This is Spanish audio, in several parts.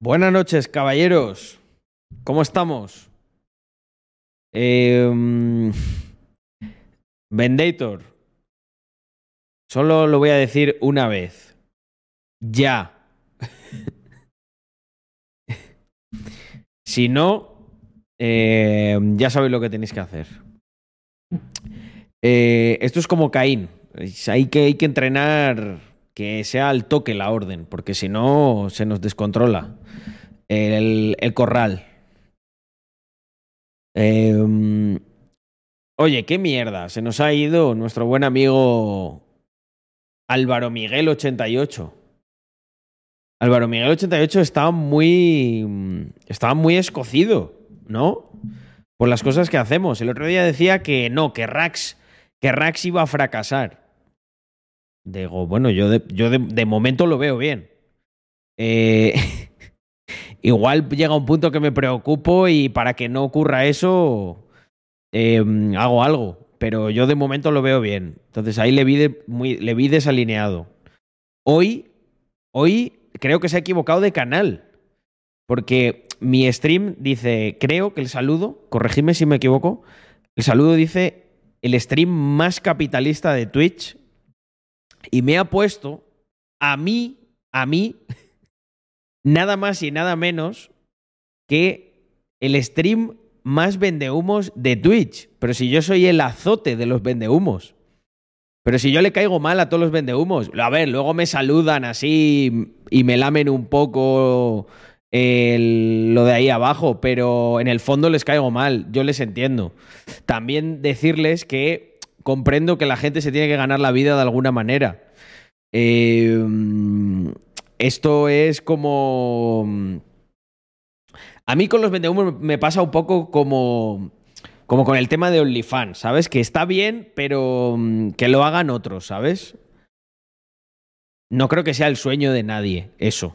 Buenas noches, caballeros. ¿Cómo estamos? Eh, Vendator. Solo lo voy a decir una vez. Ya. si no, eh, ya sabéis lo que tenéis que hacer. Eh, esto es como Caín. Hay que, hay que entrenar que sea al toque la orden, porque si no se nos descontrola el, corral. Eh, oye, qué mierda, se nos ha ido nuestro buen amigo Álvaro Miguel 88. Álvaro Miguel 88 estaba muy. estaba muy escocido, ¿no? Por las cosas que hacemos. El otro día decía que no, que Rax, que Rax iba a fracasar. Digo, bueno, yo de, yo de, momento lo veo bien. Eh, igual llega un punto que me preocupo y para que no ocurra eso, eh, hago algo. Pero yo de momento lo veo bien. Entonces ahí le vi, de, muy, le vi desalineado. Hoy, hoy creo que se ha equivocado de canal. Porque mi stream dice, creo que el saludo, corregidme si me equivoco, el saludo dice el stream más capitalista de Twitch y me ha puesto a mí, a mí, nada más y nada menos que el stream más vendehumos de Twitch. Pero si yo soy el azote de los vendehumos. Pero si yo le caigo mal a todos los vendehumos. A ver, luego me saludan así y me lamen un poco el, lo de ahí abajo, pero en el fondo les caigo mal, yo les entiendo. También decirles que comprendo que la gente se tiene que ganar la vida de alguna manera. Eh, esto es como... A mí con los vendehumos me pasa un poco como, como con el tema de OnlyFans, ¿sabes? Que está bien, pero mm, que lo hagan otros, ¿sabes? No creo que sea el sueño de nadie, eso.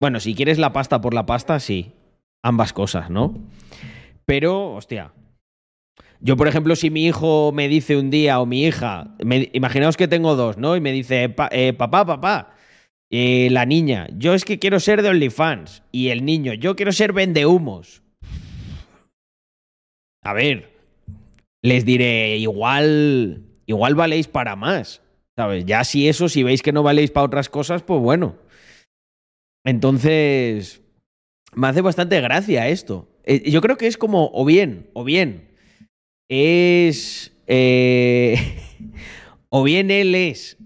Bueno, si quieres la pasta por la pasta, sí. Ambas cosas, ¿no? Pero, hostia. Yo, por ejemplo, si mi hijo me dice un día o mi hija, me, imaginaos que tengo dos, ¿no? Y me dice, eh, papá, papá, la niña, yo es que quiero ser de OnlyFans. Y el niño, yo quiero ser vendehumos. A ver, les diré, igual, igual valéis para más. ¿Sabes? Ya si eso, si veis que no valéis para otras cosas, pues bueno. Entonces, me hace bastante gracia esto. Eh, yo creo que es como, o bien, o bien, es... Eh, o bien él es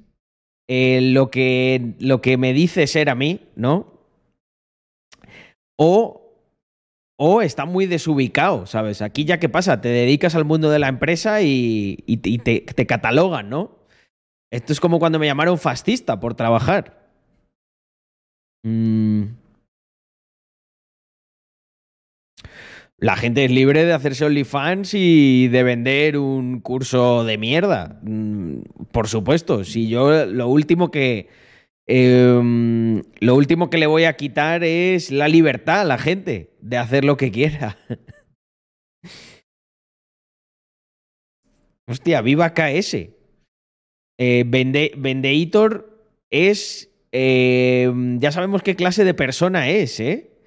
eh, lo, que, lo que me dice ser a mí, ¿no? O, o está muy desubicado, ¿sabes? Aquí ya qué pasa, te dedicas al mundo de la empresa y, y, te catalogan, ¿no? Esto es como cuando me llamaron fascista por trabajar. Mm. La gente es libre de hacerse OnlyFans y de vender un curso de mierda. Mm, por supuesto. Si yo lo último que. Eh, lo último que le voy a quitar es la libertad a la gente de hacer lo que quiera. Hostia, viva KS. Eh, Vende, Vendeitor es eh, ya sabemos qué clase de persona es, ¿eh?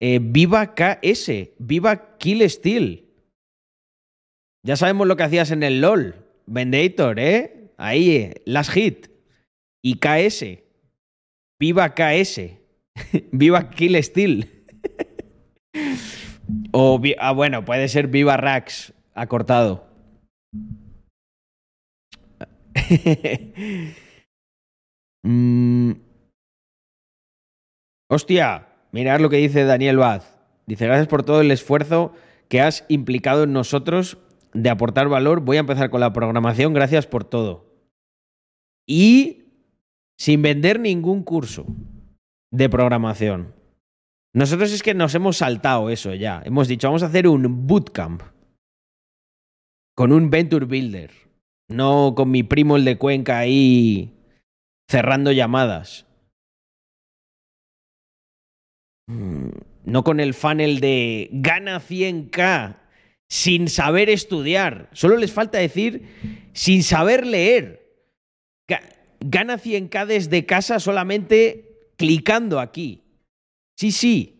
Eh viva KS, viva Kill Steel. Ya sabemos lo que hacías en el LOL. Vendator, ¿eh? Ahí, eh, Last Hit. Y KS. Viva KS. viva Kill Steel. o, ah, bueno, puede ser Viva Rax acortado. Mm. Hostia, mirad lo que dice Daniel Vaz. Dice, gracias por todo el esfuerzo que has implicado en nosotros de aportar valor. Voy a empezar con la programación. Gracias por todo. Y sin vender ningún curso de programación. Nosotros es que nos hemos saltado eso ya. Hemos dicho, vamos a hacer un bootcamp con un Venture Builder. No con mi primo el de Cuenca ahí cerrando llamadas. No con el funnel de gana 100k sin saber estudiar. Solo les falta decir sin saber leer. Gana 100k desde casa solamente clicando aquí. Sí, sí.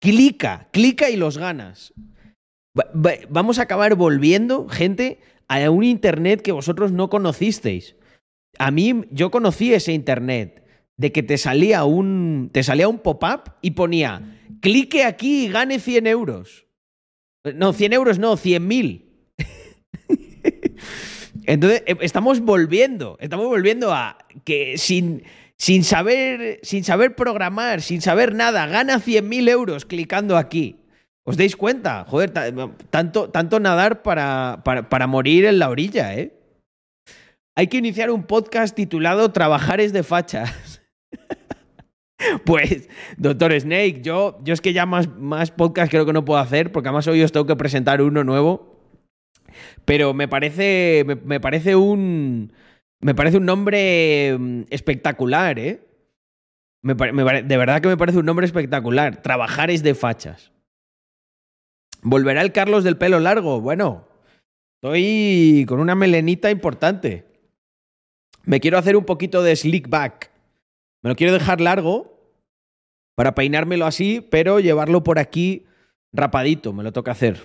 Clica, clica y los ganas. vamos a acabar volviendo, gente, a un Internet que vosotros no conocisteis. A mí, yo conocí ese Internet de que te salía un, te salía un pop-up y ponía, clique aquí y gane 100 euros. No, 100 euros no, 100 mil. Entonces, eh, estamos volviendo, estamos volviendo a que sin, sin, saber, sin saber programar, sin saber nada, gana 100.000 euros clicando aquí. ¿Os dais cuenta? Joder, tanto, tanto nadar para, para, para morir en la orilla, ¿eh? Hay que iniciar un podcast titulado Trabajares de fachas. Pues, doctor Snake, yo, yo es que ya más, más podcast creo que no puedo hacer, porque además hoy os tengo que presentar uno nuevo. Pero me parece, me, parece un. Me parece un nombre mm, espectacular, ¿eh? de verdad que me parece un nombre espectacular. Trabajares de fachas. ¿Volverá el Carlos del pelo largo? Bueno, estoy con una melenita importante. Me quiero hacer un poquito de slick back. Me lo quiero dejar largo para peinármelo así, pero llevarlo por aquí rapadito. Me lo toca hacer.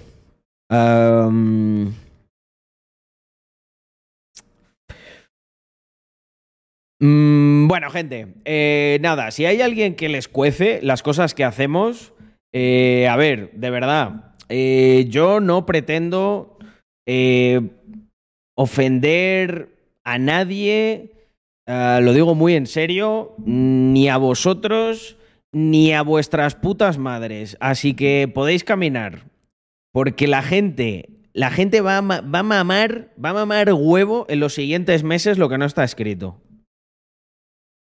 Mm, bueno, gente, eh, nada, si hay alguien que les cuece las cosas que hacemos, eh, a ver, de verdad, eh, yo no pretendo ofender a nadie, lo digo muy en serio, ni a vosotros, ni a vuestras putas madres. Así que podéis caminar, porque la gente la gente va a, va a, mamar, va a mamar huevo en los siguientes meses lo que no está escrito.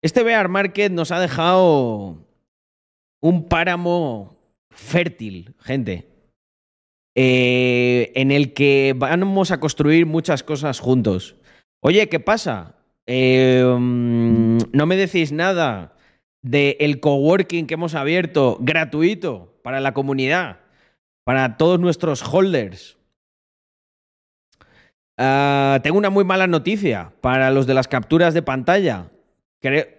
Este bear market nos ha dejado un páramo fértil, gente, eh, en el que vamos a construir muchas cosas juntos. Oye, ¿qué pasa? Mm, no me decís nada del coworking que hemos abierto gratuito para la comunidad, para todos nuestros holders. Ah, tengo una muy mala noticia para los de las capturas de pantalla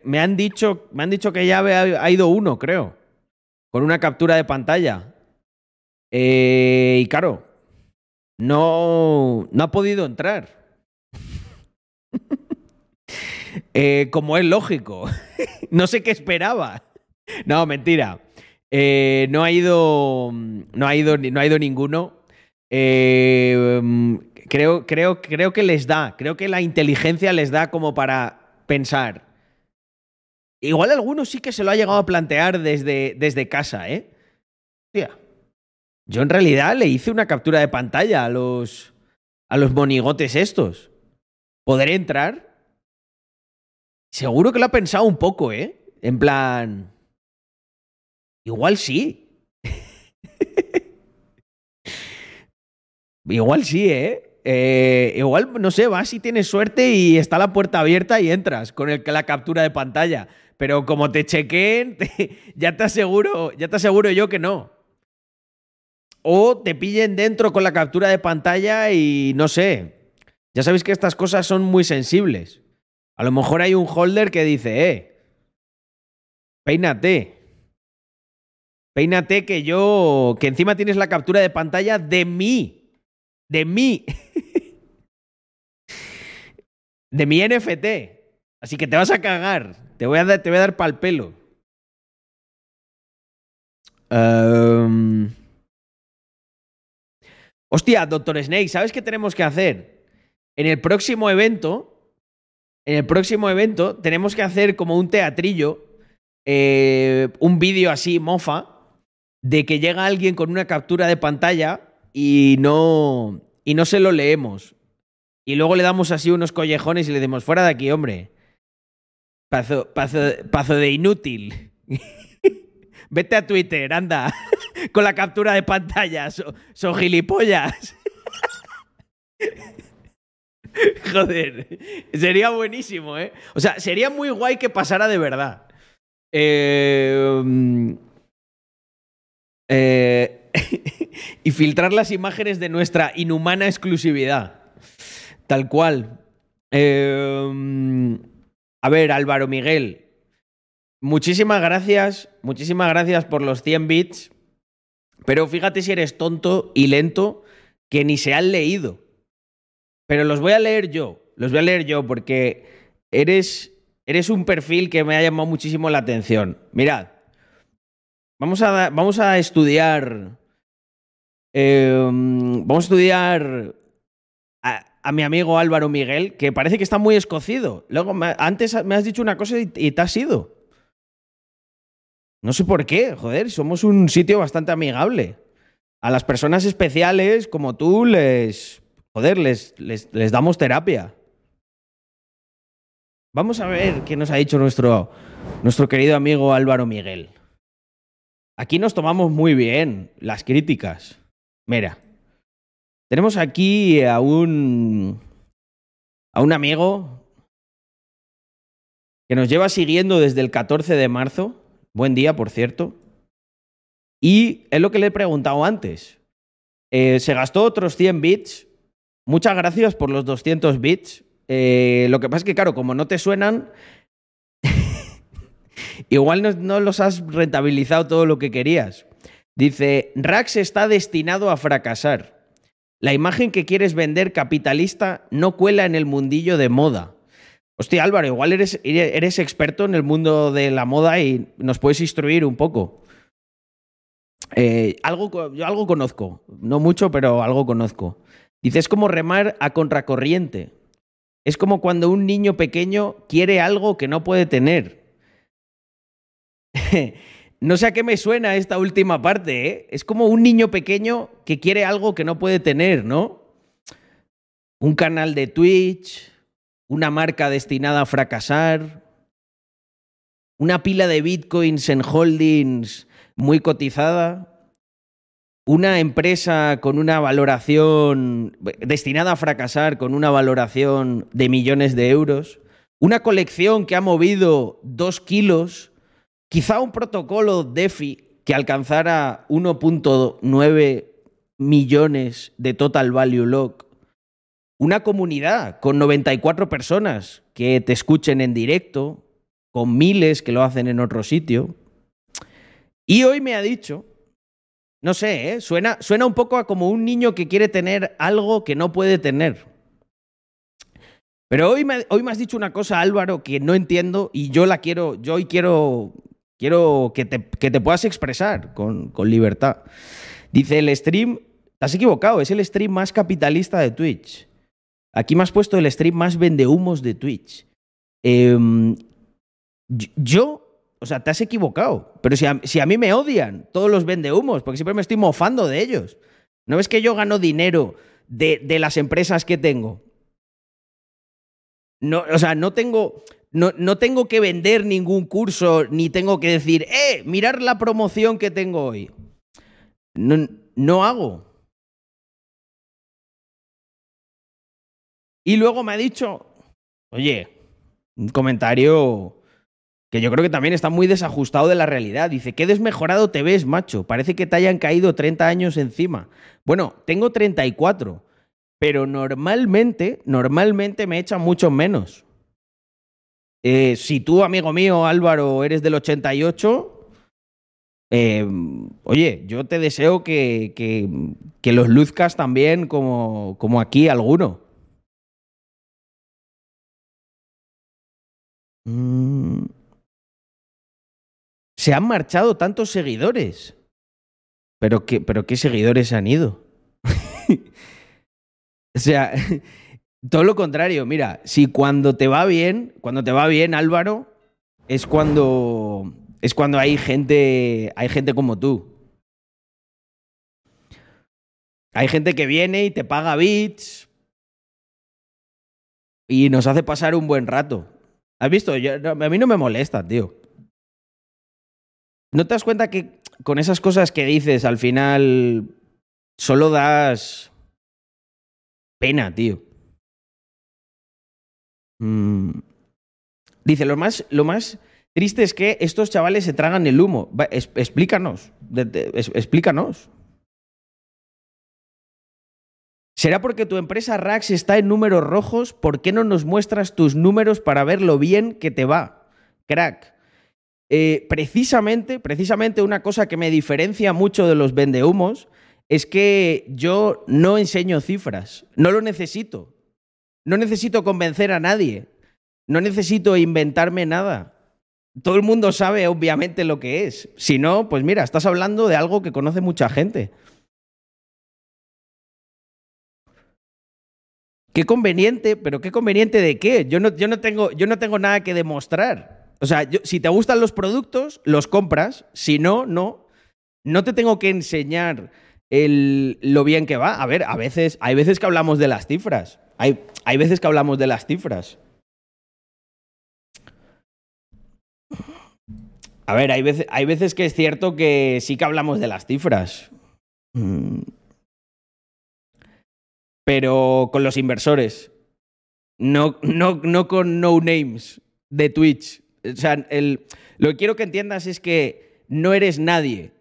me, han dicho, me han dicho que ya ha ido uno, creo, con una captura de pantalla. Eh, y claro, no, no ha podido entrar. Eh, como es lógico. no sé qué esperaba. No, mentira. Eh, no ha ido. No ha ido, no ha ido ninguno. creo, creo, creo que les da. Creo que la inteligencia les da como para pensar. Igual alguno sí que se lo ha llegado a plantear desde, desde casa, ¿eh? Tía. Yo en realidad le hice una captura de pantalla a los, a los monigotes estos. ¿Podré entrar? Seguro que lo ha pensado un poco, ¿eh? En plan... Igual sí. Igual sí, ¿eh? ¿eh? Igual, no sé, vas si tienes suerte y está la puerta abierta y entras con el, la captura de pantalla. Pero como te chequeen, ya te aseguro, ya te aseguro yo que no. O te pillen dentro con la captura de pantalla y no sé. Ya sabéis que estas cosas son muy sensibles. A lo mejor hay un holder que dice, eh, peínate. Peínate que yo, que encima tienes la captura de pantalla de mí. De mí. de mi NFT. Así que te vas a cagar. Te voy a dar, te voy a dar pal pelo. Em, hostia, Doctor Snake, ¿sabes qué tenemos que hacer? En el próximo evento, en el próximo evento, tenemos que hacer como un teatrillo, eh, un vídeo así, mofa, de que llega alguien con una captura de pantalla y no, y no se lo leemos. Y luego le damos así unos collejones y le decimos, fuera de aquí, hombre. Paso, paso, de inútil. Vete a Twitter, anda. Con la captura de pantalla. Son, gilipollas. Joder. Sería buenísimo, ¿eh? O sea, sería muy guay que pasara de verdad. Eh, eh, y filtrar las imágenes de nuestra inhumana exclusividad. Tal cual. Eh, a ver, Álvaro Miguel, muchísimas gracias, muchísimas gracias por los 100 bits, pero fíjate si eres tonto y lento que ni se han leído. Pero los voy a leer yo, los voy a leer yo porque eres, eres un perfil que me ha llamado muchísimo la atención. Mirad, vamos a, vamos a estudiar... Em, vamos a estudiar a, mi amigo Álvaro Miguel, que parece que está muy escocido. Luego, antes me has dicho una cosa y, te has ido. No sé por qué, joder, somos un sitio bastante amigable. A las personas especiales como tú les, joder, les, les, les damos terapia. Vamos a ver qué nos ha dicho nuestro, nuestro querido amigo Álvaro Miguel. Aquí nos tomamos muy bien las críticas. Mira. Tenemos aquí a un, a un amigo que nos lleva siguiendo desde el 14 de marzo. Buen día, por cierto. Y es lo que le he preguntado antes. Eh, se gastó otros 100 bits. Muchas gracias por los 200 bits. Eh, lo que pasa es que, claro, como no te suenan, igual no, los has rentabilizado todo lo que querías. Dice, Rax está destinado a fracasar. La imagen que quieres vender capitalista no cuela en el mundillo de moda. Hostia, Álvaro, igual eres, eres experto en el mundo de la moda y nos puedes instruir un poco. Eh, algo, yo algo conozco, no mucho, pero algo conozco. Dice, es como remar a contracorriente. Es como cuando un niño pequeño quiere algo que no puede tener. No sé a qué me suena esta última parte, ¿eh? Es como un niño pequeño que quiere algo que no puede tener, ¿no? Un canal de Twitch, una marca destinada a fracasar, una pila de bitcoins en holdings muy cotizada, una empresa con una valoración destinada a fracasar con una valoración de millones de euros, una colección que ha movido dos kilos Quizá un protocolo DeFi que alcanzara 1.9 millones de total value lock, una comunidad con 94 personas que te escuchen en directo, con miles que lo hacen en otro sitio. Y hoy me ha dicho, no sé, ¿eh? suena, suena un poco a como un niño que quiere tener algo que no puede tener. Pero hoy me, hoy me has dicho una cosa, Álvaro, que no entiendo y yo la quiero, yo hoy quiero Quiero que te, que te puedas expresar con, con, libertad. Dice el stream, te has equivocado, es el stream más capitalista de Twitch. Aquí me has puesto el stream más vendehumos de Twitch. Em, yo, o sea, te has equivocado. Pero si a, mí me odian todos los vendehumos, porque siempre me estoy mofando de ellos. ¿No ves que yo gano dinero de, de las empresas que tengo? No, o sea, no tengo no, no, tengo que vender ningún curso, ni tengo que decir, ¡eh! Mirar la promoción que tengo hoy. No, no hago. Y luego me ha dicho, oye, un comentario que yo creo que también está muy desajustado de la realidad. Dice, qué desmejorado te ves, macho. Parece que te hayan caído 30 años encima. Bueno, tengo 34, pero normalmente, normalmente me echan mucho menos. Eh, si tú, amigo mío, Álvaro, eres del 88, eh, oye, yo te deseo que, que, los luzcas también como, como aquí alguno. Mm. Se han marchado tantos seguidores. ¿Pero qué, pero qué seguidores se han ido? o sea, todo lo contrario, mira, si cuando te va bien, cuando te va bien, Álvaro, es cuando es cuando hay gente, hay gente como tú. Hay gente que viene y te paga bits y nos hace pasar un buen rato. ¿Has visto? a mí no me molesta, tío. ¿No te das cuenta que con esas cosas que dices al final solo das pena, tío? Mm. Dice, lo más, lo más triste es que estos chavales se tragan el humo. explícanos, explícanos. ¿Será porque tu empresa Rax está en números rojos? ¿Por qué no nos muestras tus números para ver lo bien que te va? Crack. Eh, precisamente, precisamente una cosa que me diferencia mucho de los vendehumos es que yo no enseño cifras, no lo necesito. No necesito convencer a nadie, no necesito inventarme nada. Todo el mundo sabe obviamente lo que es. Si no, pues mira, estás hablando de algo que conoce mucha gente. Qué conveniente, pero qué conveniente de qué? Yo no, yo no, tengo, yo no tengo nada que demostrar. O sea, si te gustan los productos, los compras. Si no, no. No te tengo que enseñar lo bien que va. A ver, a veces, hay veces que hablamos de las cifras. Hay, hay veces que hablamos de las cifras. A ver, hay veces, hay veces que es cierto que sí que hablamos de las cifras. Mm. Pero con los inversores. No, no, no con no names de Twitch. O sea, el, lo que quiero que entiendas es que no eres nadie.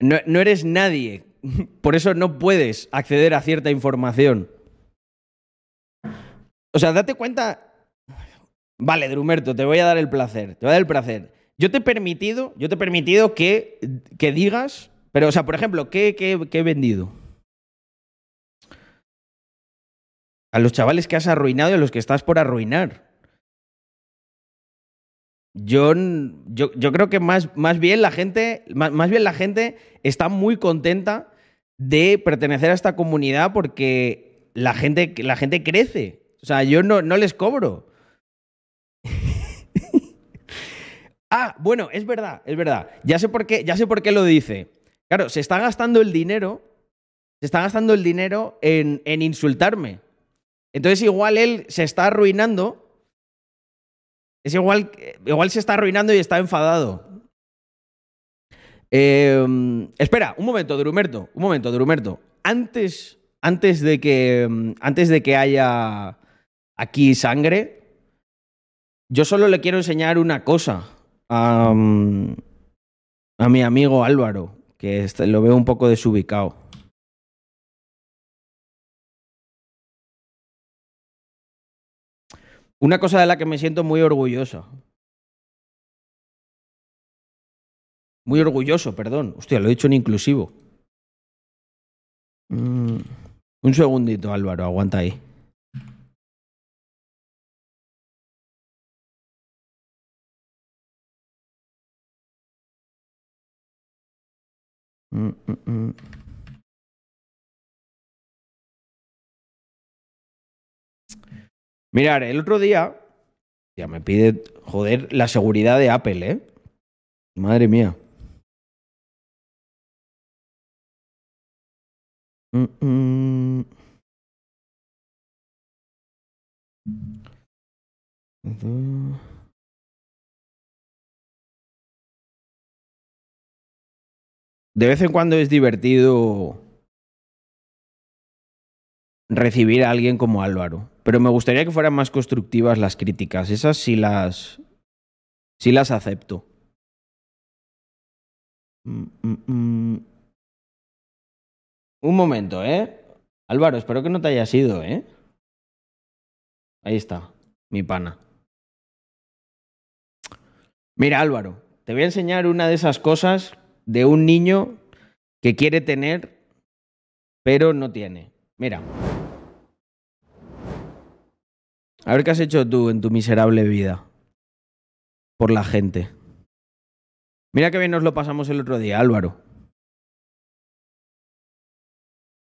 No, no eres nadie. Por eso no puedes acceder a cierta información. O sea, date cuenta. Vale, Drumerto, te voy a dar el placer. Te voy a dar el placer. Yo te he permitido, yo te he permitido que, que digas. Pero, o sea, por ejemplo, ¿qué, qué, qué he vendido? A los chavales que has arruinado y a los que estás por arruinar. Yo, yo, creo que más, más bien la gente, más, más, bien la gente está muy contenta de pertenecer a esta comunidad porque la gente, la gente crece. O sea, yo no, no les cobro. ah, bueno, es verdad, es verdad. Ya sé por qué, ya sé por qué lo dice. Claro, se está gastando el dinero, se está gastando el dinero en, en insultarme. Entonces igual él se está arruinando. Es igual, igual se está arruinando y está enfadado. Eh, espera, un momento, Drumerto, un momento, Drumerto. Antes, antes, de que, antes de que haya aquí sangre, yo solo le quiero enseñar una cosa a, a mi amigo Álvaro, que lo veo un poco desubicado. Una cosa de la que me siento muy orgulloso. Muy orgulloso, perdón. Hostia, lo he dicho en inclusivo. Mm, un segundito, Álvaro, aguanta ahí. Mm, mm, Mirar, el otro día, ya me pide, joder, la seguridad de Apple, ¿eh? Madre mía. De vez en cuando es divertido recibir a alguien como Álvaro. Pero me gustaría que fueran más constructivas las críticas. Esas sí las. sí las acepto. Mm, mm, mm. Un momento, ¿eh? Álvaro, espero que no te hayas ido, ¿eh? Ahí está, mi pana. Mira, Álvaro, te voy a enseñar una de esas cosas de un niño que quiere tener, pero no tiene. Mira. A ver qué has hecho tú en tu miserable vida. Por la gente. Mira qué bien nos lo pasamos el otro día, Álvaro.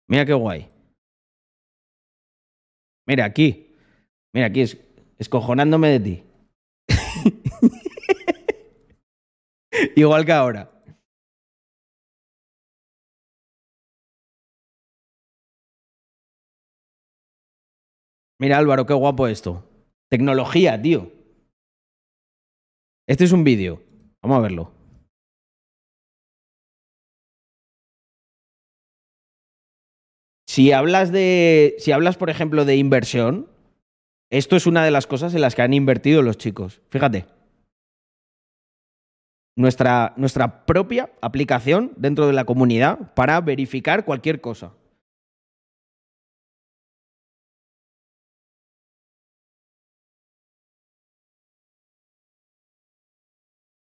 Mira qué guay. Mira aquí. Mira aquí, es, escojonándome de ti. Igual que ahora. Mira, Álvaro, qué guapo esto. Tecnología, tío. Este es un vídeo. Vamos a verlo. Si hablas de. Si hablas, por ejemplo, de inversión, esto es una de las cosas en las que han invertido los chicos. Fíjate. Nuestra, nuestra propia aplicación dentro de la comunidad para verificar cualquier cosa.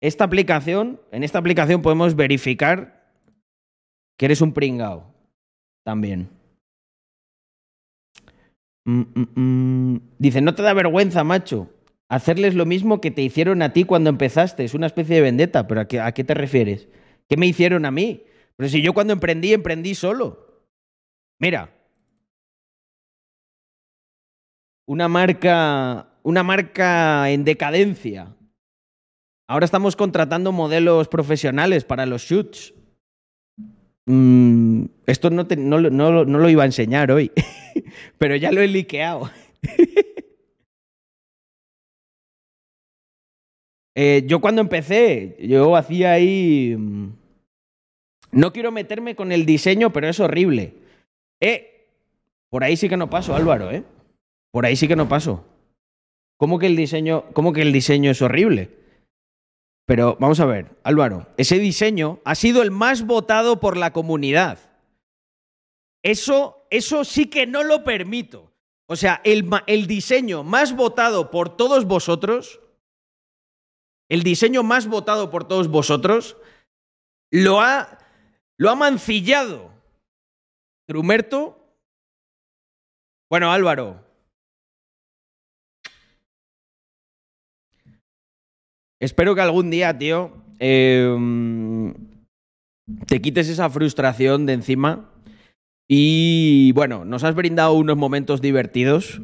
Esta aplicación, en esta aplicación podemos verificar que eres un pringao. También. Mm, mm, mm. Dice, no te da vergüenza, macho, hacerles lo mismo que te hicieron a ti cuando empezaste. Es una especie de vendetta, pero ¿a qué, a qué te refieres? ¿Qué me hicieron a mí? Pero si yo cuando emprendí, emprendí solo. Mira. Una marca, una marca en decadencia. Ahora estamos contratando modelos profesionales para los shoots. Mm, esto no, no, no, lo iba a enseñar hoy, pero ya lo he liqueado. Eh, yo cuando empecé, yo hacía ahí... Mm, no quiero meterme con el diseño, pero es horrible. Eh, por ahí sí que no paso, Álvaro, ¿eh? Por ahí sí que no paso. ¿Cómo que el diseño, cómo que el diseño es horrible? Pero vamos a ver, Álvaro, ese diseño ha sido el más votado por la comunidad. Eso, eso sí que no lo permito. O sea, el, el diseño más votado por todos vosotros, el diseño más votado por todos vosotros, lo ha, lo ha mancillado Trumerto. Bueno, Álvaro, Espero que algún día, tío, em, te quites esa frustración de encima. Y bueno, nos has brindado unos momentos divertidos.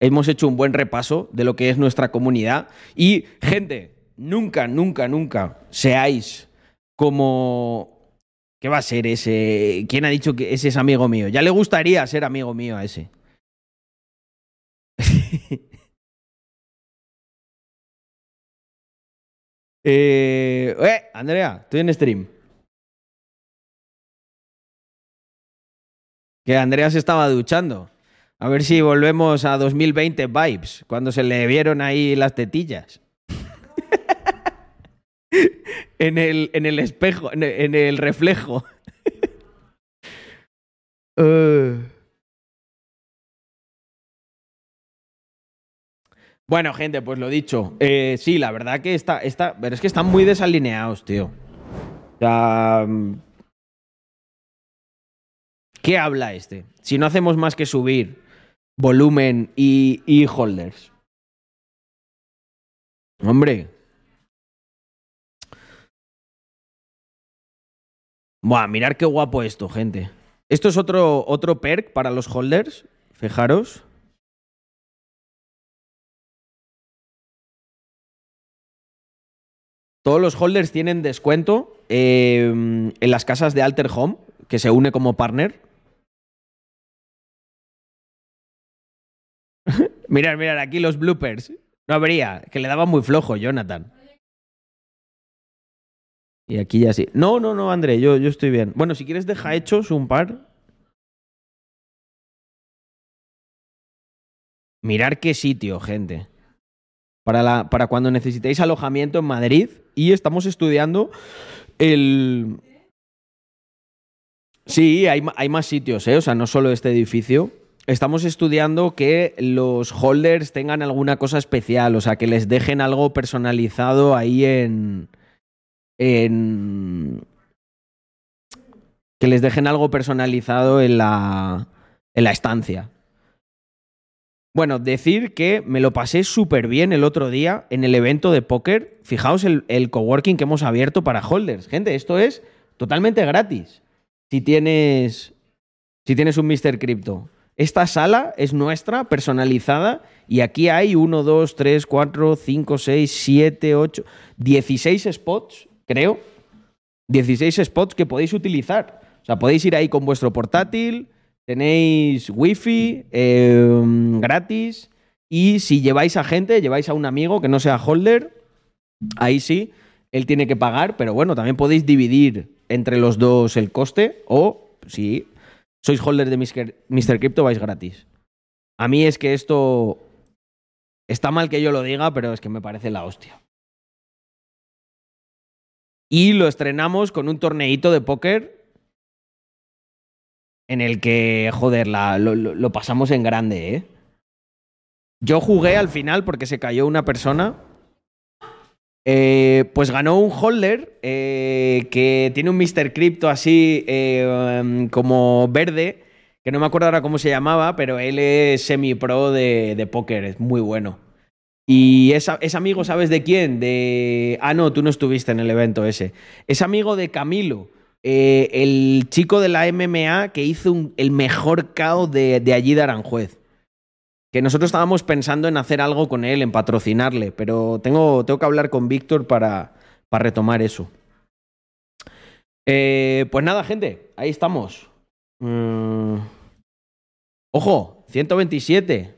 Hemos hecho un buen repaso de lo que es nuestra comunidad. Y, gente, nunca, nunca, nunca seáis como... ¿Qué va a ser ese? ¿Quién ha dicho que ese es amigo mío? Ya le gustaría ser amigo mío a ese. Eh, eh, Andrea, estoy en stream. Que Andrea se estaba duchando. A ver si volvemos a 2020 vibes, cuando se le vieron ahí las tetillas. en, el, en el espejo, en el, reflejo. uh. Bueno, gente, pues lo dicho. Eh, sí, la verdad que está, está. Pero es que están muy desalineados, tío. O sea. Mm, ¿Qué habla este? Si no hacemos más que subir volumen y, y holders. Hombre. Buah, mirar qué guapo esto, gente. Esto es otro, otro perk para los holders. Fijaros. Todos los holders tienen descuento eh, en las casas de Alter Home, que se une como partner. mirar, mirar, aquí los bloopers. No habría, que le daba muy flojo, Jonathan. Y aquí ya sí. No, no, no, André, yo, yo estoy bien. Bueno, si quieres, deja hechos un par. Mirar qué sitio, gente para, para cuando necesitéis alojamiento en Madrid y estamos estudiando el... Sí, hay, hay más sitios, ¿eh? o sea, no solo este edificio. Estamos estudiando que los holders tengan alguna cosa especial, o sea, que les dejen algo personalizado ahí en... en que les dejen algo personalizado en la, en la estancia. Bueno, decir que me lo pasé súper bien el otro día en el evento de póker. Fijaos el, coworking que hemos abierto para holders. Gente, esto es totalmente gratis. Si tienes, si tienes un Mr. Crypto. Esta sala es nuestra, personalizada, y aquí hay 1, 2, 3, 4, 5, 6, 7, 8, 16 spots, creo. 16 spots que podéis utilizar. O sea, podéis ir ahí con vuestro portátil, Tenéis wifi eh, gratis y si lleváis a gente, lleváis a un amigo que no sea holder, ahí sí, él tiene que pagar, pero bueno, también podéis dividir entre los dos el coste o si sois holder de Mr. Crypto vais gratis. A mí es que esto está mal que yo lo diga, pero es que me parece la hostia. Y lo estrenamos con un torneito de póker en el que, joder, lo, pasamos en grande, ¿eh? Yo jugué al final porque se cayó una persona. Eh, pues ganó un holder eh, que tiene un Mr. Crypto así eh, como verde, que no me acuerdo ahora cómo se llamaba, pero él es semi-pro de, de póker, es muy bueno. Y es, es, amigo, ¿sabes de quién? De. Ah, no, tú no estuviste en el evento ese. Es amigo de Camilo, eh, el chico de la MMA que hizo el mejor KO de, allí de Aranjuez. Que nosotros estábamos pensando en hacer algo con él, en patrocinarle, pero tengo, tengo que hablar con Víctor para, para retomar eso. Eh, pues nada, gente, ahí estamos. Mm. Ojo, 127.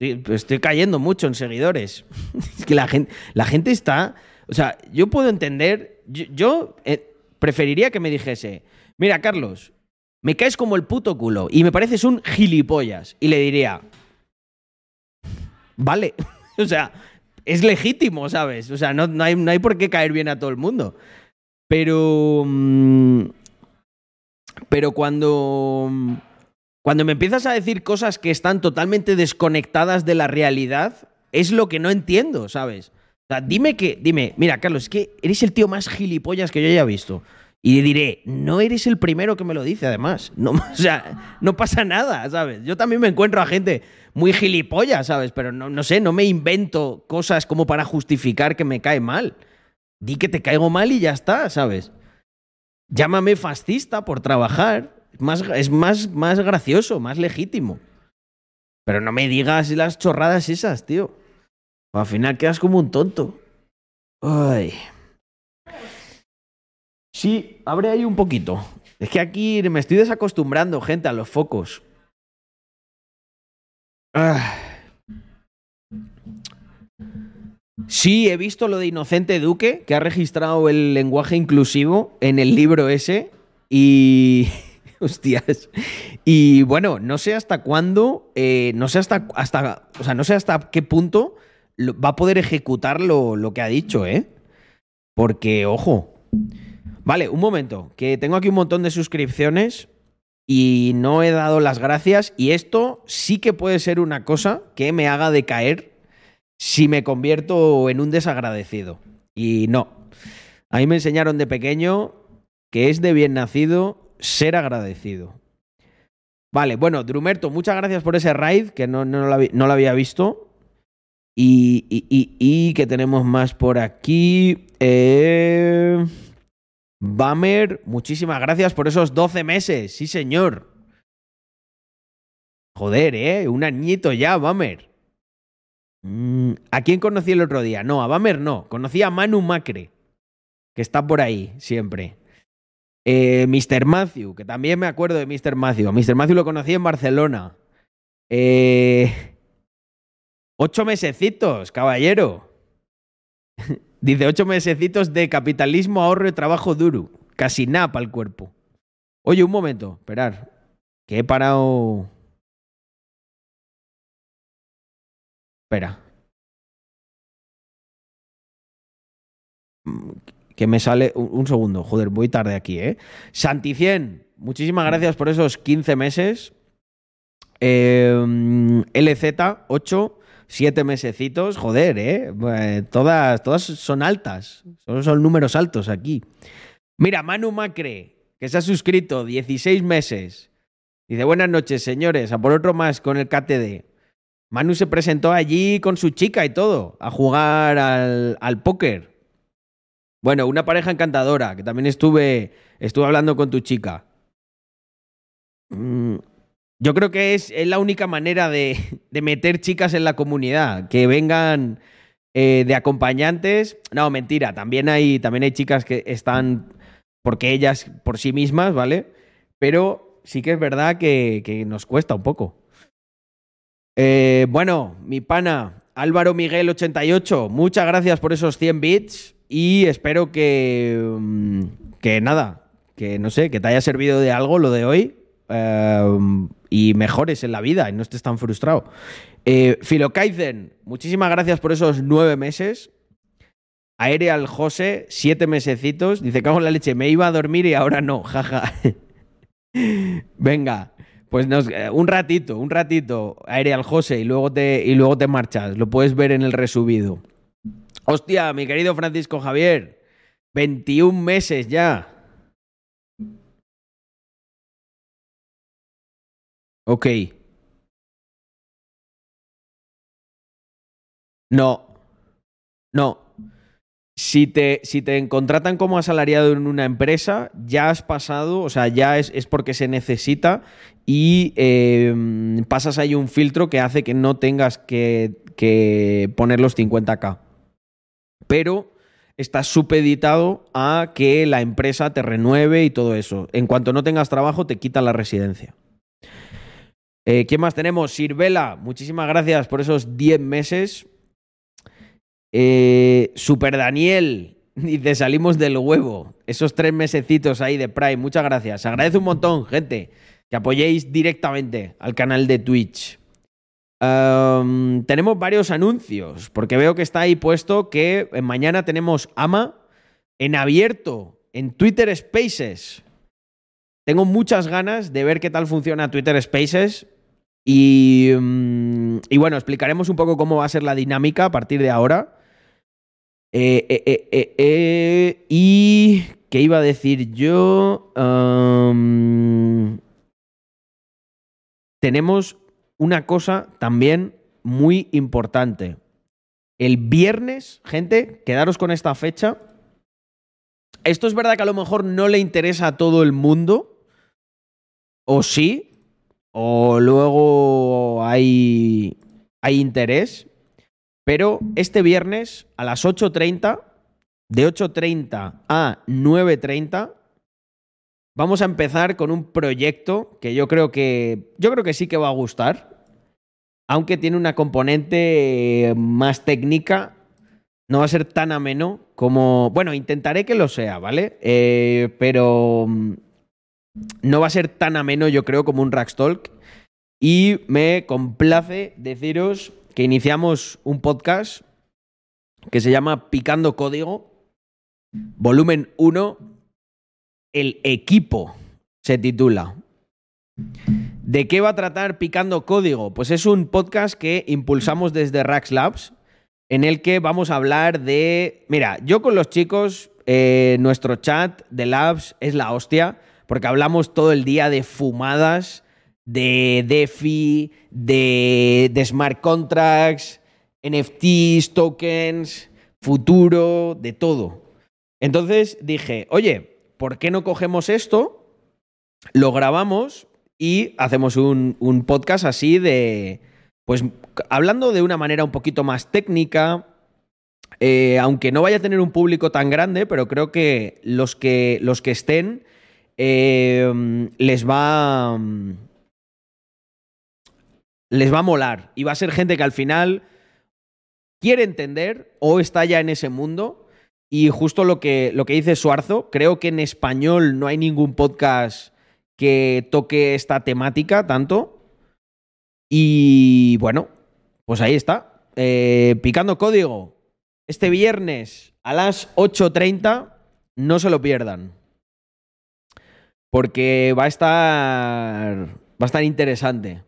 Estoy, estoy cayendo mucho en seguidores. es que la gente, la gente está. O sea, yo puedo entender. Yo, yo eh, preferiría que me dijese: Mira, Carlos, me caes como el puto culo y me pareces un gilipollas. Y le diría: Vale. o sea, es legítimo, ¿sabes? O sea, no, no, hay, no hay por qué caer bien a todo el mundo. Pero. Mmm, pero cuando. Cuando me empiezas a decir cosas que están totalmente desconectadas de la realidad, es lo que no entiendo, ¿sabes? O sea, dime que, dime, mira, Carlos, es que eres el tío más gilipollas que yo haya visto. Y diré, no eres el primero que me lo dice, además. No, o sea, no pasa nada, ¿sabes? Yo también me encuentro a gente muy gilipollas, ¿sabes? Pero no, no sé, no me invento cosas como para justificar que me cae mal. Di que te caigo mal y ya está, ¿sabes? Llámame fascista por trabajar, más, es más, más gracioso, más legítimo. Pero no me digas las chorradas esas, tío. Al final quedas como un tonto. Ay. Sí, abre ahí un poquito. Es que aquí me estoy desacostumbrando, gente, a los focos. Ah. Sí, he visto lo de Inocente Duque, que ha registrado el lenguaje inclusivo en el libro ese. Y. Hostias. Y bueno, no sé hasta cuándo, eh, no sé hasta, hasta, o sea, no sé hasta qué punto va a poder ejecutar lo, lo que ha dicho, ¿eh? Porque, ojo. Vale, un momento, que tengo aquí un montón de suscripciones y no he dado las gracias y esto sí que puede ser una cosa que me haga decaer si me convierto en un desagradecido. Y no. A mí me enseñaron de pequeño que es de bien nacido ser agradecido. Vale, bueno, Drumerto, muchas gracias por ese raid, que no, no, no lo, había visto. Y, y, y, y, que tenemos más por aquí. Eh... Bamer, muchísimas gracias por esos 12 meses. Sí, señor. Joder, ¿eh? Un añito ya, Bamer. Mm, ¿A quién conocí el otro día? No, a Bamer no. Conocí a Manu Macre, que está por ahí siempre. Eh, Mr. Matthew, que también me acuerdo de Mr. Matthew. A Mr. Matthew lo conocí en Barcelona. Eh, Ocho mesecitos, caballero. Dice, ocho mesecitos de capitalismo, ahorro y trabajo duro. Casi nada para el cuerpo. Oye, un momento, esperar. Que he parado... Espera. Mm, que me sale un, segundo. Joder, voy tarde aquí, ¿eh? Santicien, muchísimas gracias por esos 15 meses. Em, LZ8, siete mesecitos, joder, ¿eh? ¿eh? todas, todas son altas, solo son números altos aquí. Mira, Manu Macre, que se ha suscrito 16 meses. Dice, buenas noches, señores, a por otro más con el KTD. Manu se presentó allí con su chica y todo, a jugar al, al póker. Bueno, una pareja encantadora, que también estuve, estuve hablando con tu chica. Mm, yo creo que es, es la única manera de, de, meter chicas en la comunidad, que vengan eh, de acompañantes. No, mentira, también hay, también hay chicas que están porque ellas por sí mismas, ¿vale? Pero sí que es verdad que, que nos cuesta un poco. Eh, bueno, mi pana Álvaro Miguel 88, muchas gracias por esos 100 bits y espero que, mm, que nada, que no sé, que te haya servido de algo lo de hoy eh, y mejores en la vida y no estés tan frustrado. Eh, Filokaizen, muchísimas gracias por esos nueve meses. Aerial José, siete mesecitos. Dice, cago en la leche, me iba a dormir y ahora no, jaja. Venga, pues nos, un ratito, un ratito, Aerial José, y luego, te, y luego te marchas. Lo puedes ver en el resubido. Hostia, mi querido Francisco Javier. 21 meses ya. Ok. No. No. Si te, si te contratan como asalariado en una empresa, ya has pasado, o sea, ya es, es porque se necesita y eh, pasas ahí un filtro que hace que no tengas que, que poner los 50k. Pero estás supeditado a que la empresa te renueve y todo eso. En cuanto no tengas trabajo, te quita la residencia. Eh, ¿Quién más tenemos? Sirvela, muchísimas gracias por esos 10 meses. Eh, Super Daniel, dice, salimos del huevo. Esos tres mesecitos ahí de Prime, muchas gracias. Agradece un montón, gente, que apoyéis directamente al canal de Twitch. Tenemos varios anuncios, porque veo que está ahí puesto que mañana tenemos AMA en abierto, en Twitter Spaces. Tengo muchas ganas de ver qué tal funciona Twitter Spaces. Y, um, y bueno, explicaremos un poco cómo va a ser la dinámica a partir de ahora. Eh, eh, eh, y qué iba a decir yo. Tenemos una cosa también muy importante. El viernes, gente, quedaros con esta fecha. Esto es verdad que a lo mejor no le interesa a todo el mundo. O sí. O luego hay, hay interés. Pero este viernes a las 8.30, de 8.30 a 9.30, vamos a empezar con un proyecto que yo creo que, yo creo que sí que va a gustar, aunque tiene una componente más técnica. No va a ser tan ameno como... Bueno, intentaré que lo sea, ¿vale? Eh, pero mm, no va a ser tan ameno, yo creo, como un Rackstalk. Y me complace deciros que iniciamos un podcast que se llama Picando Código, volumen 1, El equipo se titula. ¿De qué va a tratar Picando Código? Pues es un podcast que impulsamos desde Rax Labs, en el que vamos a hablar de... Mira, yo con los chicos, eh, nuestro chat de Labs es la hostia, porque hablamos todo el día de fumadas, de DeFi, de, smart contracts, NFTs, tokens, futuro, de todo. Entonces dije, oye, ¿por qué no cogemos esto? Lo grabamos y hacemos un, un, podcast así de, pues hablando de una manera un poquito más técnica, eh, aunque no vaya a tener un público tan grande, pero creo que los que, los que estén eh, les va les va a molar y va a ser gente que al final quiere entender o está ya en ese mundo. Y justo lo que, lo que dice Suarzo, creo que en español no hay ningún podcast que toque esta temática tanto. Y bueno, pues ahí está. Eh, picando código. Este viernes a las 8.30, no se lo pierdan. Porque va a estar. Va a estar interesante.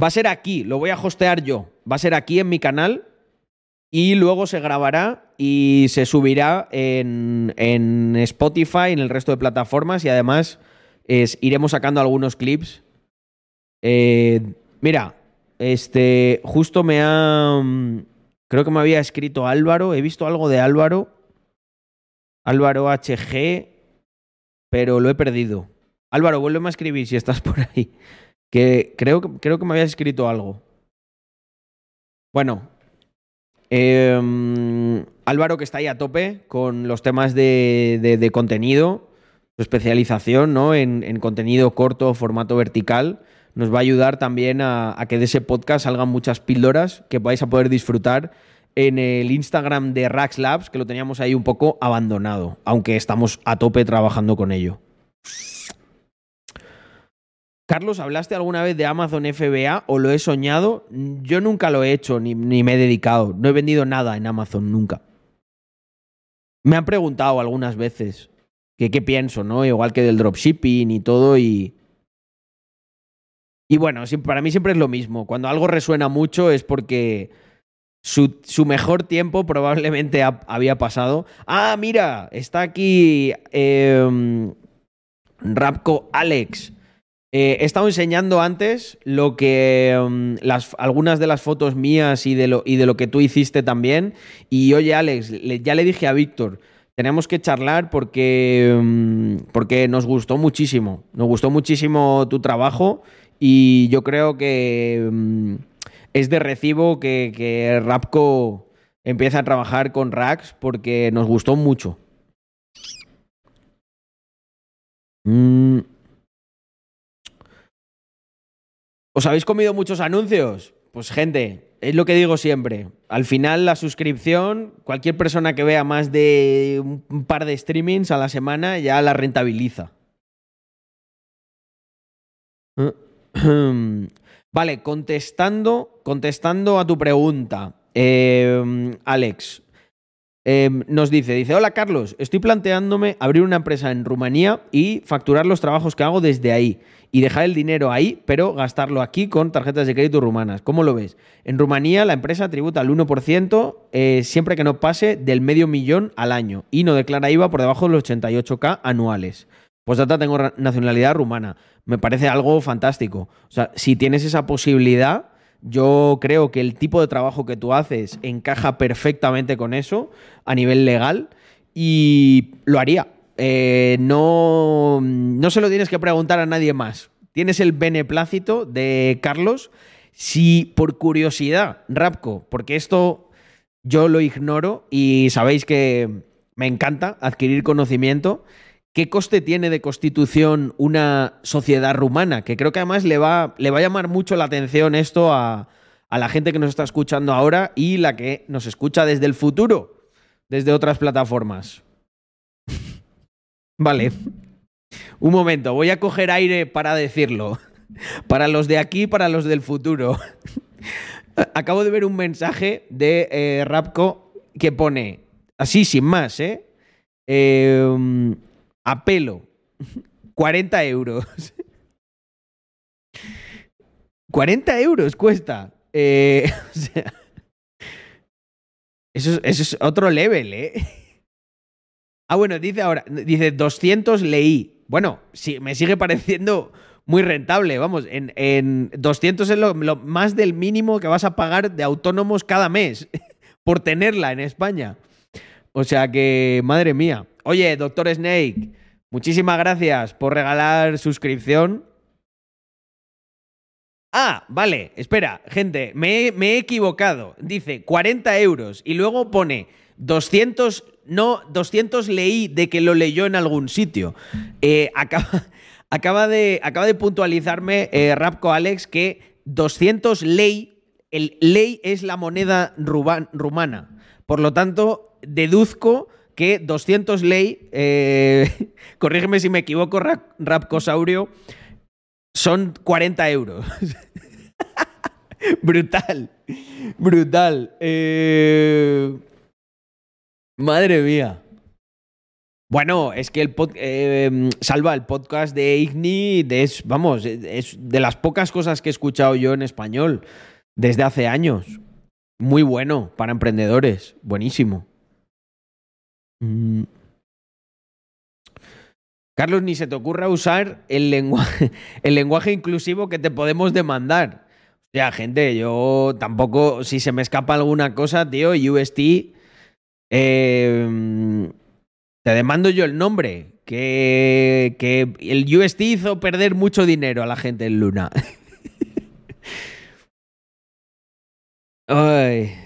Va a ser aquí, lo voy a hostear yo. Va a ser aquí en mi canal y luego se grabará y se subirá en, en Spotify, en el resto de plataformas y además iremos sacando algunos clips. Eh, mira, este, justo me ha... Creo que me había escrito Álvaro, he visto algo de Álvaro. Álvaro HG, pero lo he perdido. Álvaro, vuélveme a escribir si estás por ahí. Que creo, creo que me habías escrito algo. Bueno, eh, Álvaro que está ahí a tope con los temas de, de, de contenido, su especialización ¿no? en, en, contenido corto, formato vertical, nos va a ayudar también a, a, que de ese podcast salgan muchas píldoras que vais a poder disfrutar en el Instagram de Rax Labs, que lo teníamos ahí un poco abandonado, aunque estamos a tope trabajando con ello. Carlos, ¿hablaste alguna vez de Amazon FBA o lo he soñado? Yo nunca lo he hecho ni, ni, me he dedicado. No he vendido nada en Amazon nunca. Me han preguntado algunas veces qué pienso, ¿no? Igual que del dropshipping y todo y... Y bueno, para mí siempre es lo mismo. Cuando algo resuena mucho es porque su, mejor tiempo probablemente había pasado. Ah, mira, está aquí eh, Rapco Alex. Eh, he estado enseñando antes lo que em, las, algunas de las fotos mías y de, lo, y de lo que tú hiciste también. Y oye, Alex, ya le dije a Víctor, tenemos que charlar porque, em, porque nos gustó muchísimo. Nos gustó muchísimo tu trabajo y yo creo que em, es de recibo que, Rapco empiece a trabajar con Rax porque nos gustó mucho. Mm. ¿Os habéis comido muchos anuncios? Pues gente, es lo que digo siempre. Al final la suscripción, cualquier persona que vea más de un par de streamings a la semana ya la rentabiliza. Vale, contestando, contestando a tu pregunta, eh, Alex, Em, nos dice, dice, hola Carlos, estoy planteándome abrir una empresa en Rumanía y facturar los trabajos que hago desde ahí y dejar el dinero ahí, pero gastarlo aquí con tarjetas de crédito rumanas. ¿Cómo lo ves? En Rumanía la empresa tributa el 1% eh, siempre que no pase del medio millón al año y no declara IVA por debajo de los 88k anuales. Pues data tengo nacionalidad rumana. Me parece algo fantástico. O sea, si tienes esa posibilidad, yo creo que el tipo de trabajo que tú haces encaja perfectamente con eso a nivel legal y lo haría. Eh, no, no se lo tienes que preguntar a nadie más. Tienes el beneplácito de Carlos. Si por curiosidad, Rapco, porque esto yo lo ignoro y sabéis que me encanta adquirir conocimiento. ¿Qué coste tiene de constitución una sociedad rumana? Que creo que además le va, le va a llamar mucho la atención esto a, a la gente que nos está escuchando ahora y la que nos escucha desde el futuro, desde otras plataformas. vale. Un momento, voy a coger aire para decirlo. Para los de aquí, para los del futuro. Acabo de ver un mensaje de eh, Rapco que pone, así sin más, ¿eh? eh a pelo. 40 euros. 40 euros cuesta. Eh, o sea, eso, es, otro level, ¿eh? Ah, bueno, dice ahora, dice 200 leí. Bueno, sí, me sigue pareciendo muy rentable. Vamos, en, en 200 es lo, más del mínimo que vas a pagar de autónomos cada mes por tenerla en España. O sea que, madre mía. Oye, doctor Snake, muchísimas gracias por regalar suscripción. Ah, vale, espera, gente, me, he equivocado. Dice 40 euros y luego pone 200, no, 200 leí de que lo leyó en algún sitio. Eh, acaba, de, acaba de puntualizarme eh, Rapco Alex que 200 ley, el ley es la moneda rumana. Por lo tanto, deduzco que 200 ley, eh, corrígeme si me equivoco, Rapcosaurio, son 40 euros. brutal, brutal. Eh, madre mía. Bueno, es que el eh, salva el podcast de Igni, es, vamos, es de las pocas cosas que he escuchado yo en español desde hace años. Muy bueno para emprendedores, buenísimo. Mm. Carlos, ni se te ocurra usar el lenguaje, inclusivo que te podemos demandar. O sea, gente, yo tampoco, si se me escapa alguna cosa, tío, UST, em, te demando yo el nombre. Que, que el UST hizo perder mucho dinero a la gente en Luna. Ay.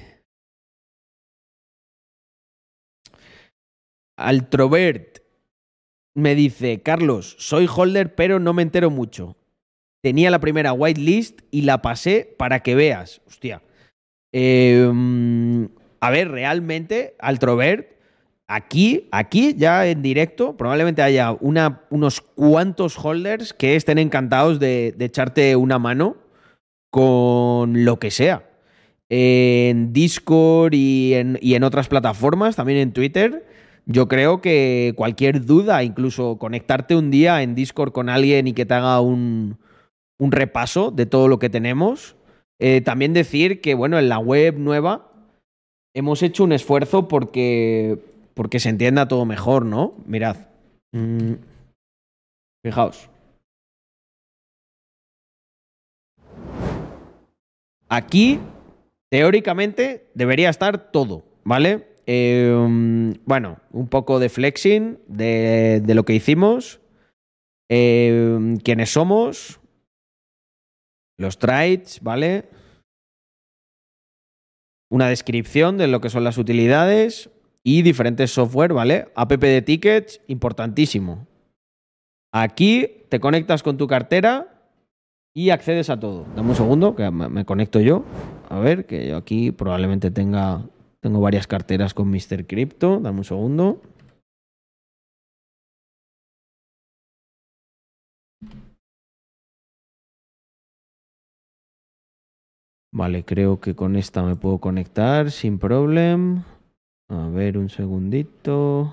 Altrovert me dice, Carlos, soy holder pero no me entero mucho. Tenía la primera whitelist y la pasé para que veas. Hostia. Em, a ver, realmente, Altrovert, aquí, aquí ya en directo, probablemente haya unos cuantos holders que estén encantados de, echarte una mano con lo que sea. En Discord y en otras plataformas, también en Twitter yo creo que cualquier duda, incluso conectarte un día en Discord con alguien y que te haga un, repaso de todo lo que tenemos. Eh, también decir que, bueno, en la web nueva hemos hecho un esfuerzo porque, porque se entienda todo mejor, ¿no? Mirad. Mm, fijaos. Aquí, teóricamente, debería estar todo, ¿vale? Eh, bueno, un poco de flexing de, lo que hicimos, eh, quiénes somos, los trades, ¿vale? Una descripción de lo que son las utilidades y diferentes software, ¿vale? App de tickets, importantísimo. Aquí te conectas con tu cartera y accedes a todo. Dame un segundo, que me conecto yo. A ver, que yo aquí probablemente tenga. Tengo varias carteras con Mr. Crypto. Dame un segundo. Vale, creo que con esta me puedo conectar sin problema. A ver, un segundito.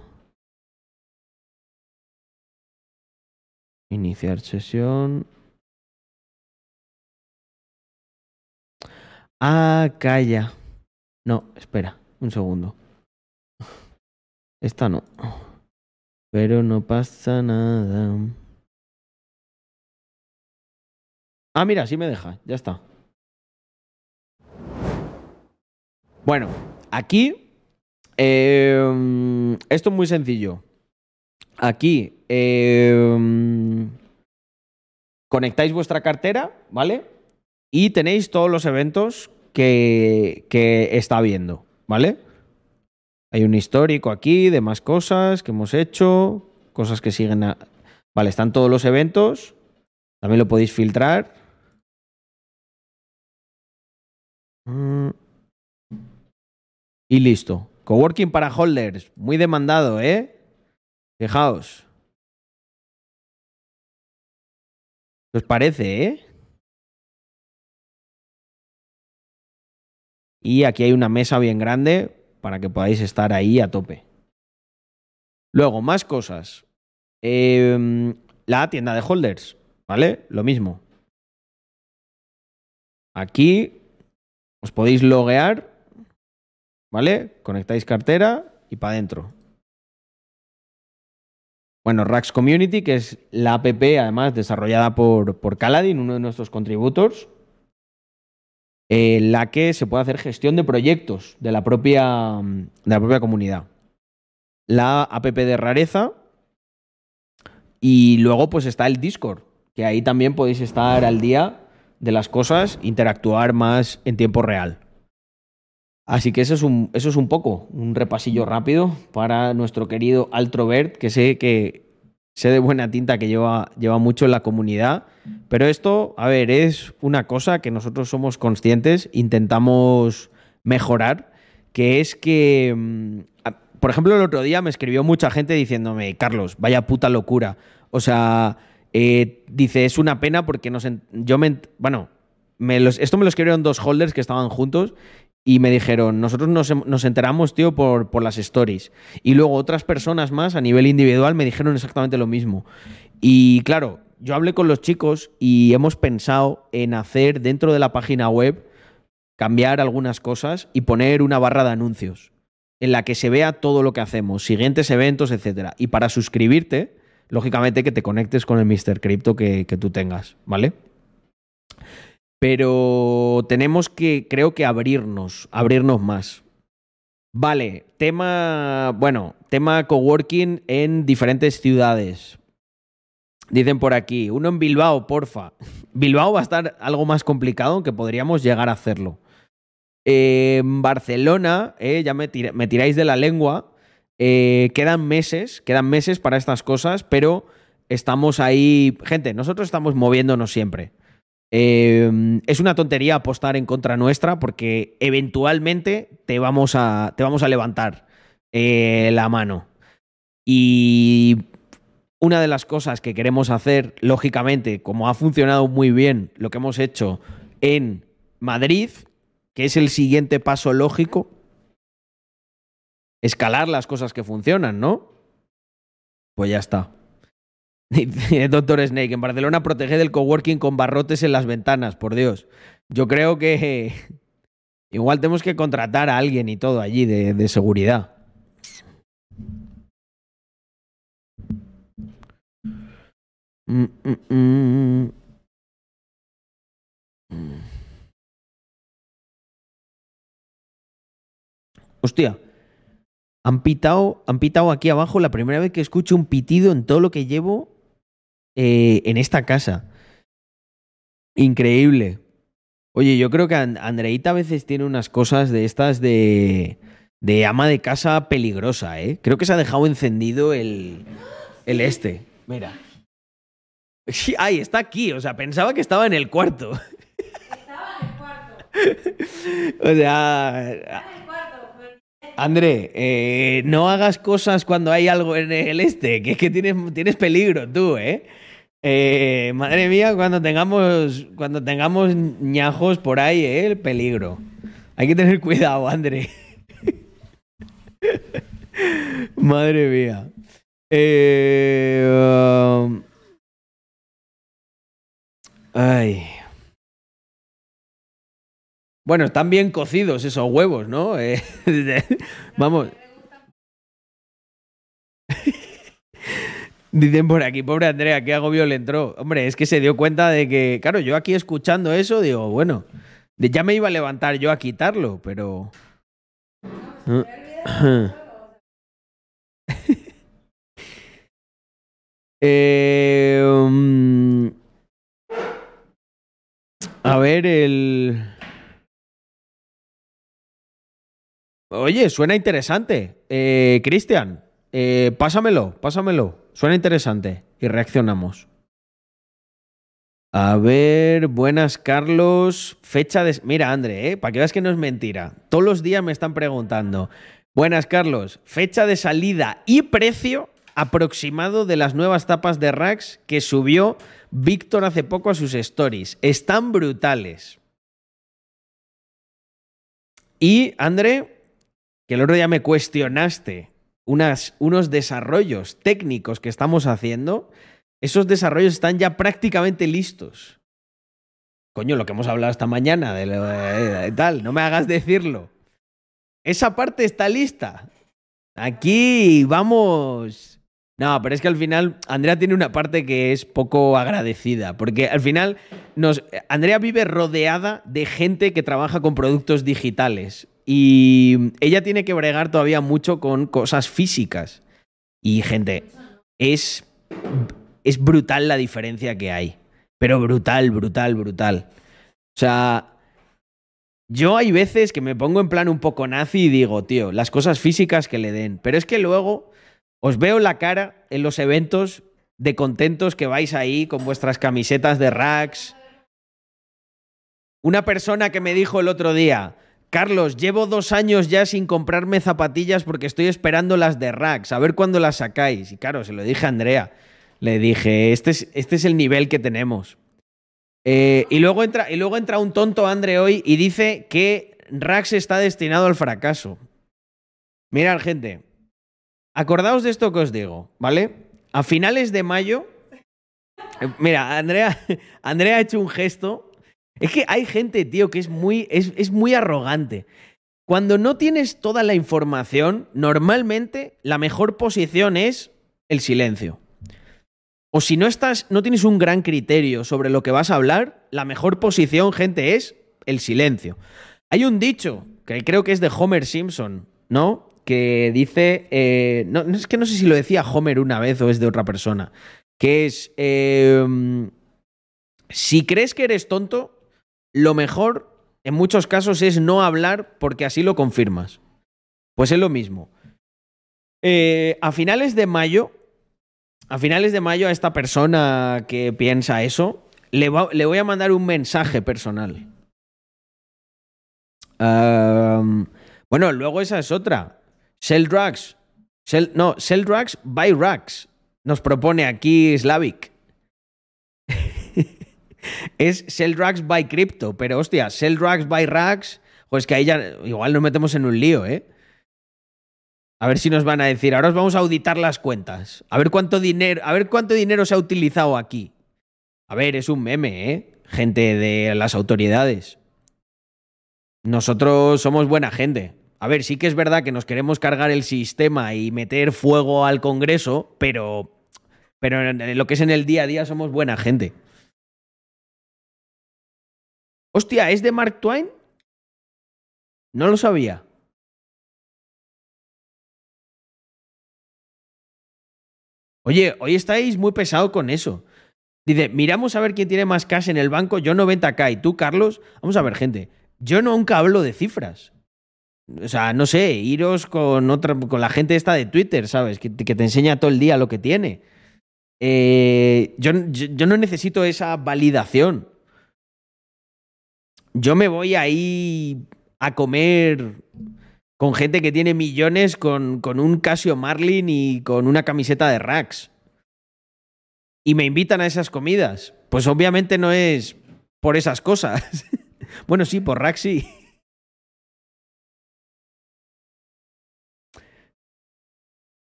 Iniciar sesión. Ah, calla. No, espera, un segundo. Esta no. Pero no pasa nada. Ah, mira, sí me deja, ya está. Bueno, aquí eh, esto es muy sencillo. Aquí eh, conectáis vuestra cartera, ¿vale? Y tenéis todos los eventos que, que está viendo, ¿vale? Hay un histórico aquí de más cosas que hemos hecho, cosas que siguen... A... Vale, están todos los eventos. También lo podéis filtrar. Y listo. Coworking para holders. Muy demandado, ¿eh? Fijaos. ¿Qué os parece, eh? Y aquí hay una mesa bien grande para que podáis estar ahí a tope. Luego, más cosas. Eh, la tienda de holders, ¿vale? Lo mismo. Aquí os podéis loguear ¿Vale? Conectáis cartera y para adentro. Bueno, Rax Community, que es la app además desarrollada por, por Caladin, uno de nuestros contributors, en la que se puede hacer gestión de proyectos de la propia, de la propia comunidad. La app de rareza. Y luego pues está el Discord, que ahí también podéis estar al día de las cosas, interactuar más en tiempo real. Así que eso es, un, eso es un poco, un repasillo rápido para nuestro querido Altrovert, que sé que sé de buena tinta que lleva, lleva mucho en la comunidad. Pero esto, a ver, es una cosa que nosotros somos conscientes, intentamos mejorar, que es que, mm, por ejemplo, el otro día me escribió mucha gente diciéndome, Carlos, vaya puta locura. O sea, eh, dice, es una pena porque nos, yo me, bueno, me los, esto me lo escribieron dos holders que estaban juntos y me dijeron, nosotros nos, enteramos, tío, por, las stories. Y luego otras personas más a nivel individual me dijeron exactamente lo mismo. Y claro, yo hablé con los chicos y hemos pensado en hacer dentro de la página web, cambiar algunas cosas y poner una barra de anuncios en la que se vea todo lo que hacemos, siguientes eventos, etc. Y para suscribirte, lógicamente que te conectes con el Mr. Crypto que tú tengas, ¿vale? Pero tenemos que, creo que abrirnos, abrirnos más. Vale, tema, bueno, tema coworking en diferentes ciudades. Dicen por aquí, uno en Bilbao, porfa. Bilbao va a estar algo más complicado, aunque podríamos llegar a hacerlo. en Barcelona, eh, ya me, tiráis de la lengua, eh, quedan meses, quedan meses para estas cosas, pero estamos ahí, gente, nosotros estamos moviéndonos siempre. Eh, es una tontería apostar en contra nuestra porque eventualmente te vamos a, te vamos a levantar eh, la mano. Y una de las cosas que queremos hacer, lógicamente, como ha funcionado muy bien lo que hemos hecho en Madrid, que es el siguiente paso lógico, escalar las cosas que funcionan, ¿no? Pues ya está. Doctor Snake, en Barcelona protege del coworking con barrotes en las ventanas, por Dios. Yo creo que igual tenemos que contratar a alguien y todo allí de, de seguridad. Mm, mm, mm. Hostia, han pitado, han pitado aquí abajo la primera vez que escucho un pitido en todo lo que llevo eh, en esta casa. Increíble. Oye, yo creo que And- Andreita a veces tiene unas cosas de estas de, de ama de casa peligrosa, ¿eh? Creo que se ha dejado encendido el, el este. Mira. Sí, ay, está aquí. O sea, pensaba que estaba en el cuarto. Estaba en el cuarto. O sea, Estaba en el cuarto. pero- André, eh, no hagas cosas cuando hay algo en el este, que es que tienes, tienes peligro tú, ¿eh? Eh, Madre mía, cuando tengamos, cuando tengamos ñajos por ahí, ¿eh? El peligro. Hay que tener cuidado, André. Madre mía. Eh, um, Ay. Bueno, están bien cocidos esos huevos, ¿no? Vamos. Dicen por aquí, pobre Andrea, qué agobio le entró. Hombre, es que se dio cuenta de que, claro, yo aquí escuchando eso, digo, bueno, ya me iba a levantar yo a quitarlo, pero... Eh, mm, a ver, el... Oye, suena interesante. Eh, Cristian, eh, pásamelo, pásamelo. Suena interesante. Y reaccionamos. A ver, buenas, Carlos. Fecha de... Mira, André, ¿eh? para que veas que no es mentira. Todos los días me están preguntando. Buenas, Carlos. Fecha de salida y precio aproximado de las nuevas tapas de Rax que subió Víctor hace poco a sus stories. Están brutales. Y, André, que el otro día me cuestionaste unas, unos desarrollos técnicos que estamos haciendo, esos desarrollos están ya prácticamente listos. Coño, lo que hemos hablado esta mañana de, lo de- de tal, no me hagas decirlo. Esa parte está lista. Aquí vamos. No, pero es que al final Andrea tiene una parte que es poco agradecida, porque al final nos, Andrea vive rodeada de gente que trabaja con productos digitales y ella tiene que bregar todavía mucho con cosas físicas. Y gente, es, es brutal la diferencia que hay, pero brutal, brutal, brutal. O sea, yo hay veces que me pongo en plan un poco nazi y digo, tío, las cosas físicas que le den, pero es que luego os veo la cara en los eventos de contentos que vais ahí con vuestras camisetas de racks. Una persona que me dijo el otro día, Carlos, llevo dos años ya sin comprarme zapatillas porque estoy esperando las de racks, a ver cuándo las sacáis. Y claro, se lo dije a Andrea. Le dije, este es, este es el nivel que tenemos. Eh, y, luego entra, y luego entra un tonto Andre hoy y dice que Rax está destinado al fracaso. Mirad, gente, acordaos de esto que os digo, ¿vale? A finales de mayo. eh, Mira, Andrea, Andrea ha hecho un gesto. Es que hay gente, tío, que es muy, es, es muy arrogante. Cuando no tienes toda la información, normalmente la mejor posición es el silencio. O si no estás, no tienes un gran criterio sobre lo que vas a hablar, la mejor posición, gente, es el silencio. Hay un dicho que creo que es de Homer Simpson, ¿no? Que dice, eh, no, es que no sé si lo decía Homer una vez o es de otra persona, que es, eh, si crees que eres tonto, lo mejor en muchos casos es no hablar porque así lo confirmas. Pues es lo mismo. Eh, a finales de mayo, a finales de mayo a esta persona que piensa eso, le, voy a mandar un mensaje personal. Bueno, luego esa es otra. Sell drugs. No, sell drugs, buy rugs. Nos propone aquí Slavic. es sell drugs, buy crypto. Pero hostia, sell drugs, buy rugs. Pues que ahí ya igual nos metemos en un lío, ¿eh? A ver si nos van a decir, ahora os vamos a auditar las cuentas. A ver cuánto dinero, a ver cuánto dinero se ha utilizado aquí. A ver, es un meme, ¿eh? Gente de las autoridades. Nosotros somos buena gente. A ver, sí que es verdad que nos queremos cargar el sistema y meter fuego al Congreso, pero, pero en lo que es en el día a día somos buena gente. Hostia, ¿es de Mark Twain? No lo sabía. Oye, hoy estáis muy pesado con eso. Dice, miramos a ver quién tiene más cash en el banco. Yo 90k y tú, Carlos. Vamos a ver, gente. Yo nunca hablo de cifras. O sea, no sé, iros con otra, con la gente esta de Twitter, ¿sabes? Que, que te enseña todo el día lo que tiene. Eh, yo, yo, yo no necesito esa validación. Yo me voy ahí a comer con gente que tiene millones con, con un Casio Marlin y con una camiseta de Rax. Y me invitan a esas comidas. Pues obviamente no es por esas cosas. bueno, sí, por Rax sí.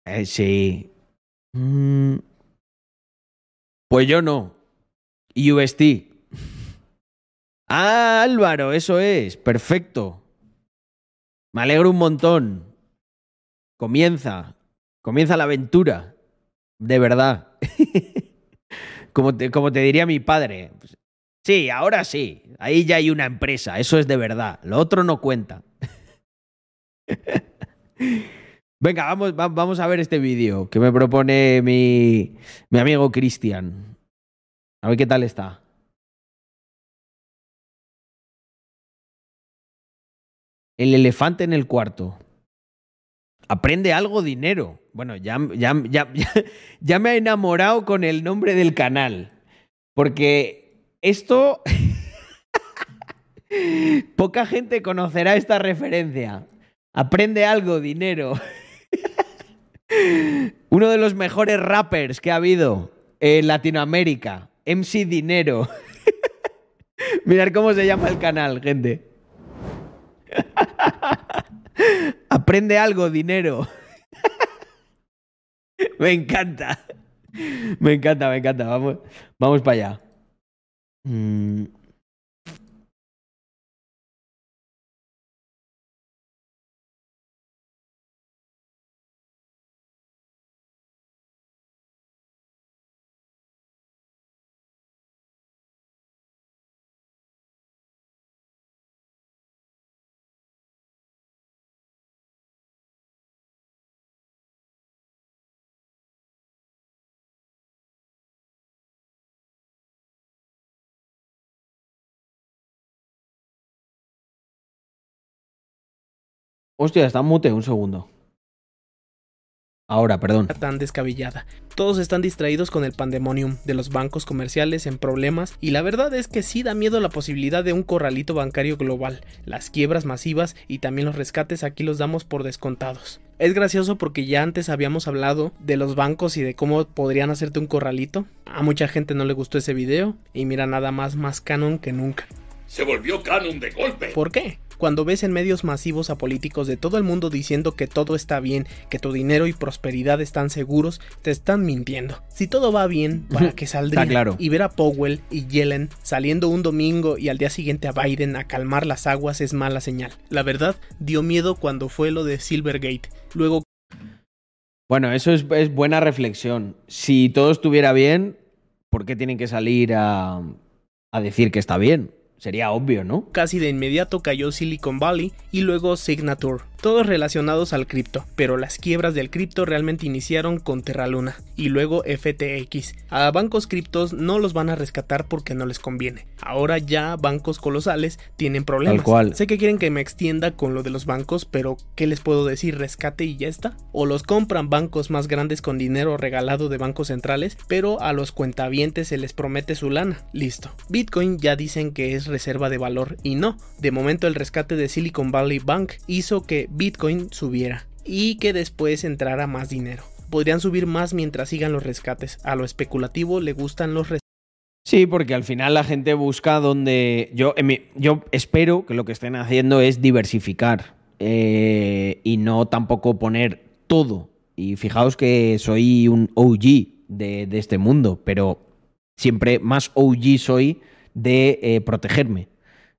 Eh, sí. Mm. Pues yo no. UST. Ah, Álvaro, eso es. Perfecto. Me alegro un montón. Comienza. Comienza la aventura. De verdad. como, te, como te diría mi padre. Sí, ahora sí. Ahí ya hay una empresa. Eso es de verdad. Lo otro no cuenta. Venga, vamos, va, vamos a ver este vídeo que me propone mi, mi amigo Cristian. A ver qué tal está. El elefante en el cuarto. Aprende algo dinero. Bueno, ya, ya, ya, ya, me ha enamorado con el nombre del canal. Porque esto... Poca gente conocerá esta referencia. Aprende algo, dinero. Uno de los mejores rappers que ha habido en Latinoamérica. MC Dinero. Mirad cómo se llama el canal, gente. Aprende algo, dinero. me encanta. Me encanta, me encanta. Vamos, vamos para allá. Mm. Hostia, está mute un segundo. Ahora, perdón. Tan descabellada. Todos están distraídos con el pandemonium de los bancos comerciales en problemas y la verdad es que sí da miedo la posibilidad de un corralito bancario global. Las quiebras masivas y también los rescates aquí los damos por descontados. Es gracioso porque ya antes habíamos hablado de los bancos y de cómo podrían hacerte un corralito. A mucha gente no le gustó ese video y mira nada más más canon que nunca. Se volvió canon de golpe. ¿Por qué? Cuando ves en medios masivos a políticos de todo el mundo diciendo que todo está bien, que tu dinero y prosperidad están seguros, te están mintiendo. Si todo va bien, ¿para qué saldría? claro. Y ver a Powell y Yellen saliendo un domingo y al día siguiente a Biden a calmar las aguas es mala señal. La verdad, dio miedo cuando fue lo de Silvergate. Luego Bueno, eso es, es buena reflexión. Si todo estuviera bien, ¿por qué tienen que salir a, a decir que está bien? Sería obvio, ¿no? casi de inmediato cayó Silicon Valley y luego Signature, todos relacionados al cripto, pero las quiebras del cripto realmente iniciaron con Terra Luna y luego FTX. A bancos criptos no los van a rescatar porque no les conviene. Ahora ya bancos colosales tienen problemas. Tal cual. Sé que quieren que me extienda con lo de los bancos, pero ¿qué les puedo decir? ¿Rescate y ya está? O los compran bancos más grandes con dinero regalado de bancos centrales, pero a los cuentavientes se les promete su lana. Listo. Bitcoin ya dicen que es reserva de valor y no. De momento el rescate de Silicon Valley Bank hizo que Bitcoin subiera y que después entrara más dinero. Podrían subir más mientras sigan los rescates. A lo especulativo le gustan los rescates. Sí, porque al final la gente busca donde. Yo, yo espero que lo que estén haciendo es diversificar eh, y no tampoco poner todo. Y fijaos que soy un OG de, de este mundo, pero siempre más OG soy de eh, protegerme.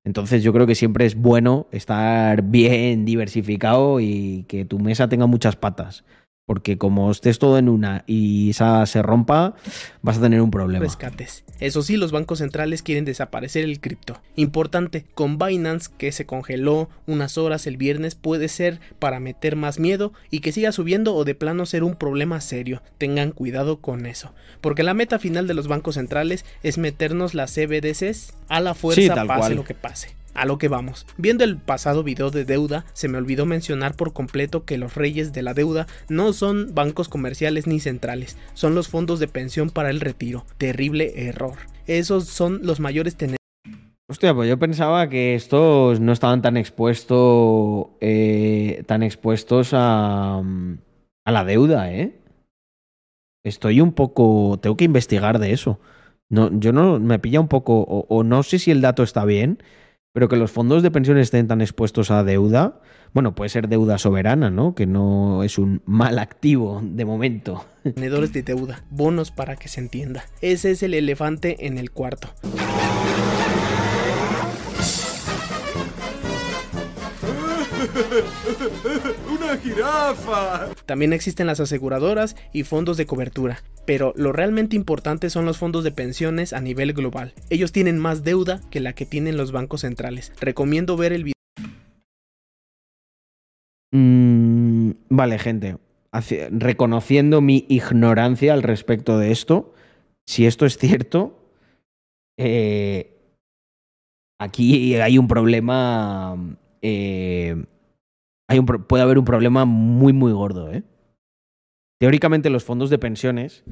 Entonces yo creo que siempre es bueno estar bien diversificado y que tu mesa tenga muchas patas. Porque como estés todo en una y esa se rompa, vas a tener un problema. rescates. Eso sí, los bancos centrales quieren desaparecer el cripto. Importante, con Binance, que se congeló unas horas el viernes, puede ser para meter más miedo y que siga subiendo o de plano ser un problema serio. Tengan cuidado con eso. Porque la meta final de los bancos centrales es meternos las CBDCs a la fuerza, Sí, tal pase cual. lo que pase. A lo que vamos. Viendo el pasado video de deuda, se me olvidó mencionar por completo que los reyes de la deuda no son bancos comerciales ni centrales, son los fondos de pensión para el retiro. Terrible error. Esos son los mayores tenedores Hostia, pues yo pensaba que estos no estaban tan expuestos, eh, tan expuestos a, a la deuda, ¿eh? Estoy un poco, tengo que investigar de eso. No, yo no me pilla un poco, o, o no sé si el dato está bien, pero que los fondos de pensión estén tan expuestos a deuda, bueno, puede ser deuda soberana, ¿no? Que no es un mal activo de momento. tenedores de deuda, bonos para que se entienda. Ese es el elefante en el cuarto. ¡Una jirafa! También existen las aseguradoras y fondos de cobertura, pero lo realmente importante son los fondos de pensiones a nivel global. Ellos tienen más deuda que la que tienen los bancos centrales. Recomiendo ver el video Mm, vale, gente. Hace- reconociendo mi ignorancia al respecto de esto, si esto es cierto, eh, aquí hay un problema. eh, hay un, puede haber un problema muy, muy gordo. ¿eh? Teóricamente, los fondos de pensiones,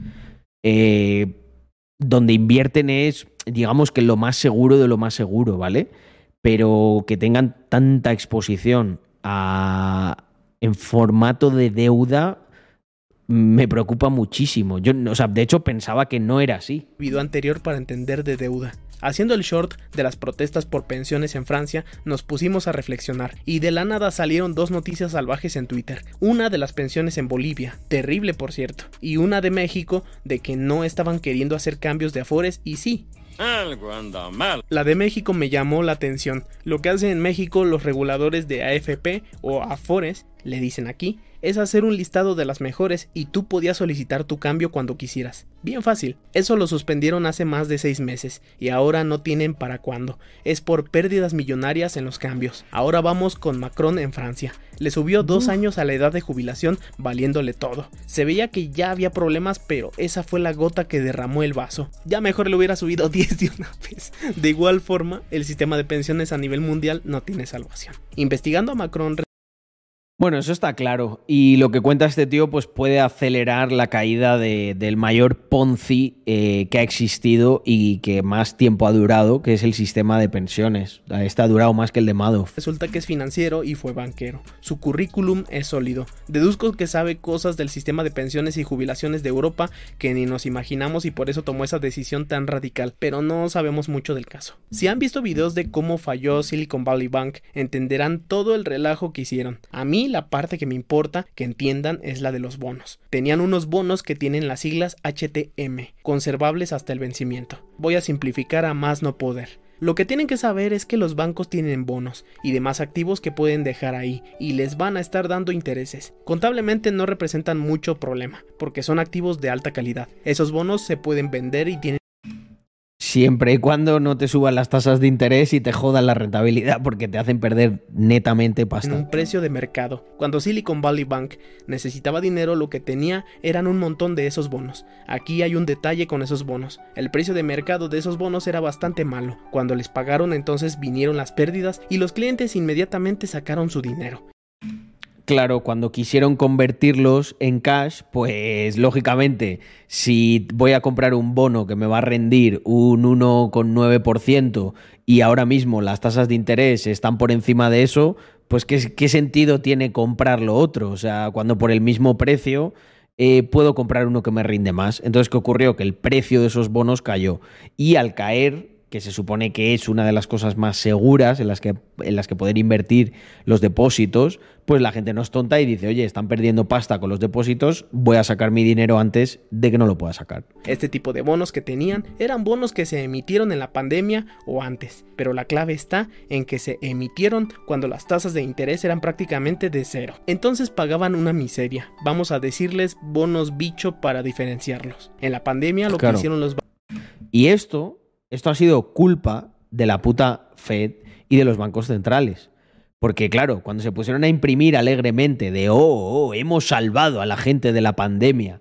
eh, donde invierten es, digamos que lo más seguro de lo más seguro, ¿vale? Pero que tengan tanta exposición a, en formato de deuda me preocupa muchísimo. Yo, o sea, de hecho pensaba que no era así. video anterior para entender de deuda. Haciendo el short de las protestas por pensiones en Francia, nos pusimos a reflexionar y de la nada salieron dos noticias salvajes en Twitter. Una de las pensiones en Bolivia, terrible por cierto, y una de México de que no estaban queriendo hacer cambios de afores y sí, Algo anda mal. la de México me llamó la atención. Lo que hacen en México los reguladores de AFP o Afores, le dicen aquí, es hacer un listado de las mejores y tú podías solicitar tu cambio cuando quisieras. Bien fácil. Eso lo suspendieron hace más de seis meses y ahora no tienen para cuándo. Es por pérdidas millonarias en los cambios. Ahora vamos con Macron en Francia. Le subió dos años a la edad de jubilación valiéndole todo. Se veía que ya había problemas, pero esa fue la gota que derramó el vaso. Ya mejor le hubiera subido 10 de una vez. De igual forma, el sistema de pensiones a nivel mundial no tiene salvación. Investigando a Macron Bueno, eso está claro. Y lo que cuenta este tío, pues puede acelerar la caída de- del mayor Ponzi eh, que ha existido y que más tiempo ha durado, que es el sistema de pensiones. Ha durado más que el de Madoff. Resulta que es financiero y fue banquero. Su currículum es sólido. Deduzco que sabe cosas del sistema de pensiones y jubilaciones de Europa que ni nos imaginamos y por eso tomó esa decisión tan radical, pero no sabemos mucho del caso. Si han visto videos de cómo falló Silicon Valley Bank, entenderán todo el relajo que hicieron. A mí la parte que me importa que entiendan es la de los bonos. Tenían unos bonos que tienen las siglas HTM, conservables hasta el vencimiento. Voy a simplificar a más no poder. Lo que tienen que saber es que los bancos tienen bonos y demás activos que pueden dejar ahí y les van a estar dando intereses. Contablemente no representan mucho problema porque son activos de alta calidad. Esos bonos se pueden vender y tienen Siempre y cuando no te suban las tasas de interés y te jodan la rentabilidad porque te hacen perder netamente en pasta. un precio de mercado. Cuando Silicon Valley Bank necesitaba dinero, lo que tenía eran un montón de esos bonos. Aquí hay un detalle con esos bonos. El precio de mercado de esos bonos era bastante malo. Cuando les pagaron entonces vinieron las pérdidas y los clientes inmediatamente sacaron su dinero. Claro, cuando quisieron convertirlos en cash, pues lógicamente, si voy a comprar un bono que me va a rendir un 1,9% y ahora mismo las tasas de interés están por encima de eso, pues ¿qué, sentido tiene comprar lo otro? O sea, cuando por el mismo precio eh, puedo comprar uno que me rinde más. Entonces, ¿qué ocurrió? Que el precio de esos bonos cayó. Y al caer que se supone que es una de las cosas más seguras en las que, en las que poder invertir los depósitos, pues la gente no es tonta y dice, oye, están perdiendo pasta con los depósitos, voy a sacar mi dinero antes de que no lo pueda sacar. Este tipo de bonos que tenían eran bonos que se emitieron en la pandemia o antes, pero la clave está en que se emitieron cuando las tasas de interés eran prácticamente de cero. Entonces pagaban una miseria. Vamos a decirles bonos bicho para diferenciarlos. En la pandemia lo Claro. que hicieron los Y esto, esto ha sido culpa de la puta Fed y de los bancos centrales. Porque claro, cuando se pusieron a imprimir alegremente de, oh, oh, hemos salvado a la gente de la pandemia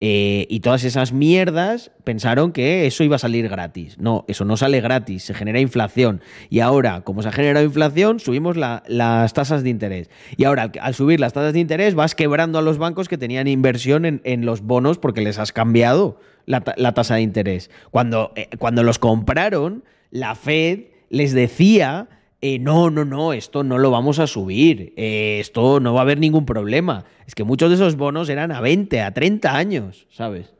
eh, y todas esas mierdas, pensaron que eso iba a salir gratis. No, eso no sale gratis, se genera inflación. Y ahora, como se ha generado inflación, subimos la- las tasas de interés. Y ahora, al, subir las tasas de interés, vas quebrando a los bancos que tenían inversión en los bonos porque les has cambiado la, ta- la tasa de interés. Cuando, eh, cuando los compraron, la Fed les decía eh, no, no, no, esto no lo vamos a subir, eh, esto no va a haber ningún problema. Es que muchos de esos bonos eran a 20, a 30 años, ¿sabes?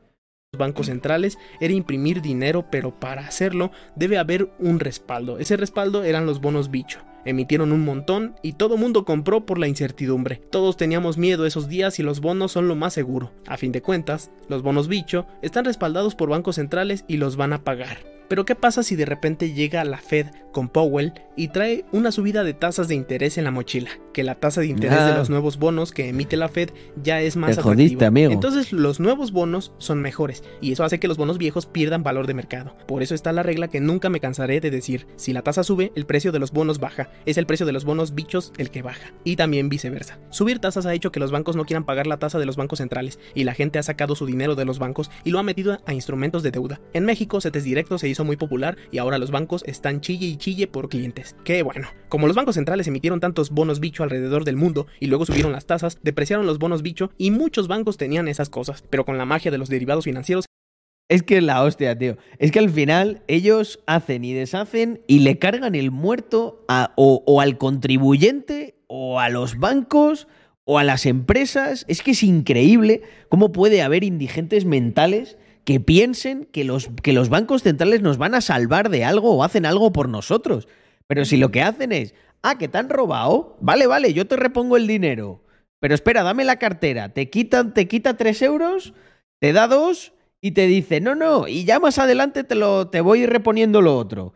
bancos centrales era imprimir dinero, pero para hacerlo debe haber un respaldo. Ese respaldo eran los bonos bicho. Emitieron un montón y todo mundo compró por la incertidumbre. Todos teníamos miedo esos días y los bonos son lo más seguro. A fin de cuentas, los bonos bicho están respaldados por bancos centrales y los van a pagar. Pero ¿qué pasa si de repente llega la Fed con Powell y trae una subida de tasas de interés en la mochila? Que la tasa de interés Ah. de los nuevos bonos que emite la Fed ya es más atractiva. Entonces los nuevos bonos son mejores y eso hace que los bonos viejos pierdan valor de mercado. Por eso está la regla que nunca me cansaré de decir, si la tasa sube, el precio de los bonos baja, es el precio de los bonos bichos el que baja, y también viceversa. Subir tasas ha hecho que los bancos no quieran pagar la tasa de los bancos centrales y la gente ha sacado su dinero de los bancos y lo ha metido a instrumentos de deuda. En México, CETES Directo se hizo muy popular y ahora los bancos están chille y chille por clientes. Qué bueno. Como los bancos centrales emitieron tantos bonos bicho alrededor del mundo y luego subieron las tasas, depreciaron los bonos bicho y muchos bancos tenían esas cosas, pero con la magia de los derivados financieros Es que la hostia, tío. Es que al final ellos hacen y deshacen y le cargan el muerto o al contribuyente o a los bancos o a las empresas. Es que es increíble cómo puede haber indigentes mentales que piensen que los, que los bancos centrales nos van a salvar de algo o hacen algo por nosotros. Pero si lo que hacen es, ah, que te han robado, vale, vale, yo te repongo el dinero. Pero espera, dame la cartera, te quitan, te quita tres euros, te da dos y te dice, no, no, y ya más adelante te, lo, te voy reponiendo lo otro.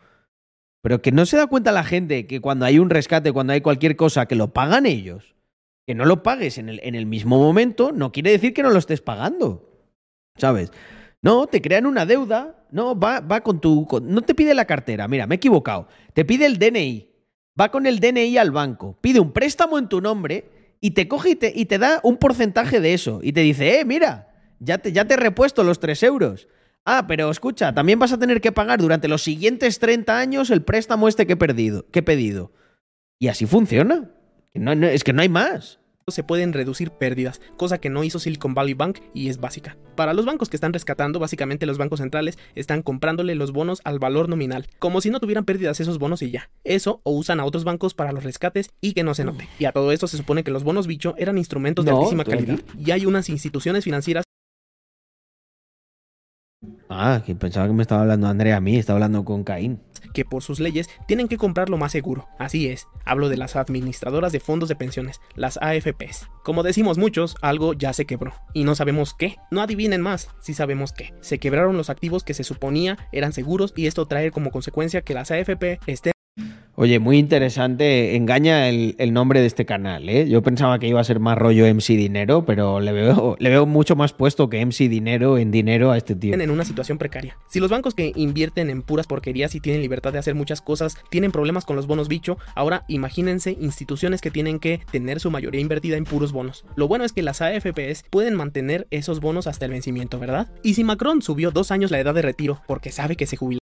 Pero que no se da cuenta la gente que cuando hay un rescate, cuando hay cualquier cosa, que lo pagan ellos. Que no lo pagues en el, en el mismo momento no quiere decir que no lo estés pagando. ¿Sabes? No, te crean una deuda. No, va, va con tu. no te pide la cartera. Mira, me he equivocado. Te pide el DNI. Va con el DNI al banco. Pide un préstamo en tu nombre y te coge y te, y te da un porcentaje de eso. Y te dice, eh, mira, ya te, ya te he repuesto los 3 euros. Ah, pero escucha, también vas a tener que pagar durante los siguientes 30 años el préstamo este que he, perdido, que he pedido. Y así funciona. No- es que no hay más. Se pueden reducir pérdidas, cosa que no hizo Silicon Valley Bank y es básica. Para los bancos que están rescatando, básicamente los bancos centrales están comprándole los bonos al valor nominal, como si no tuvieran pérdidas esos bonos y ya. Eso o usan a otros bancos para los rescates y que no se note. Y a todo esto se supone que los bonos bicho eran instrumentos de No, altísima calidad. Y hay unas instituciones financieras Ah, que pensaba que me estaba hablando Andrea a mí, estaba hablando con Caín. Que por sus leyes tienen que comprar lo más seguro. Así es, hablo de las administradoras de fondos de pensiones, las AFPs. Como decimos muchos, algo ya se quebró. Y no sabemos qué. No adivinen más, si sabemos qué. Se quebraron los activos que se suponía eran seguros y esto trae como consecuencia que las AFP estén Oye, muy interesante, engaña el, el nombre de este canal, ¿eh? Yo pensaba que iba a ser más rollo MC Dinero, pero le veo, le veo mucho más puesto que MC Dinero en dinero a este tío. en una situación precaria. Si los bancos que invierten en puras porquerías y tienen libertad de hacer muchas cosas tienen problemas con los bonos bicho, ahora imagínense instituciones que tienen que tener su mayoría invertida en puros bonos. Lo bueno es que las AFPs pueden mantener esos bonos hasta el vencimiento, ¿verdad? Y si Macron subió dos años la edad de retiro porque sabe que se jubilará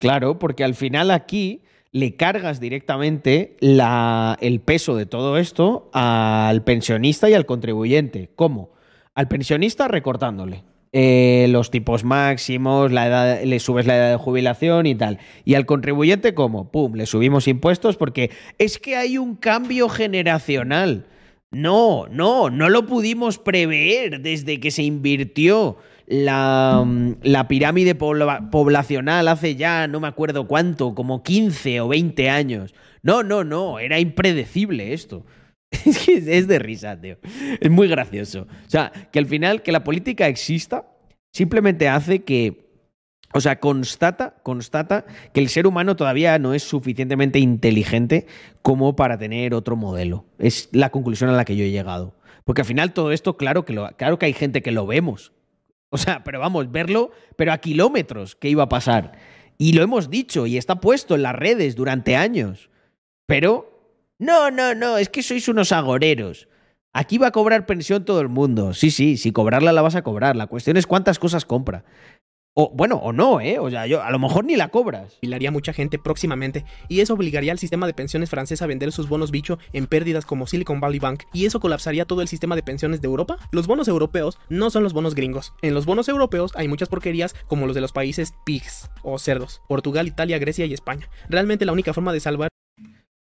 Claro, porque al final aquí le cargas directamente el peso de todo esto al pensionista y al contribuyente. ¿Cómo? Al pensionista recortándole. eh, los tipos máximos, la edad, le subes la edad de jubilación y tal. Y al contribuyente, ¿cómo? Pum, le subimos impuestos porque es que hay un cambio generacional. No, no, no lo pudimos prever desde que se invirtió la, mm, la pirámide pobla- poblacional hace ya no me acuerdo cuánto, como 15 o 20 años. No, no, no, era impredecible esto. Es que es de risa, tío. Es muy gracioso. O sea, que al final que la política exista simplemente hace que o sea, constata, constata que el ser humano todavía no es suficientemente inteligente como para tener otro modelo. Es la conclusión a la que yo he llegado. Porque al final todo esto, claro que, lo, claro que hay gente que lo vemos. O sea, pero vamos, verlo, pero a kilómetros que iba a pasar. Y lo hemos dicho y está puesto en las redes durante años. Pero, no, no, no, es que sois unos agoreros. Aquí va a cobrar pensión todo el mundo. Sí, sí, si cobrarla la vas a cobrar. La cuestión es cuántas cosas compra. O bueno, o no, ¿eh? O sea, yo, a lo mejor ni la cobras. jubilaría mucha gente próximamente y eso obligaría al sistema de pensiones francés a vender sus bonos bicho en pérdidas como Silicon Valley Bank y eso colapsaría todo el sistema de pensiones de Europa. Los bonos europeos no son los bonos gringos. En los bonos europeos hay muchas porquerías como los de los países pigs o cerdos, Portugal, Italia, Grecia y España. Realmente la única forma de salvar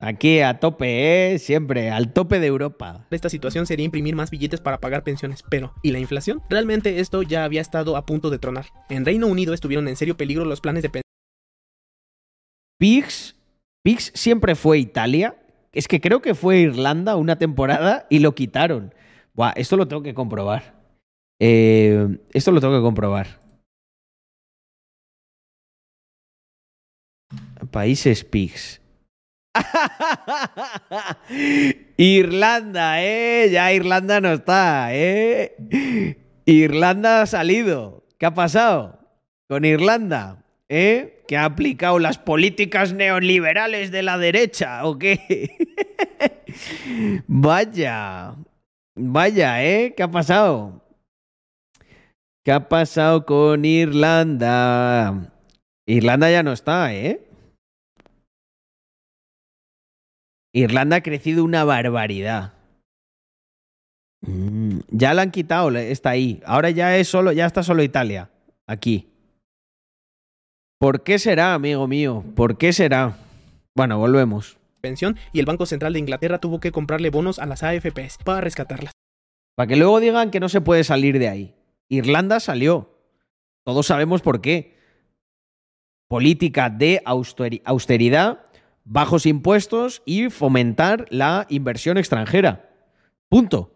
Aquí a tope, ¿eh? Siempre, al tope de Europa. esta situación sería imprimir más billetes para pagar pensiones, pero ¿y la inflación? Realmente esto ya había estado a punto de tronar. En Reino Unido estuvieron en serio peligro los planes de pensiones Pigs, Pigs siempre fue Italia. Es que creo que fue Irlanda una temporada y lo quitaron. Buah, esto lo tengo que comprobar. Eh, esto lo tengo que comprobar. Países Pigs. Irlanda, ¿eh? Ya Irlanda no está, ¿eh? Irlanda ha salido. ¿Qué ha pasado con Irlanda? ¿Eh? ¿Que ha aplicado las políticas neoliberales de la derecha o qué? Vaya. Vaya, ¿eh? ¿Qué ha pasado? ¿Qué ha pasado con Irlanda? Irlanda ya no está, ¿eh? Irlanda ha crecido una barbaridad. Mm, ya la han quitado, está ahí. Ahora ya es solo, ya está solo Italia. Aquí. ¿Por qué será, amigo mío? ¿Por qué será? Bueno, volvemos. pensión y el Banco Central de Inglaterra tuvo que comprarle bonos a las AFPs para rescatarlas. Para que luego digan que no se puede salir de ahí. Irlanda salió. Todos sabemos por qué. Política de austeri- austeridad, bajos impuestos y fomentar la inversión extranjera. Punto.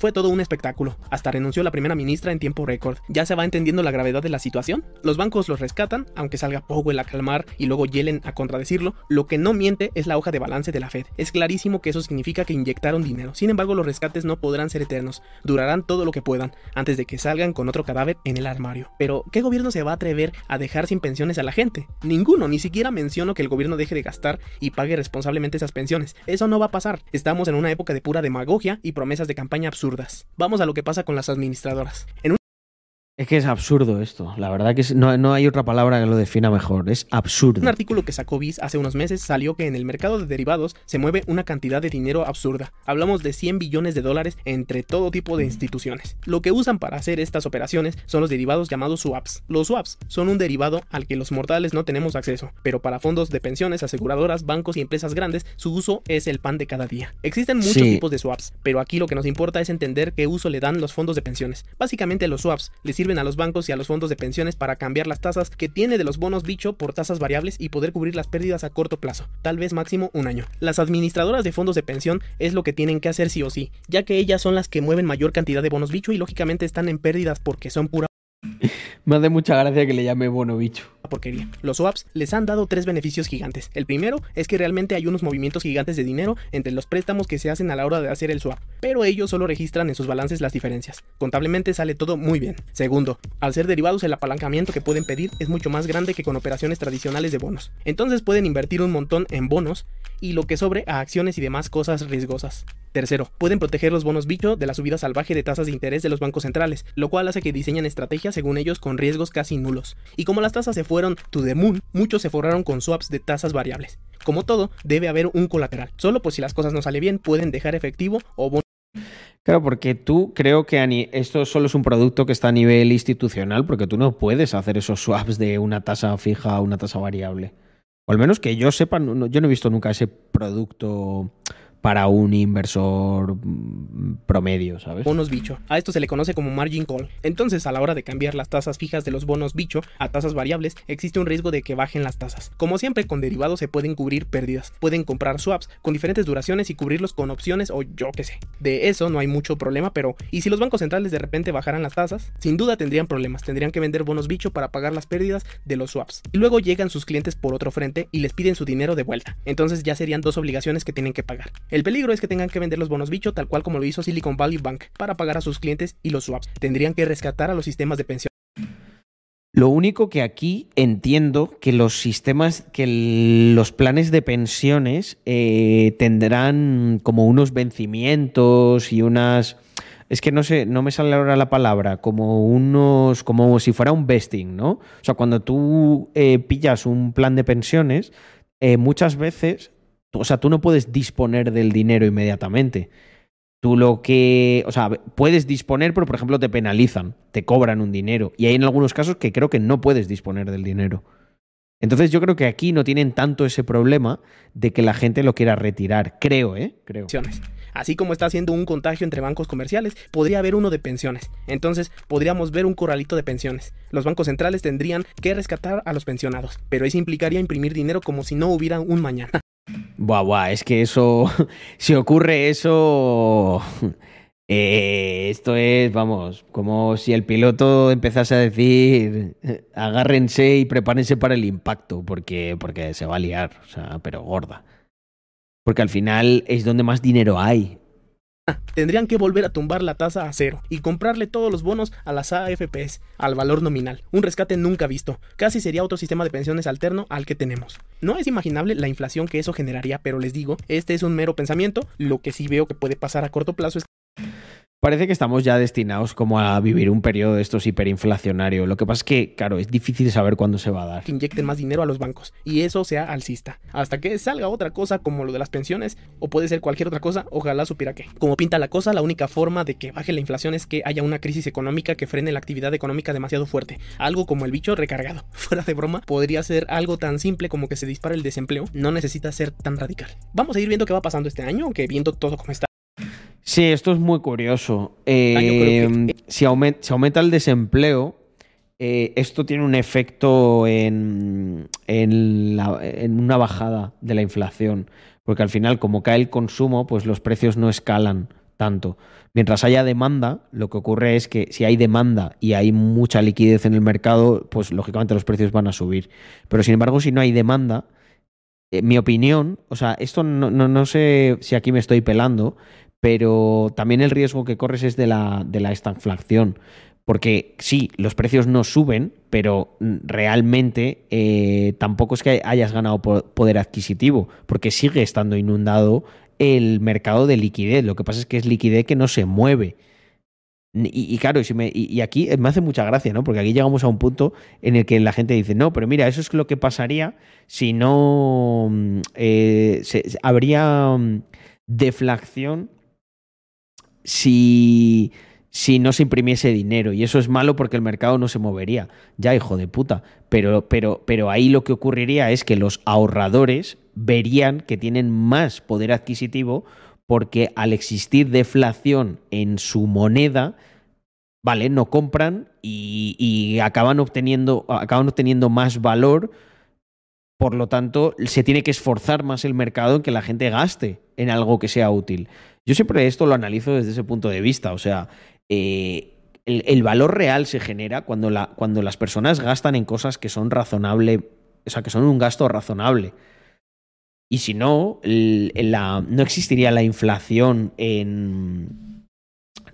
Fue todo un espectáculo. Hasta renunció la primera ministra en tiempo récord. ¿Ya se va entendiendo la gravedad de la situación? Los bancos los rescatan, aunque salga Powell a calmar y luego Yellen a contradecirlo. Lo que no miente es la hoja de balance de la Fed. Es clarísimo que eso significa que inyectaron dinero. Sin embargo, los rescates no podrán ser eternos. Durarán todo lo que puedan, antes de que salgan con otro cadáver en el armario. Pero, ¿qué gobierno se va a atrever a dejar sin pensiones a la gente? Ninguno, ni siquiera menciono que el gobierno deje de gastar y pague responsablemente esas pensiones. Eso no va a pasar. Estamos en una época de pura demagogia y promesas de campaña absurdas. Vamos a lo que pasa con las administradoras. En un Es que es absurdo esto. La verdad que es- no, no hay otra palabra que lo defina mejor. Es absurdo. Un artículo que sacó BIS hace unos meses salió que en el mercado de derivados se mueve una cantidad de dinero absurda. Hablamos de 100 billones de dólares entre todo tipo de instituciones. Lo que usan para hacer estas operaciones son los derivados llamados swaps. Los swaps son un derivado al que los mortales no tenemos acceso, pero para fondos de pensiones, aseguradoras, bancos y empresas grandes, su uso es el pan de cada día. Existen muchos Sí. tipos de swaps, pero aquí lo que nos importa es entender qué uso le dan los fondos de pensiones. Básicamente los swaps le sirven a los bancos y a los fondos de pensiones para cambiar las tasas que tiene de los bonos bicho por tasas variables y poder cubrir las pérdidas a corto plazo, tal vez máximo un año. Las administradoras de fondos de pensión es lo que tienen que hacer sí o sí, ya que ellas son las que mueven mayor cantidad de bonos bicho y lógicamente están en pérdidas porque son pura Me hace mucha gracia que le llame bono bicho. porquería. Los swaps les han dado tres beneficios gigantes. El primero es que realmente hay unos movimientos gigantes de dinero entre los préstamos que se hacen a la hora de hacer el swap, pero ellos solo registran en sus balances las diferencias. Contablemente sale todo muy bien. Segundo, al ser derivados el apalancamiento que pueden pedir es mucho más grande que con operaciones tradicionales de bonos. Entonces pueden invertir un montón en bonos y lo que sobre a acciones y demás cosas riesgosas. Tercero, pueden proteger los bonos bicho de la subida salvaje de tasas de interés de los bancos centrales, lo cual hace que diseñen estrategias según ellos con riesgos casi nulos. Y como las tasas se fueron to the moon, muchos se forraron con swaps de tasas variables. Como todo, debe haber un colateral. Solo por si las cosas no salen bien, pueden dejar efectivo o bonos Claro, porque tú creo que a ni- esto solo es un producto que está a nivel institucional, porque tú no puedes hacer esos swaps de una tasa fija a una tasa variable. O al menos que yo sepa, no- yo no he visto nunca ese producto para un inversor mm, promedio, ¿sabes? bonos bicho. A esto se le conoce como margin call. Entonces, a la hora de cambiar las tasas fijas de los bonos bicho a tasas variables, existe un riesgo de que bajen las tasas. Como siempre, con derivados se pueden cubrir pérdidas. Pueden comprar swaps con diferentes duraciones y cubrirlos con opciones o yo qué sé. De eso no hay mucho problema, pero ¿y si los bancos centrales de repente bajaran las tasas? Sin duda tendrían problemas. Tendrían que vender bonos bicho para pagar las pérdidas de los swaps. Y luego llegan sus clientes por otro frente y les piden su dinero de vuelta. Entonces ya serían dos obligaciones que tienen que pagar. El peligro es que tengan que vender los bonos bicho tal cual como lo hizo Silicon Valley Bank para pagar a sus clientes y los swaps. Tendrían que rescatar a los sistemas de pensión. Lo único que aquí entiendo que los sistemas, que los planes de pensiones eh, tendrán como unos vencimientos y unas. Es que no sé, no me sale ahora la palabra, como unos, como si fuera un vesting, ¿no? O sea, cuando tú eh, pillas un plan de pensiones, eh, muchas veces, o sea, tú no puedes disponer del dinero inmediatamente. Tú lo que, o sea, puedes disponer, pero por ejemplo te penalizan, te cobran un dinero. Y hay en algunos casos que creo que no puedes disponer del dinero. Entonces yo creo que aquí no tienen tanto ese problema de que la gente lo quiera retirar. Creo, ¿eh? Creo. Así como está haciendo un contagio entre bancos comerciales, podría haber uno de pensiones. Entonces, podríamos ver un corralito de pensiones. Los bancos centrales tendrían que rescatar a los pensionados, pero eso implicaría imprimir dinero como si no hubiera un mañana. Buah, es que eso, si ocurre eso, eh, esto es, vamos, como si el piloto empezase a decir, agárrense y prepárense para el impacto, porque, porque se va a liar, o sea, pero gorda. Porque al final es donde más dinero hay. Tendrían que volver a tumbar la tasa a cero y comprarle todos los bonos a las AFPs, al valor nominal. Un rescate nunca visto. Casi sería otro sistema de pensiones alterno al que tenemos. No es imaginable la inflación que eso generaría, pero les digo, este es un mero pensamiento. Lo que sí veo que puede pasar a corto plazo es Parece que estamos ya destinados como a vivir un periodo de estos hiperinflacionario. Lo que pasa es que, claro, es difícil saber cuándo se va a dar. que inyecten más dinero a los bancos y eso sea alcista. Hasta que salga otra cosa como lo de las pensiones o puede ser cualquier otra cosa, ojalá supiera que. Como pinta la cosa, la única forma de que baje la inflación es que haya una crisis económica que frene la actividad económica demasiado fuerte. Algo como el bicho recargado. Fuera de broma, podría ser algo tan simple como que se dispare el desempleo. No necesita ser tan radical. Vamos a ir viendo qué va pasando este año, aunque viendo todo como está. Sí, esto es muy curioso. Eh, Ah, que- si, aumen- si aumenta el desempleo, eh, esto tiene un efecto en, en la- en una bajada de la inflación. Porque al final, como cae el consumo, pues los precios no escalan tanto. Mientras haya demanda, lo que ocurre es que si hay demanda y hay mucha liquidez en el mercado, pues lógicamente los precios van a subir. Pero sin embargo, si no hay demanda, eh, mi opinión, o sea, esto no, no, no sé si aquí me estoy pelando, pero también el riesgo que corres es de la, de la estanflación. Porque sí, los precios no suben, pero realmente eh, tampoco es que hayas ganado po- poder adquisitivo, porque sigue estando inundado el mercado de liquidez. Lo que pasa es que es liquidez que no se mueve. Y, claro, y, aquí me hace mucha gracia, ¿no? Porque aquí llegamos a un punto en el que la gente dice, no, pero mira, eso es lo que pasaría si no mm, eh, habría mm, deflación si, si no se imprimiese dinero. Y eso es malo porque el mercado no se movería. Ya, hijo de puta. Pero, pero, pero ahí lo que ocurriría es que los ahorradores verían que tienen más poder adquisitivo porque al existir deflación en su moneda, vale, no compran y, y acaban obteniendo, acaban obteniendo más valor. Por lo tanto, se tiene que esforzar más el mercado en que la gente gaste en algo que sea útil. Yo siempre esto lo analizo desde ese punto de vista. O sea, eh, el, valor real se genera cuando, la, cuando las personas gastan en cosas que son razonable, o sea, que son un gasto razonable. Y si no, la- no existiría la inflación en.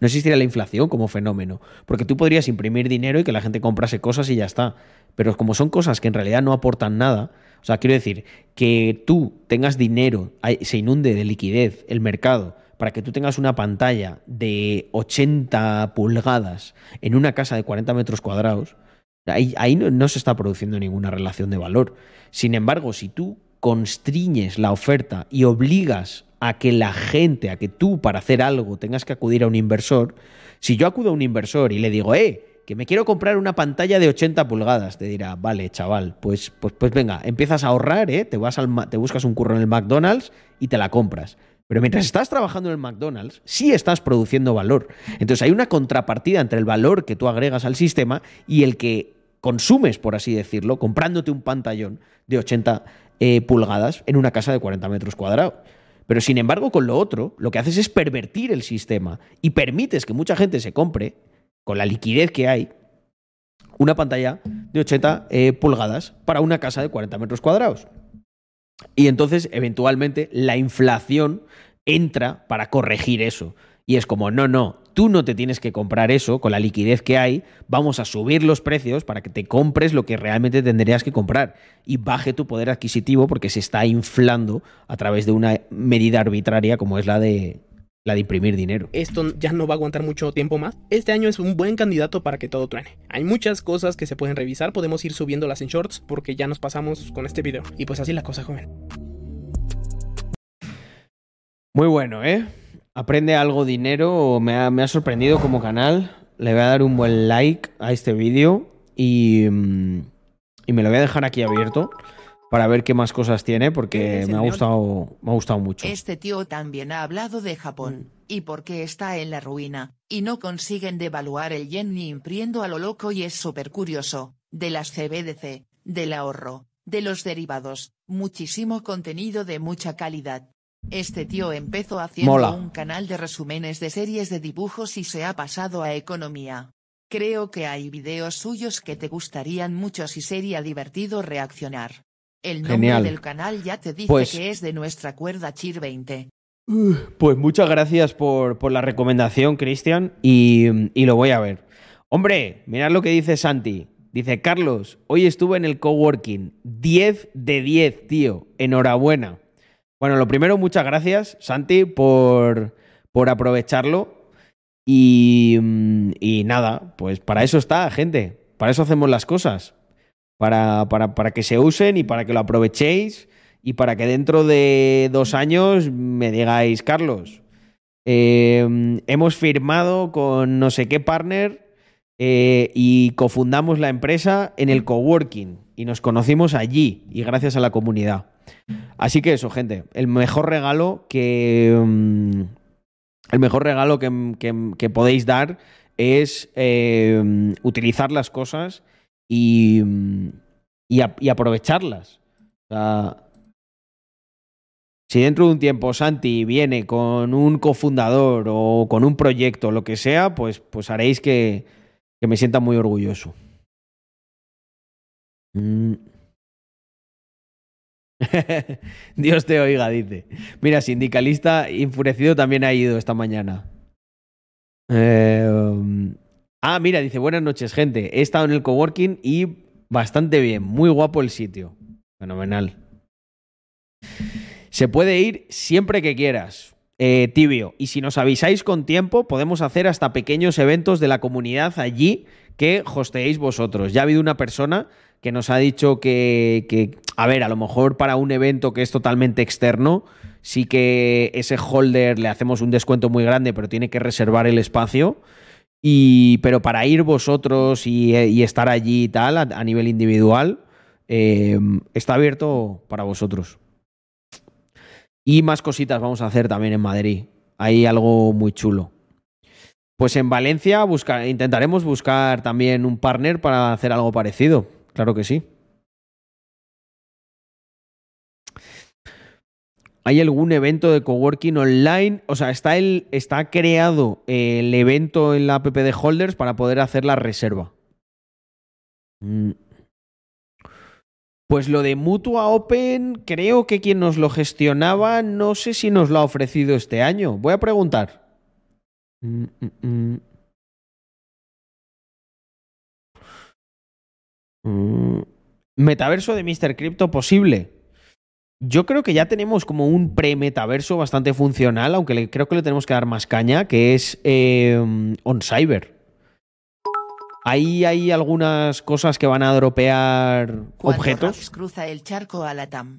No existiría la inflación como fenómeno. Porque tú podrías imprimir dinero y que la gente comprase cosas y ya está. Pero como son cosas que en realidad no aportan nada, o sea, quiero decir, que tú tengas dinero, se inunde de liquidez el mercado, para que tú tengas una pantalla de 80 pulgadas en una casa de 40 metros cuadrados, ahí, no, se está produciendo ninguna relación de valor. Sin embargo, si tú constriñes la oferta y obligas a que la gente, a que tú para hacer algo tengas que acudir a un inversor, si yo acudo a un inversor y le digo, eh, que me quiero comprar una pantalla de 80 pulgadas, te dirá, vale, chaval, pues, pues, pues venga, empiezas a ahorrar, ¿eh? te, vas al, te buscas un curro en el McDonald's y te la compras. Pero mientras estás trabajando en el McDonald's, sí estás produciendo valor. Entonces hay una contrapartida entre el valor que tú agregas al sistema y el que consumes, por así decirlo, comprándote un pantallón de 80 eh, pulgadas en una casa de 40 metros cuadrados. Pero sin embargo, con lo otro, lo que haces es pervertir el sistema y permites que mucha gente se compre, con la liquidez que hay, una pantalla de 80 eh, pulgadas para una casa de 40 metros cuadrados. Y entonces, eventualmente, la inflación entra para corregir eso. Y es como, no, no, tú no te tienes que comprar eso con la liquidez que hay, vamos a subir los precios para que te compres lo que realmente tendrías que comprar y baje tu poder adquisitivo porque se está inflando a través de una medida arbitraria como es la de la de imprimir dinero. Esto ya no va a aguantar mucho tiempo más. Este año es un buen candidato para que todo truene. Hay muchas cosas que se pueden revisar, podemos ir subiéndolas en shorts porque ya nos pasamos con este video. Y pues así la cosa, joven. Muy bueno, ¿eh? Aprende algo dinero, me ha, me ha sorprendido como canal. Le voy a dar un buen like a este vídeo y, mm, y me lo voy a dejar aquí abierto para ver qué más cosas tiene porque me ha gustado, me ha gustado mucho. Este tío también ha hablado de Japón, y por qué está en la ruina, y no consiguen devaluar el yen ni impriendo a lo loco y es súper curioso, de las CBDC, del ahorro, de los derivados, muchísimo contenido de mucha calidad. Este tío empezó haciendo Mola. un canal de resúmenes de series de dibujos y se ha pasado a economía. Creo que hay videos suyos que te gustarían mucho si sería divertido reaccionar. El nombre Genial. del canal ya te dice Pues- que es de nuestra cuerda Chir 20. Pues muchas gracias por, por la recomendación, Cristian, y, y lo voy a ver. Hombre, mirad lo que dice Santi. Dice, Carlos, hoy estuve en el coworking. 10 de 10, tío. Enhorabuena. Bueno, lo primero, muchas gracias, Santi, por, por aprovecharlo. Y, y nada, pues para eso está, gente. Para eso hacemos las cosas. Para, para, para que se usen y para que lo aprovechéis y para que dentro de dos años me digáis, Carlos, eh, hemos firmado con no sé qué partner eh, y cofundamos la empresa en el coworking y nos conocimos allí y gracias a la comunidad. Así que eso, gente, el mejor regalo que... mm, el mejor regalo que, que- podéis dar es eh, utilizar las cosas y, mm, y, aprovecharlas. O sea, si dentro de un tiempo Santi viene con un cofundador o con un proyecto, lo que sea, pues, pues haréis que, que me sienta muy orgulloso. Mm. Dios te oiga, dice. Mira, sindicalista enfurecido también ha ido esta mañana. Eh, um, ah, mira, dice, buenas noches, gente. He estado en el coworking y bastante bien. Muy guapo el sitio. Fenomenal. Se puede ir siempre que quieras. Eh, tibio. Y si nos avisáis con tiempo, podemos hacer hasta pequeños eventos de la comunidad allí que hosteéis vosotros. Ya ha habido una persona que nos ha dicho que, que, a ver, a lo mejor para un evento que es totalmente externo, sí que ese holder le hacemos un descuento muy grande, pero tiene que reservar el espacio. Y, pero para ir vosotros y, y estar allí y tal, a, nivel individual, eh, está abierto para vosotros. Y más cositas vamos a hacer también en Madrid. Hay algo muy chulo. Pues en Valencia intentaremos buscar también un partner para hacer algo parecido. Claro que sí. ¿Hay algún evento de coworking online? O sea, está, el, está creado el evento en la app de Holders para poder hacer la reserva. Mm. Pues lo de Mutua Open, creo que quien nos lo gestionaba, no sé si nos lo ha ofrecido este año. Voy a preguntar. Mm, mm. Metaverso de Mr. Crypto posible. Yo creo que ya tenemos como un pre-metaverso bastante funcional, aunque le- creo que le tenemos que dar más caña, que es eh, On Cyber. Ahí hay algunas cosas que van a dropear Cuando objetos. Rax cruza el charco a la TAM.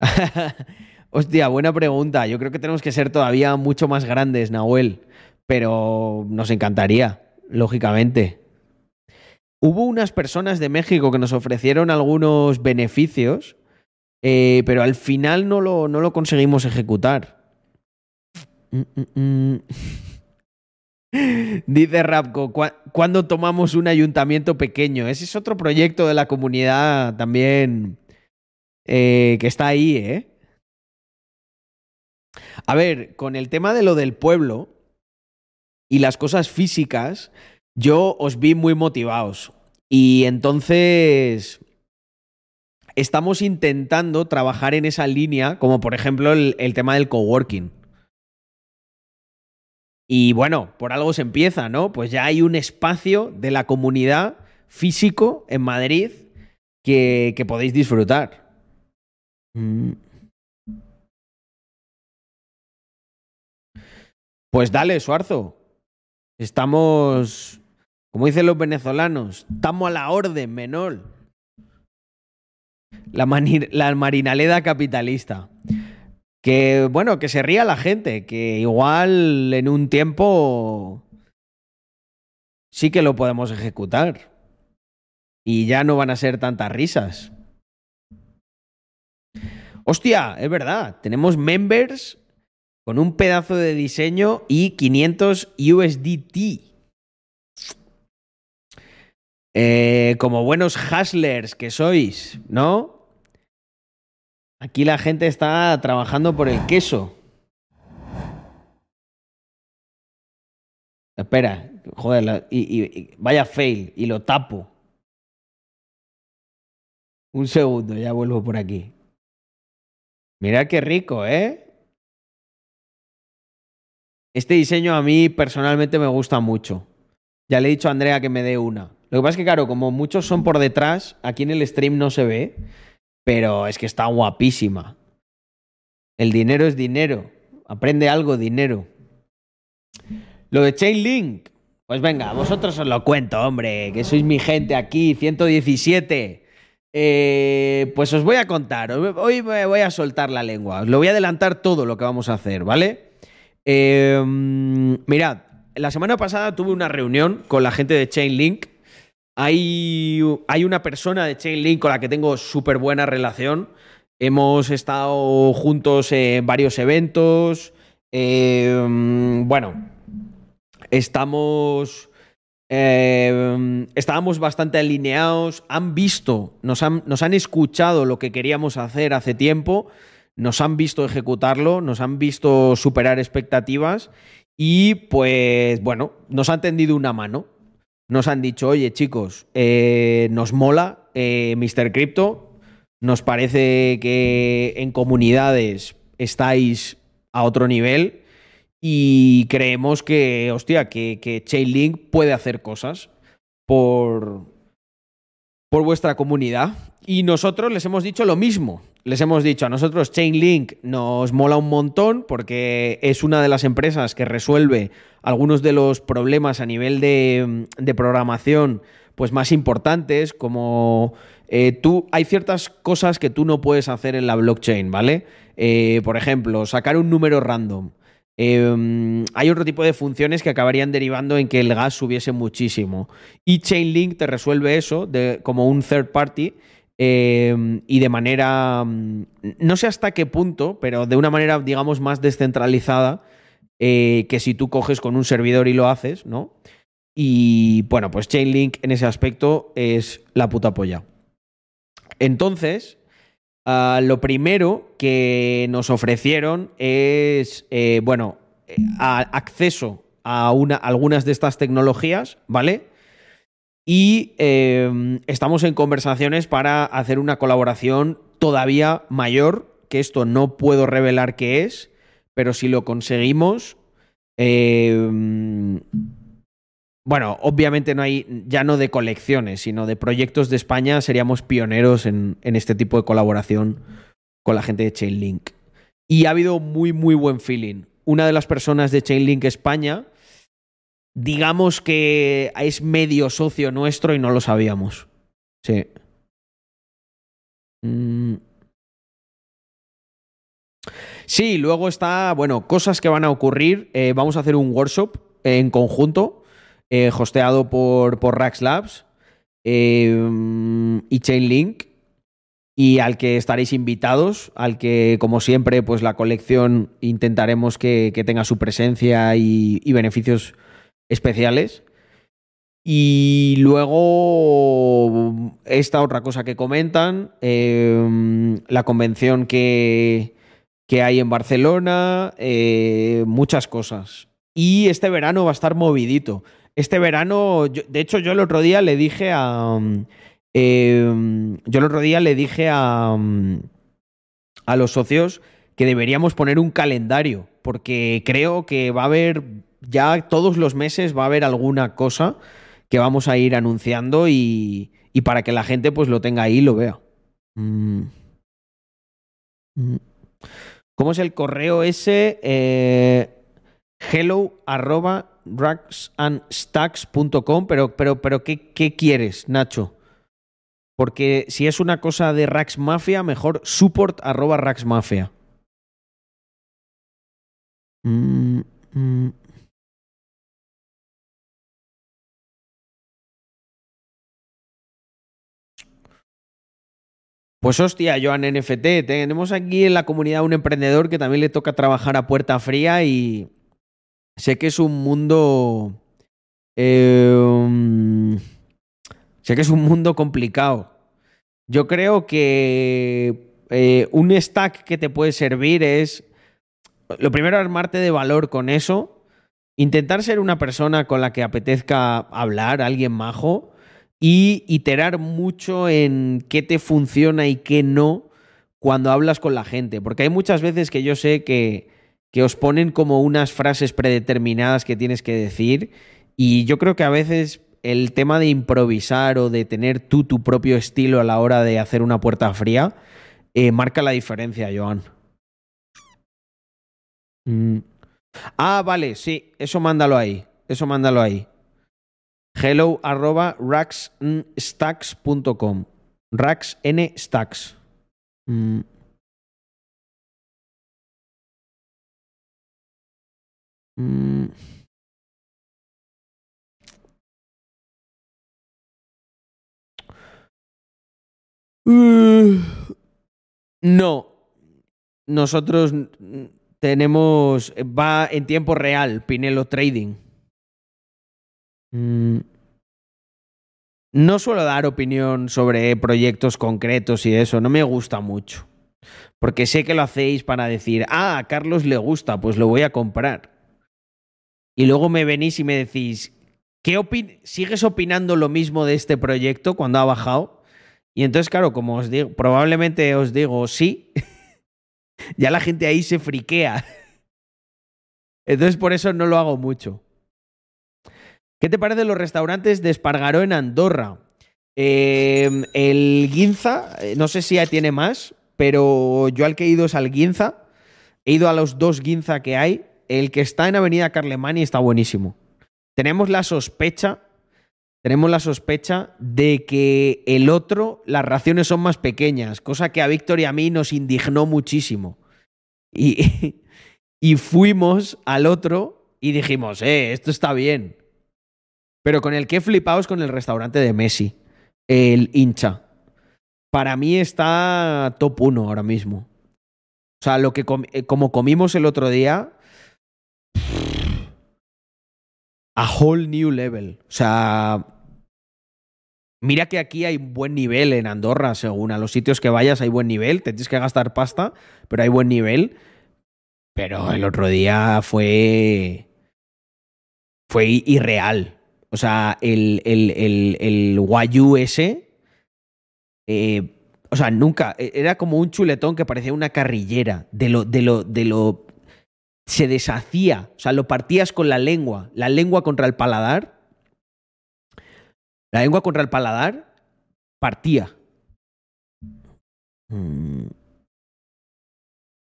Hostia, buena pregunta. Yo creo que tenemos que ser todavía mucho más grandes, Nahuel. Pero nos encantaría, lógicamente. Hubo unas personas de México que nos ofrecieron algunos beneficios Eh, pero al final no lo, no lo conseguimos ejecutar. Mm, mm, mm. Dice Rapco, "¿Cuá- ¿cuándo tomamos un ayuntamiento pequeño? Ese es otro proyecto de la comunidad también eh, que está ahí, ¿eh? A ver, con el tema de lo del pueblo y las cosas físicas, yo os vi muy motivados. Y entonces estamos intentando trabajar en esa línea, como por ejemplo el, tema del coworking. Y bueno, por algo se empieza, ¿no? Pues ya hay un espacio de la comunidad físico en Madrid que, que podéis disfrutar. Mm. Pues dale, Suarzo. Estamos, como dicen los venezolanos, estamos a la orden, menor. La, marinaleda capitalista. Que, bueno, que se ría la gente, que igual en un tiempo sí que lo podemos ejecutar. Y ya no van a ser tantas risas. Hostia, es verdad, tenemos members con un pedazo de diseño y 500 USDT. Eh, como buenos hustlers que sois, ¿no? Aquí la gente está trabajando por el queso. Espera, joder, y- y- vaya fail, y lo tapo. Un segundo, ya vuelvo por aquí. Mira qué rico, ¿eh? Este diseño a mí personalmente me gusta mucho. Ya le he dicho a Andrea que me dé una. Lo que pasa es que, claro, como muchos son por detrás, aquí en el stream no se ve, pero es que está guapísima. El dinero es dinero. Aprende algo, dinero. Lo de Chainlink, pues venga, vosotros os lo cuento, hombre, que sois mi gente aquí, 117. Eh, pues os voy a contar, Hoy- me voy a soltar la lengua, os lo voy a adelantar todo lo que vamos a hacer, ¿vale? Eh, mirad, la semana pasada tuve una reunión con la gente de Chainlink. Hay, hay una persona de Chainlink con la que tengo súper buena relación. Hemos estado juntos en varios eventos. Eh, bueno, estamos. eh, estábamos bastante alineados. Han visto, nos han, nos han escuchado lo que queríamos hacer hace tiempo. Nos han visto ejecutarlo, nos han visto superar expectativas y pues bueno, nos han tendido una mano. Nos han dicho, oye chicos, eh, nos mola eh, Mr. Crypto, nos parece que en comunidades estáis a otro nivel y creemos que, hostia, que, que Chainlink puede hacer cosas por, por vuestra comunidad. Y nosotros les hemos dicho lo mismo. Les hemos dicho a nosotros Chainlink nos mola un montón porque es una de las empresas que resuelve algunos de los problemas a nivel de, de programación pues más importantes como eh, tú hay ciertas cosas que tú no puedes hacer en la blockchain, ¿vale? Eh, por ejemplo, sacar un número random. Eh, hay otro tipo de funciones que acabarían derivando en que el gas subiese muchísimo. Y Chainlink te resuelve eso de, como un third party eh, y de manera, mm, no sé hasta qué punto, pero de una manera, digamos, más descentralizada eh, que si tú coges con un servidor y lo haces, ¿no? Y bueno, pues Chainlink en ese aspecto es la puta polla. Entonces, ah, lo primero que nos ofrecieron es, eh, bueno, eh, acceso a una, algunas de estas tecnologías, ¿vale? Y eh, estamos en conversaciones para hacer una colaboración todavía mayor, que esto no puedo revelar qué es, pero si lo conseguimos, eh, bueno, obviamente no hay, ya no de colecciones, sino de proyectos de España, seríamos pioneros en este tipo de colaboración con la gente de Chainlink. Y ha habido muy, muy buen feeling. Una de las personas de Chainlink España, digamos que es medio socio nuestro y no lo sabíamos. Sí. Mm. Sí, luego está, bueno, cosas que van a ocurrir. Eh, vamos a hacer un workshop en conjunto, eh, hosteado por, por Rax Labs eh, y Chainlink. y al que estaréis invitados, al que, como siempre, pues la colección intentaremos que, que tenga su presencia y, y beneficios especiales. Y luego, esta otra cosa que comentan, eh, la convención que, que hay en Barcelona, eh, muchas cosas. Y este verano va a estar movidito. Este verano, de hecho, yo el otro día le dije a. eh, yo el otro día le dije a. mm, a los socios que deberíamos poner un calendario, porque creo que va a haber. Ya todos los meses va a haber alguna cosa que vamos a ir anunciando y, y para que la gente pues lo tenga ahí y lo vea. Mm. Mm. ¿Cómo es el correo ese? Eh, hello arroba racksandstacks.com, pero, pero, pero ¿qué, ¿qué quieres, Nacho? Porque si es una cosa de Rax Mafia, mejor support arroba Rax Mafia. Mm. Pues hostia, Joan NFT, tenemos aquí en la comunidad un emprendedor que también le toca trabajar a puerta fría y sé que es un mundo... um, sé que es un mundo complicado. Yo creo que eh, un stack que te puede servir es, lo primero, armarte de valor con eso, intentar ser una persona con la que apetezca hablar, alguien majo, y iterar mucho en qué te funciona y qué no cuando hablas con la gente. Porque hay muchas veces que yo sé que, que os ponen como unas frases predeterminadas que tienes que decir y yo creo que a veces el tema de improvisar o de tener tú tu propio estilo a la hora de hacer una puerta fría eh, marca la diferencia, Joan. Mm. Ah, vale, sí, eso mándalo ahí. Eso mándalo ahí. Hello arroba racksnstacks.com. Racksnstacks. Mm. Mm. Uh, No. Nosotros tenemos. Va en tiempo real, Pinelo Trading. Mm. No suelo dar opinión sobre proyectos concretos y eso, no me gusta mucho. Porque sé que lo hacéis para decir, ah, a Carlos le gusta, pues lo voy a comprar. Y luego me venís y me decís, ¿qué opin ¿sigues opinando lo mismo de este proyecto cuando ha bajado? Y entonces, claro, como os digo, probablemente os digo sí, ya la gente ahí se friquea. Entonces, por eso no lo hago mucho. ¿Qué te parecen los restaurantes de Espargaró en Andorra? Eh, el Guinza, eh, no sé si ya tiene más, pero yo al que he ido es al Guinza. He ido a los dos Guinza que hay. El que está en Avenida Carlemani está buenísimo. Tenemos la sospecha, tenemos la sospecha de que el otro, las raciones son más pequeñas, cosa que a Víctor y a mí nos indignó muchísimo. Y, y fuimos al otro y dijimos, eh, esto está bien. Pero con el que he flipado es con el restaurante de Messi, el hincha. Para mí está top 1 ahora mismo. O sea, lo que eh, como comimos el otro día. A whole new level. O sea. Mira que aquí hay buen nivel en Andorra, según a los sitios que vayas hay buen nivel. Te tienes que gastar pasta, pero hay buen nivel. Pero el otro día fue. Fue irreal. O sea, el, el, el, el Wagyu ese. eh, o sea, nunca. e- Era como un chuletón que parecía una carrillera. De lo, de lo, de lo. Se deshacía. O sea, lo partías con la lengua. La lengua contra el paladar. La lengua contra el paladar. Partía. Mm.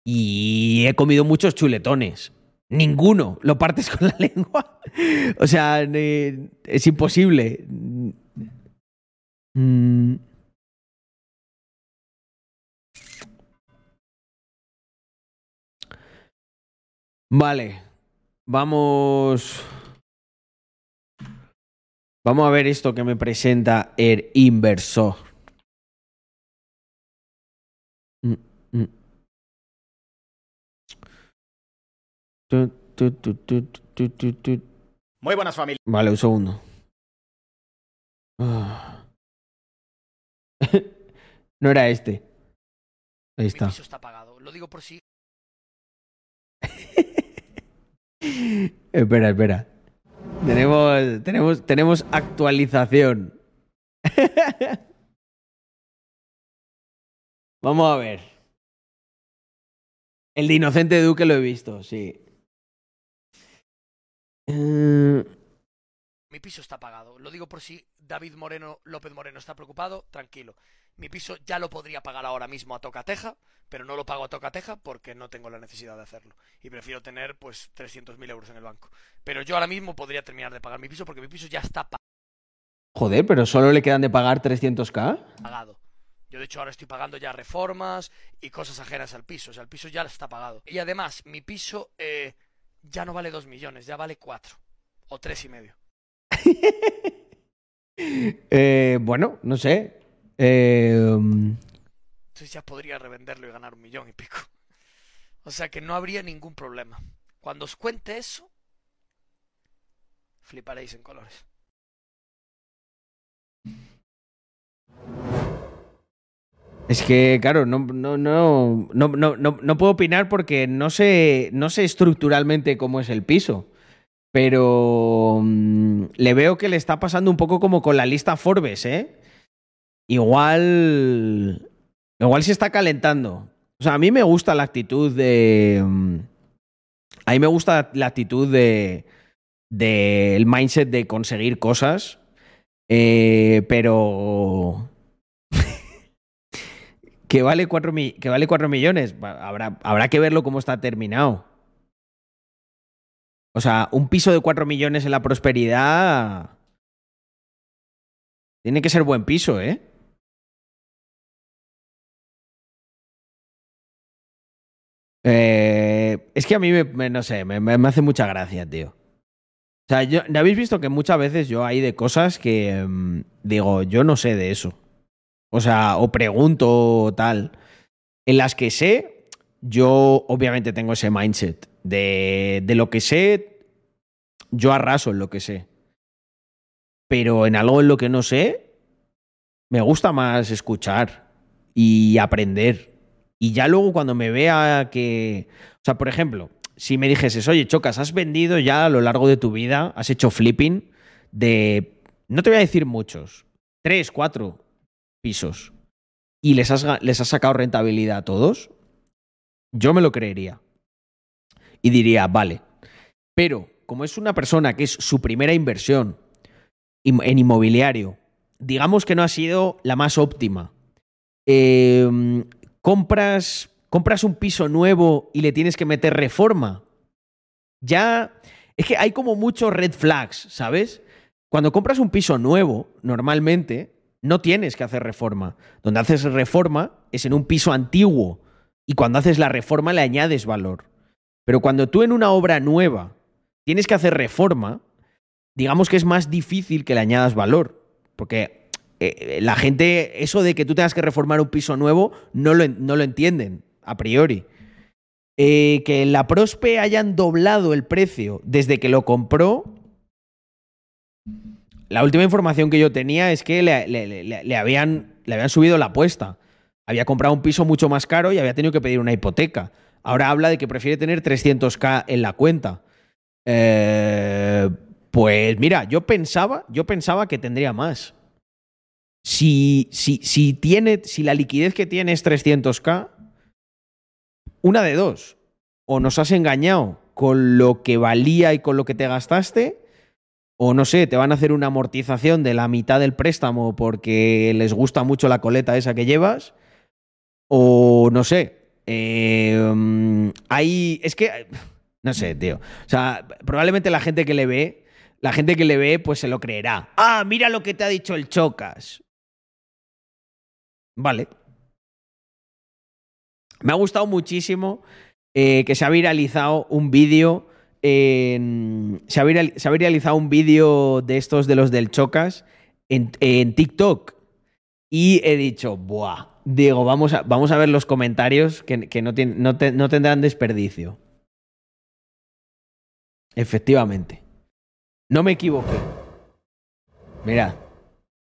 Y he comido muchos chuletones. Ninguno. Lo partes con la lengua. O sea, es imposible. Mm. Vale. Vamos. Vamos a ver esto que me presenta el inversor. Mm, mm. Tu, tu, tu, tu, tu, tu, tu. Muy buenas familias. Vale, un segundo. Ah. no era este. Ahí Mi está. piso está pagado. Lo digo por si. espera, espera. Tenemos, tenemos, tenemos actualización. Vamos a ver. El de Inocente Duque lo he visto, sí. Eh, Mi piso está pagado. Lo digo por si David Moreno, López Moreno está preocupado. Tranquilo. Mi piso ya lo podría pagar ahora mismo a tocateja, pero no lo pago a tocateja porque no tengo la necesidad de hacerlo. Y prefiero tener pues 300.000 euros en el banco. Pero yo ahora mismo podría terminar de pagar mi piso porque mi piso ya está pa- joder, pero solo le quedan de pagar 300k. pagado. Yo de hecho ahora estoy pagando ya reformas y cosas ajenas al piso. O sea, el piso ya está pagado. Y además, mi piso eh, ya no vale 2 millones, ya vale 4. O tres y medio. Eh, bueno, no sé. Eh, um, Entonces ya podría revenderlo y ganar un millón y pico. O sea que no habría ningún problema. Cuando os cuente eso, fliparéis en colores. Es que, claro, no, no, no, no, puedo opinar porque no sé, no sé estructuralmente cómo es el piso. Pero mm, le veo que le está pasando un poco como con la lista Forbes, ¿eh? Igual. Igual se está calentando. O sea, a mí me gusta la actitud de. mm, A mí me gusta la actitud de. del mindset de conseguir cosas. eh, pero que vale 4 que vale cuatro millones. Va- Habrá, habrá que verlo cómo está terminado. O sea, un piso de 4 millones en la prosperidad. Tiene que ser buen piso, ¿eh? Eh, es que a mí me, no sé, me- me hace mucha gracia, tío. O sea, yo, habéis visto que muchas veces yo hay de cosas que mm, digo, yo no sé de eso. O sea, o pregunto o tal. En las que sé, yo obviamente tengo ese mindset. De, de lo que sé, yo arraso en lo que sé. Pero en algo en lo que no sé, me gusta más escuchar y aprender. Y ya luego cuando me vea que... O sea, por ejemplo, si me dijeses, oye, Chocas, has vendido ya a lo largo de tu vida, has hecho flipping de... No te voy a decir muchos, tres, cuatro pisos y les has, les has sacado rentabilidad a todos, yo me lo creería. Y diría, vale. Pero como es una persona que es su primera inversión en inmobiliario, digamos que no ha sido la más óptima. Eh, compras, compras un piso nuevo y le tienes que meter reforma. Ya. Es que hay como muchos red flags, ¿sabes? Cuando compras un piso nuevo, normalmente no tienes que hacer reforma. Donde haces reforma es en un piso antiguo. Y cuando haces la reforma le añades valor. Pero cuando tú en una obra nueva tienes que hacer reforma, digamos que es más difícil que le añadas valor. Porque eh, la gente, eso de que tú tengas que reformar un piso nuevo, no lo, no lo entienden a priori. Eh, que en la Prospe hayan doblado el precio desde que lo compró. La última información que yo tenía es que le, habían, le habían subido la apuesta. Había comprado un piso mucho más caro y había tenido que pedir una hipoteca. Ahora habla de que prefiere tener 300k en la cuenta. Eh, pues mira, yo pensaba, yo pensaba que tendría más. Si, si, si, tiene, si la liquidez que tiene es 300k, una de dos. O nos has engañado con lo que valía y con lo que te gastaste, o no sé, te van a hacer una amortización de la mitad del préstamo porque les gusta mucho la coleta esa que llevas, o no sé. mm, hay. Es que. No sé, tío. O sea, probablemente la gente que le ve, la gente que le ve, pues se lo creerá. Ah, mira lo que te ha dicho el Chocas. Vale. Me ha gustado muchísimo eh, que se ha viralizado un vídeo. Se, ha viralizado un vídeo de estos de los del Chocas en, TikTok. Y he dicho, ¡buah! Digo, vamos a, vamos a ver los comentarios que, no, no tendrán desperdicio. Efectivamente. No me equivoqué. Mirad.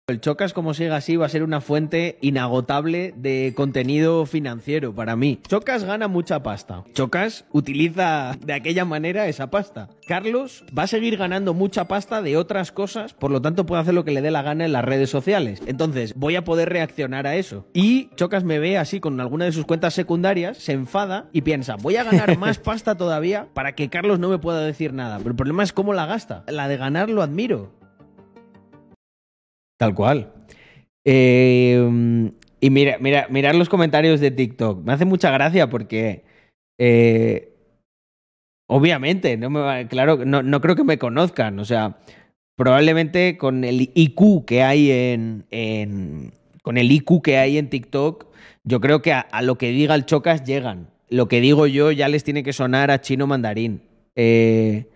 El Chocas, como siga así, va a ser una fuente inagotable de contenido financiero para mí. Chocas gana mucha pasta. Chocas utiliza de aquella manera esa pasta. Carlos va a seguir ganando mucha pasta de otras cosas, por lo tanto puede hacer lo que le dé la gana en las redes sociales. Entonces voy a poder reaccionar a eso. Y Chocas me ve así con alguna de sus cuentas secundarias, se enfada y piensa, voy a ganar más pasta todavía para que Carlos no me pueda decir nada. Pero el problema es cómo la gasta. La de ganar lo admiro. Tal cual. Eh, y mira, mira, mirar los comentarios de TikTok. Me hace mucha gracia porque. eh, obviamente, no me va- claro, no, no creo que me conozcan. O sea, probablemente con el IQ que hay en. en- con el IQ que hay en TikTok, yo creo que a, a lo que diga el Chocas llegan. Lo que digo yo ya les tiene que sonar a chino mandarín. Eh,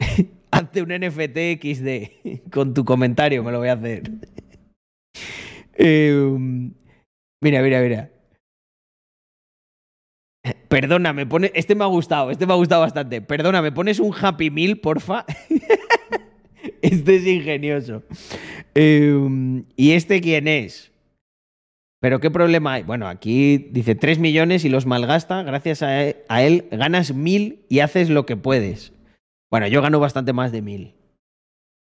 Hazte un NFT XD con tu comentario, me lo voy a hacer. Eh, mira, mira, mira. Perdona, me pone. Este me ha gustado, este me ha gustado bastante. Perdona, ¿me pones un Happy Meal, porfa? este es ingenioso. Eh, ¿Y este quién es? Pero ¿qué problema hay? Bueno, aquí dice 3 millones y los malgasta. Gracias a él, a él ganas mil y haces lo que puedes. Bueno, yo gano bastante más de mil.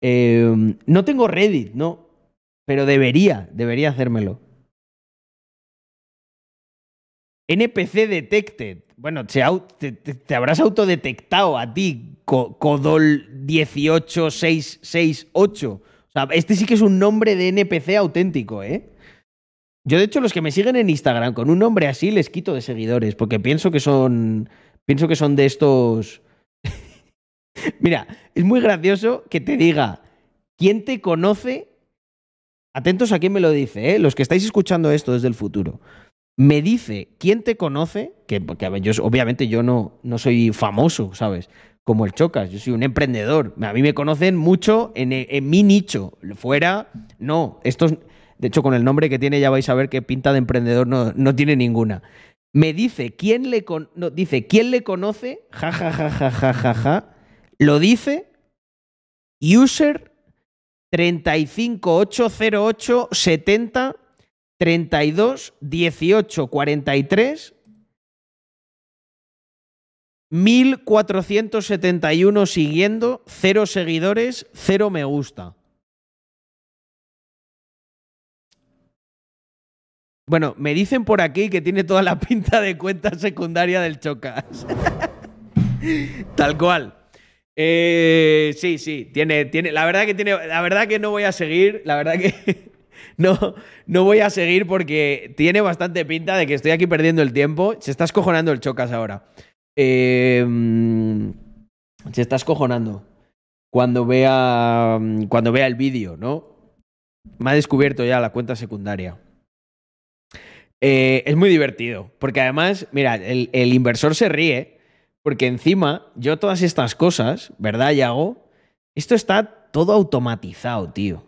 Eh, no tengo Reddit, no. Pero debería, debería hacérmelo. NPC detected. Bueno, te, habrás autodetectado a ti, Co- Codol 18668. O sea, este sí que es un nombre de NPC auténtico, ¿eh? Yo, de hecho, los que me siguen en Instagram con un nombre así les quito de seguidores, porque pienso que son. Pienso que son de estos. Mira, es muy gracioso que te diga quién te conoce. Atentos a quién me lo dice, ¿eh? los que estáis escuchando esto desde el futuro. Me dice quién te conoce, que obviamente yo no, no soy famoso, ¿sabes? Como el Chocas, yo soy un emprendedor. A mí me conocen mucho en, en mi nicho. Fuera, no. Estos, de hecho, con el nombre que tiene ya vais a ver que pinta de emprendedor no, no tiene ninguna. Me dice quién le, con- no, dice, ¿quién le conoce, ja, ja, ja, ja, ja, ja, ja. Lo dice user 35808 70 32 18 43 1471 siguiendo, 0 seguidores, 0 me gusta. Bueno, me dicen por aquí que tiene toda la pinta de cuenta secundaria del Chocas. Tal cual. Eh, sí, sí, tiene, tiene. La verdad que tiene. La verdad que no voy a seguir. La verdad que no, no voy a seguir porque tiene bastante pinta de que estoy aquí perdiendo el tiempo. Se está escojonando el Chocas ahora. Mm, se está escojonando. Cuando vea. mm, Cuando vea el vídeo, ¿no? Me ha descubierto ya la cuenta secundaria. Eh, es muy divertido. Porque además, mira, el inversor se ríe. Porque encima, yo todas estas cosas, ¿verdad, Yago? Esto está todo automatizado, tío.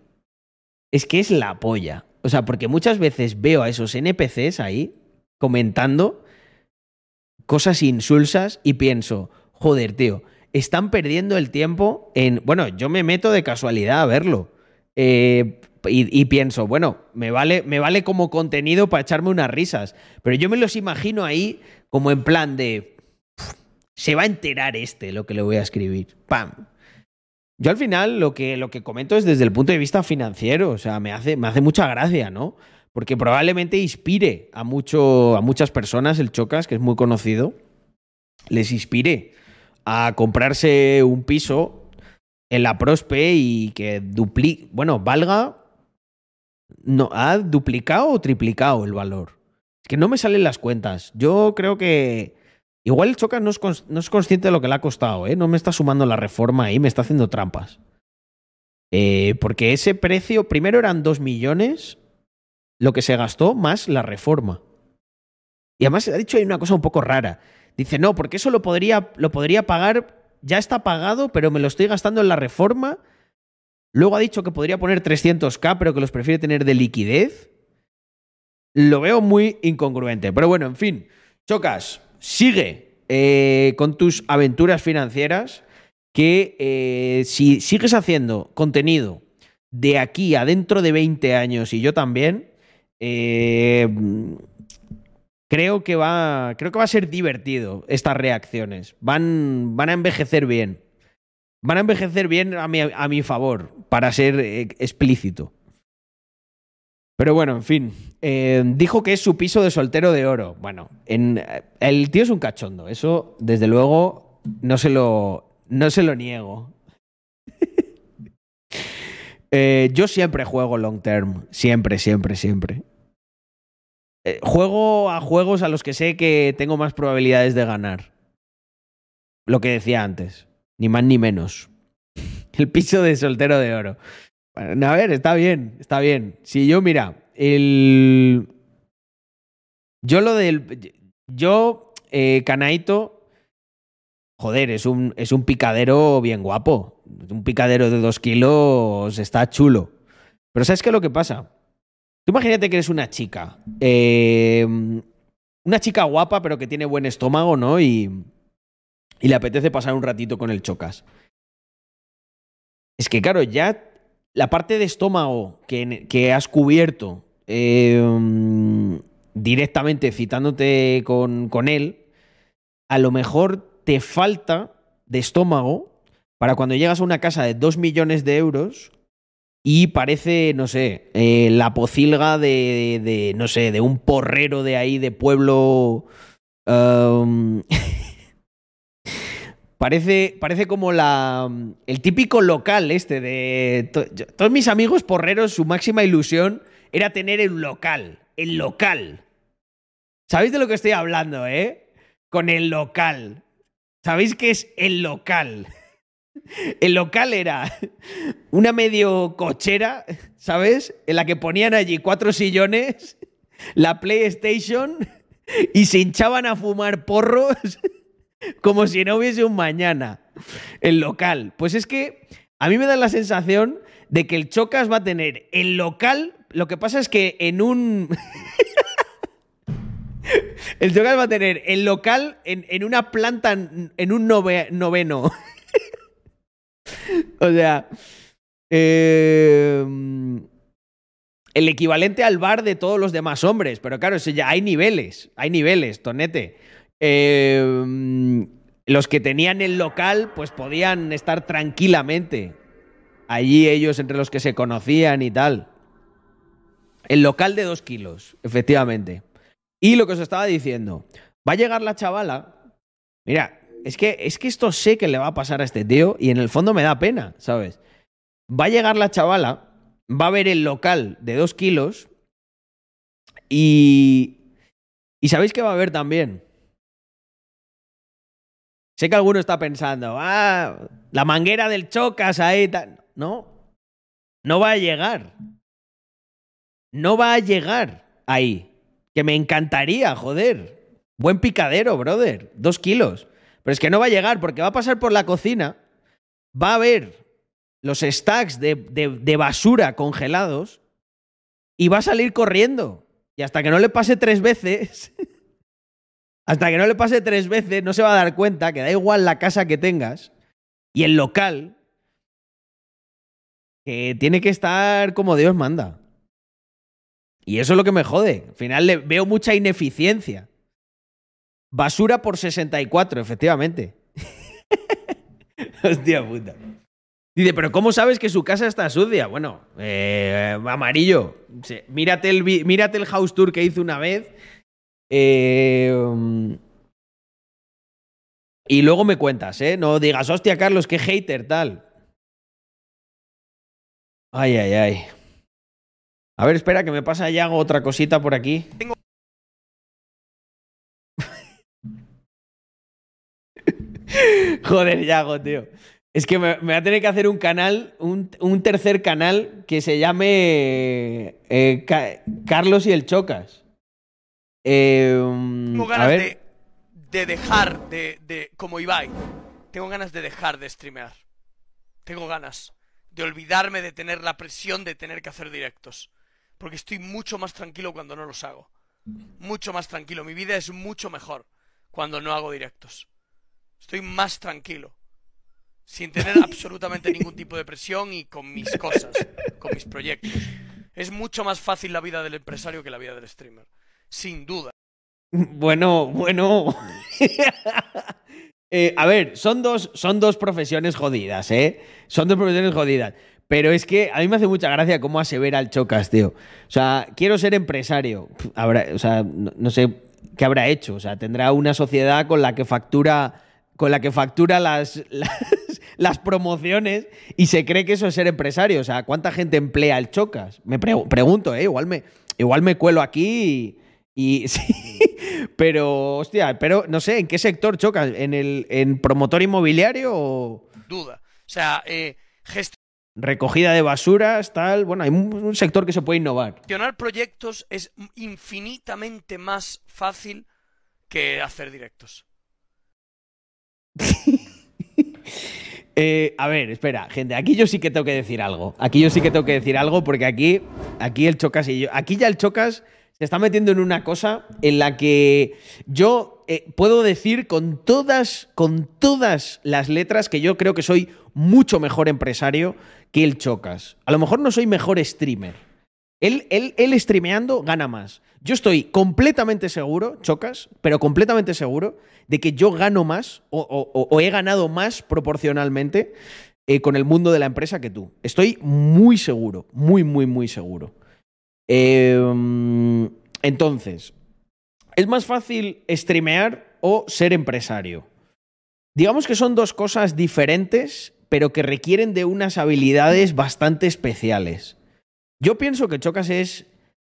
Es que es la polla. O sea, porque muchas veces veo a esos NPCs ahí comentando cosas insulsas y pienso, joder, tío, están perdiendo el tiempo en... Bueno, yo me meto de casualidad a verlo. Eh, y, y pienso, bueno, me vale, me vale como contenido para echarme unas risas. Pero yo me los imagino ahí como en plan de... Se va a enterar este lo que le voy a escribir. ¡Pam! Yo al final lo que, lo que comento es desde el punto de vista financiero. O sea, me hace, me hace mucha gracia, ¿no? Porque probablemente inspire a, a muchas personas el Chocas, que es muy conocido. Les inspire a comprarse un piso en la Prospe y que duplique. Bueno, valga. No, ha duplicado o triplicado el valor. Es que no me salen las cuentas. Yo creo que. Igual Chocas no es, consciente de lo que le ha costado, ¿eh? No me está sumando la reforma ahí, me está haciendo trampas. Eh, porque ese precio, primero eran 2 millones, lo que se gastó más la reforma. Y además ha dicho ahí una cosa un poco rara. Dice, no, porque eso lo podría, lo podría pagar, ya está pagado, pero me lo estoy gastando en la reforma. Luego ha dicho que podría poner 300k, pero que los prefiere tener de liquidez. lo veo muy incongruente. Pero bueno, en fin, Chocas, sigue eh, con tus aventuras financieras que eh, si sigues haciendo contenido de aquí a dentro de 20 años y yo también, eh, creo que va creo que va a ser divertido estas reacciones. Van, van a envejecer bien. Van a envejecer bien a mi, a mi favor, para ser explícito. Pero bueno, en fin. eh, dijo que es su piso de soltero de oro. Bueno, en, el tío es un cachondo. Eso, desde luego, no se lo, no se lo niego. Eh, yo siempre juego long term. Siempre, siempre, siempre. Eh, juego a juegos a los que sé que tengo más probabilidades de ganar. Lo que decía antes. Ni más ni menos. El piso de soltero de oro. A ver, está bien, está bien. Si yo, mira, el. Yo lo del. Yo, eh, Canaito. Joder, es un, es un picadero bien guapo. Un picadero de dos kilos está chulo. Pero ¿sabes qué es lo que pasa? Tú imagínate que eres una chica. eh, una chica guapa, pero que tiene buen estómago, ¿no? Y, y le apetece pasar un ratito con el chocas. Es que, claro, ya la parte de estómago que, has cubierto eh, directamente citándote con, con él, a lo mejor te falta de estómago para cuando llegas a una casa de 2 millones de euros y parece, no sé, eh, la pocilga de, de, no sé, de un porrero de ahí, de pueblo... um, Parece, parece como la, el típico local este de... todos mis amigos porreros, su máxima ilusión era tener el local. El local. ¿Sabéis de lo que estoy hablando, eh? Con el local. ¿Sabéis qué es el local? El local era una medio cochera, ¿sabes? En la que ponían allí cuatro sillones, la PlayStation y se hinchaban a fumar porros como si no hubiese un mañana. El local. Pues es que a mí me da la sensación de que el Chocas va a tener el local. Lo que pasa es que en un. el Chocas va a tener el local en, en una planta, en un nove- noveno. o sea. eh, el equivalente al bar de todos los demás hombres. Pero claro, eso ya hay niveles. Hay niveles, tonete. Eh, los que tenían el local, pues podían estar tranquilamente. Allí ellos entre los que se conocían y tal. El local de dos kilos, efectivamente. Y lo que os estaba diciendo, va a llegar la chavala. Mira, es que, es que esto sé que le va a pasar a este tío y en el fondo me da pena, ¿sabes? Va a llegar la chavala, va a ver el local de dos kilos y... ¿Y sabéis qué va a haber también? Sé que alguno está pensando, ah, la manguera del chocas ahí. tal". No, no va a llegar. No va a llegar ahí. Que me encantaría, joder. Buen picadero, brother. Dos kilos. Pero es que no va a llegar porque va a pasar por la cocina, va a ver los stacks de- de basura congelados y va a salir corriendo. Y hasta que no le pase tres veces, hasta que no le pase tres veces, no se va a dar cuenta que da igual la casa que tengas y el local, que tiene que estar como Dios manda. Y eso es lo que me jode. Al final le veo mucha ineficiencia. Basura por 64, efectivamente. Hostia puta. Dice, pero ¿cómo sabes que su casa está sucia? Bueno, eh, amarillo. Mírate el, mírate el house tour que hice una vez. Eh, um, y luego me cuentas, ¿eh? No digas, hostia, Carlos, qué hater, tal. Ay, ay, ay. A ver, espera, que me pasa ya otra cosita por aquí. Joder, Yago, tío. Es que me, me voy a tener que hacer un canal, un, un tercer canal que se llame eh, Ca- Carlos y el Chocas. Eh, um, Tengo a ganas ver, de, de dejar de, de. Como Ibai. Tengo ganas de dejar de streamear. Tengo ganas de olvidarme de tener la presión de tener que hacer directos. porque estoy mucho más tranquilo cuando no los hago. Mucho más tranquilo. Mi vida es mucho mejor cuando no hago directos. Estoy más tranquilo. Sin tener absolutamente ningún tipo de presión y con mis cosas, con mis proyectos. Es mucho más fácil la vida del empresario que la vida del streamer. Sin duda. Bueno, bueno. Eh, a ver, son dos, son dos profesiones jodidas, ¿eh? Son dos profesiones jodidas. Pero es que a mí me hace mucha gracia cómo asevera el Chocas, tío. O sea, quiero ser empresario. Habrá, o sea, no, no sé qué habrá hecho. O sea, tendrá una sociedad con la que factura, con la que factura las, las, las promociones y se cree que eso es ser empresario. O sea, ¿cuánta gente emplea el Chocas? Me pre- pregunto, ¿eh? Igual me, igual me cuelo aquí y, y- sí. Pero, hostia, pero no sé, ¿en qué sector chocas? ¿En el en promotor inmobiliario o Duda. O sea, eh, recogida de basuras, tal? Bueno, hay un, un sector que se puede innovar. gestionar proyectos es infinitamente más fácil que hacer directos. Eh, a ver, espera, gente, aquí yo sí que tengo que decir algo. Aquí yo sí que tengo que decir algo porque aquí, aquí el Chocas y yo, aquí ya el Chocas se está metiendo en una cosa en la que yo eh, puedo decir con todas, con todas las letras que yo creo que soy mucho mejor empresario que el Chocas. A lo mejor no soy mejor streamer. Él, él, él streameando gana más. Yo estoy completamente seguro, Chocas, pero completamente seguro de que yo gano más o, o- o- he ganado más proporcionalmente eh, con el mundo de la empresa que tú. Estoy muy seguro, muy, muy, muy seguro. Eh, entonces, ¿es más fácil streamear o ser empresario? Digamos que son dos cosas diferentes, pero que requieren de unas habilidades bastante especiales. Yo pienso que Chocas es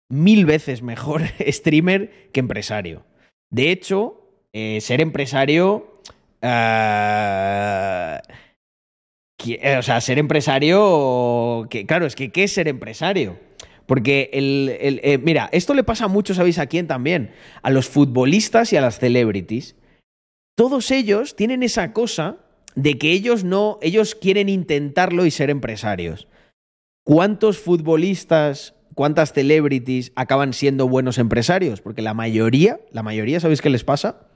mil veces mejor streamer que empresario. De hecho, eh, ser empresario. ah, eh, o sea, ser empresario. Que, claro, es que ¿qué es ser empresario? Porque el, el- eh, mira, esto le pasa mucho, ¿sabéis a quién también? A los futbolistas y a las celebrities. Todos ellos tienen esa cosa de que ellos no, ellos quieren intentarlo y ser empresarios. ¿Cuántos futbolistas, cuántas celebrities acaban siendo buenos empresarios? Porque la mayoría, la mayoría, ¿sabéis qué les pasa?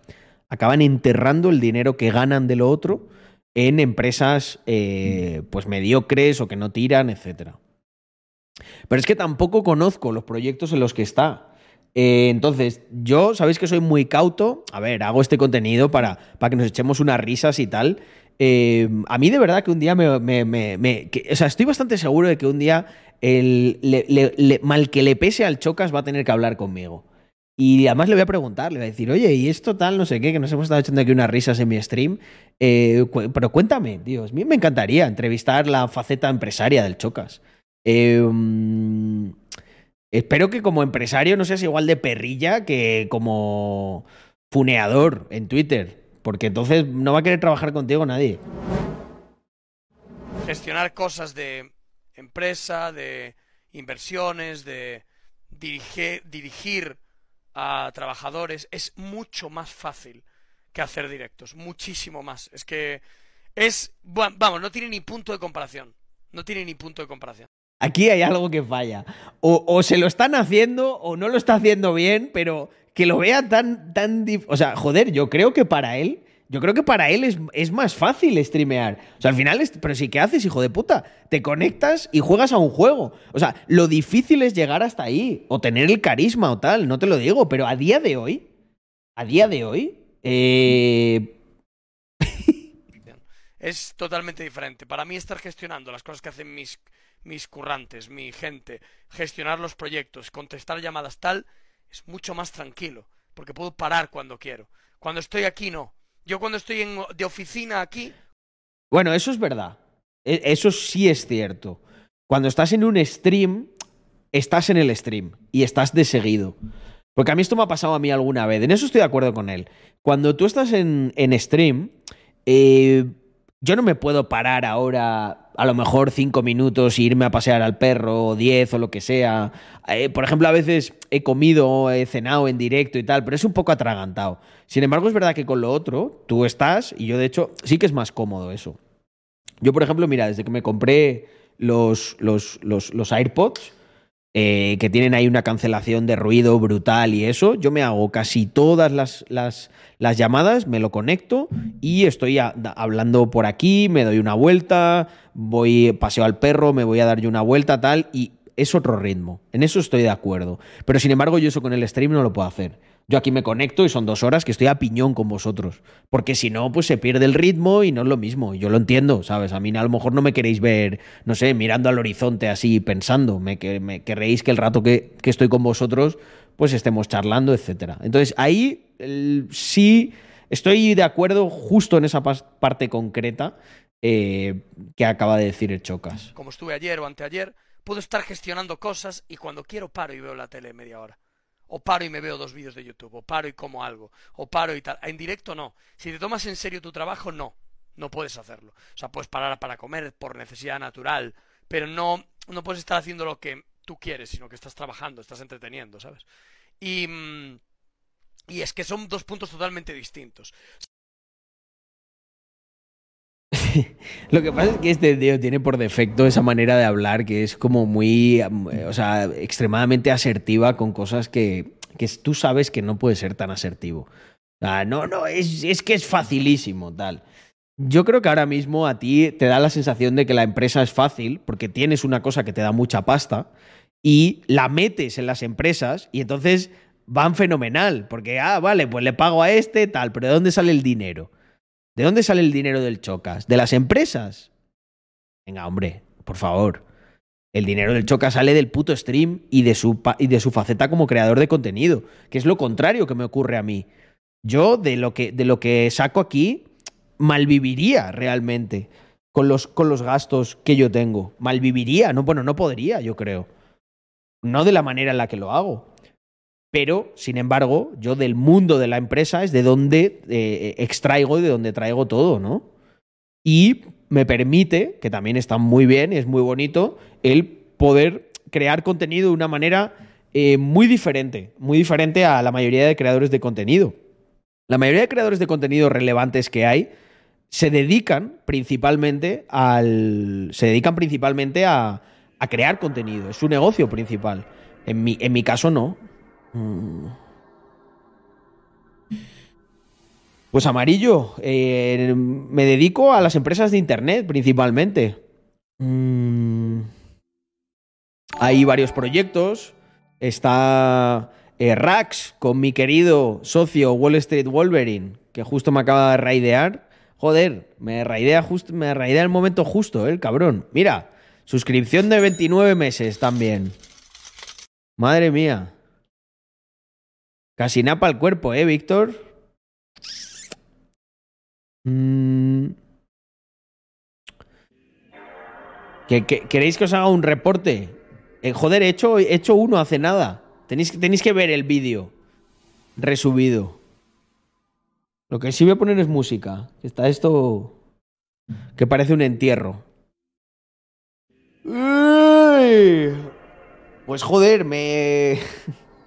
Acaban enterrando el dinero que ganan de lo otro en empresas eh, pues mediocres o que no tiran, etcétera. Pero es que tampoco conozco los proyectos en los que está. Eh, entonces, yo, sabéis que soy muy cauto. A ver, hago este contenido para, para que nos echemos unas risas y tal. Eh, a mí de verdad que un día me... o sea, estoy bastante seguro de que un día mal que le pese al Chocas va a tener que hablar conmigo. Y además le voy a preguntar, le voy a decir, oye, ¿y esto tal, no sé qué, que nos hemos estado echando aquí unas risas en mi stream? Eh, pero cuéntame, Dios, a mí me encantaría entrevistar la faceta empresaria del Chocas. Mm, espero que como empresario no seas igual de perrilla que como funeador en Twitter, porque entonces no va a querer trabajar contigo nadie. gestionar cosas de empresa, de inversiones, de dirige- dirigir a trabajadores, es mucho más fácil que hacer directos, muchísimo más. Es que es, vamos, no tiene ni punto de comparación, no tiene ni punto de comparación. Aquí hay algo que falla. O, se lo están haciendo o no lo está haciendo bien, pero que lo vea tan, tan... O sea, joder, yo creo que para él, yo creo que para él es, es más fácil streamear. O sea, al final, es- pero sí, ¿qué haces, hijo de puta? Te conectas y juegas a un juego. O sea, lo difícil es llegar hasta ahí, o tener el carisma o tal, no te lo digo, pero a día de hoy, a día de hoy, eh, Es totalmente diferente. Para mí estar gestionando las cosas que hacen mis, mis currantes, mi gente, gestionar los proyectos, contestar llamadas tal, es mucho más tranquilo, porque puedo parar cuando quiero. Cuando estoy aquí no. Yo cuando estoy en, de oficina aquí, Bueno, eso es verdad. E- Eso sí es cierto. Cuando estás en un stream, estás en el stream y estás de seguido. Porque a mí esto me ha pasado a mí alguna vez. En eso estoy de acuerdo con él. Cuando tú estás en, en stream, eh, yo no me puedo parar ahora a lo mejor cinco minutos e irme a pasear al perro, o diez o lo que sea. Eh, por ejemplo, a veces he comido, he cenado en directo y tal, pero es un poco atragantado. Sin embargo, es verdad que con lo otro, tú estás, y yo de hecho, sí que es más cómodo eso. Yo, por ejemplo, mira, desde que me compré los, los, los, los AirPods, eh, que tienen ahí una cancelación de ruido brutal y eso, yo me hago casi todas las, las, llamadas, me lo conecto y estoy hablando por aquí, me doy una vuelta, voy, paseo al perro, me voy a dar yo una vuelta, tal, y es otro ritmo. En eso estoy de acuerdo. Pero sin embargo, yo eso con el stream no lo puedo hacer. Yo aquí me conecto y son dos horas que estoy a piñón con vosotros. Porque si no, pues se pierde el ritmo y no es lo mismo. Yo lo entiendo, ¿sabes? A mí a lo mejor no me queréis ver, no sé, mirando al horizonte así, pensando. Me, que, me querréis que el rato que, estoy con vosotros, pues estemos charlando, etcétera. Entonces ahí sí estoy de acuerdo justo en esa parte concreta eh, que acaba de decir el Chocas. Como estuve ayer o anteayer, puedo estar gestionando cosas y cuando quiero paro y veo la tele media hora. O paro y me veo dos vídeos de YouTube, o paro y como algo, o paro y tal. En directo no. Si te tomas en serio tu trabajo, no. No puedes hacerlo. O sea, puedes parar para comer por necesidad natural, pero no, no puedes estar haciendo lo que tú quieres, sino que estás trabajando, estás entreteniendo, ¿sabes? Y, mm, y es que son dos puntos totalmente distintos. Lo que pasa es que este tío tiene por defecto esa manera de hablar que es como muy, eh, o sea, extremadamente asertiva con cosas que, que tú sabes que no puede ser tan asertivo. Sea, no, no, es, es que es facilísimo, tal. Yo creo que ahora mismo a ti te da la sensación de que la empresa es fácil porque tienes una cosa que te da mucha pasta y la metes en las empresas y entonces van fenomenal porque, ah, vale, pues le pago a este, tal, pero ¿de dónde sale el dinero? ¿De dónde sale el dinero del Chocas? ¿De las empresas? Venga, hombre, por favor. El dinero del Chocas sale del puto stream y de, su y de su faceta como creador de contenido, que es lo contrario que me ocurre a mí. Yo de lo que, de lo que saco aquí malviviría realmente con los, con los gastos que yo tengo. Malviviría, no, bueno, no podría, yo creo. No de la manera en la que lo hago. Pero, sin embargo, yo del mundo de la empresa es de donde eh, extraigo y de donde traigo todo, ¿no? Y me permite, que también está muy bien y es muy bonito, el poder crear contenido de una manera eh, muy diferente, muy diferente a la mayoría de creadores de contenido. La mayoría de creadores de contenido relevantes que hay se dedican principalmente al. se dedican principalmente a, a crear contenido. Es su negocio principal. En mi, en mi caso, no. Pues amarillo, eh, me dedico a las empresas de internet principalmente. Mm. Hay varios proyectos. Está eh, Rax con mi querido socio Wall Street Wolverine, que justo me acaba de raidear. Joder, me raidea, justo, me raidea el momento justo, eh, el cabrón. Mira, suscripción de 29 meses también. Madre mía. Casi napa el cuerpo, ¿eh, Víctor? Mm. ¿Que, que- queréis que os haga un reporte? Eh, joder, he hecho, he hecho uno hace nada. Tenéis, que- tenéis que ver el vídeo resubido. Lo que sí voy a poner es música. Está esto que parece un entierro. Pues joder, me,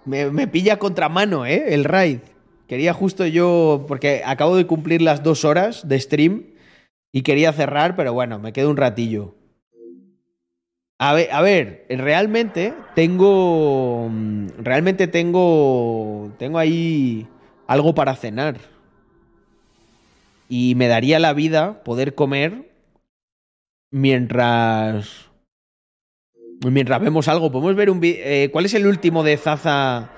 me, me pilla contramano, ¿eh? El raid. Quería justo yo, porque acabo de cumplir las dos horas de stream y quería cerrar, pero bueno, me quedo un ratillo. A ver, a ver, realmente tengo. mm, Realmente tengo. Tengo ahí algo para cenar. Y me daría la vida poder comer mientras. Mientras vemos algo. Podemos ver un eh, ¿Cuál es el último de Zaza.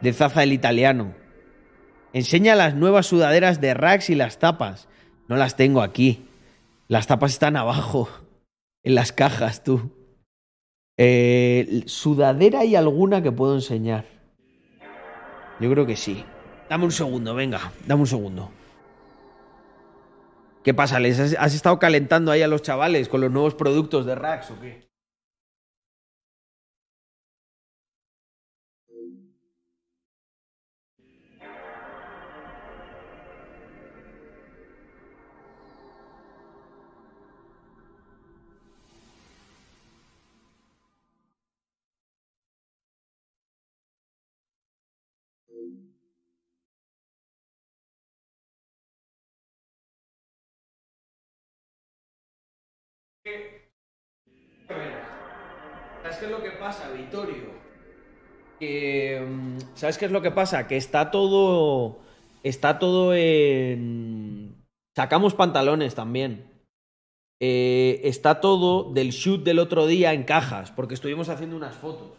De Zaza el italiano? Enseña las nuevas sudaderas de Rax y las tapas. No las tengo aquí. Las tapas están abajo. En las cajas, tú. Eh, sudadera y alguna que puedo enseñar. Yo creo que sí. Dame un segundo, venga, dame un segundo. ¿Qué pasa? ¿Les has, has estado calentando ahí a los chavales con los nuevos productos de Rax o qué? Qué es lo que pasa, Vittorio? Mm, ¿Sabes qué es lo que pasa? Que está todo. Está todo en. Sacamos pantalones también. Eh, está todo del shoot del otro día en cajas, porque estuvimos haciendo unas fotos.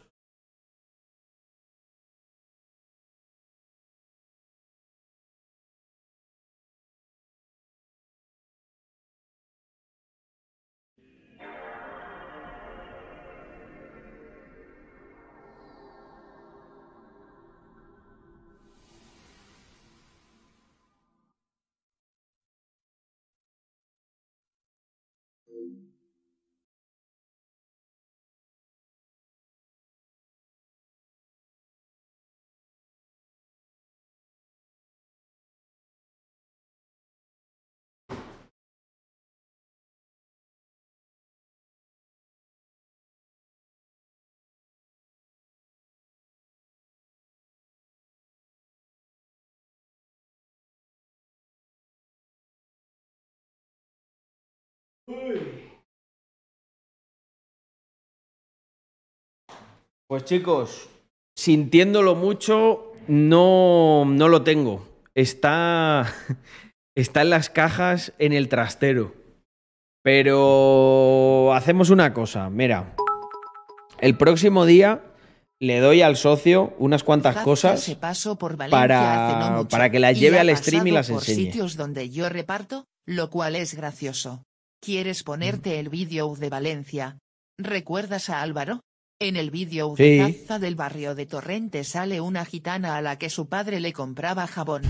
Pues chicos, sintiéndolo mucho, no, no lo tengo. Está, está en las cajas en el trastero. Pero hacemos una cosa, mira. El próximo día le doy al socio unas cuantas cosas para- no para que las lleve al stream y las enseñe. sitios donde yo reparto, lo cual es gracioso. ¿Quieres ponerte el vídeo de Valencia? ¿Recuerdas a Álvaro? En el vídeo Sí. de Zaza del barrio de Torrente sale una gitana a la que su padre le compraba jabón.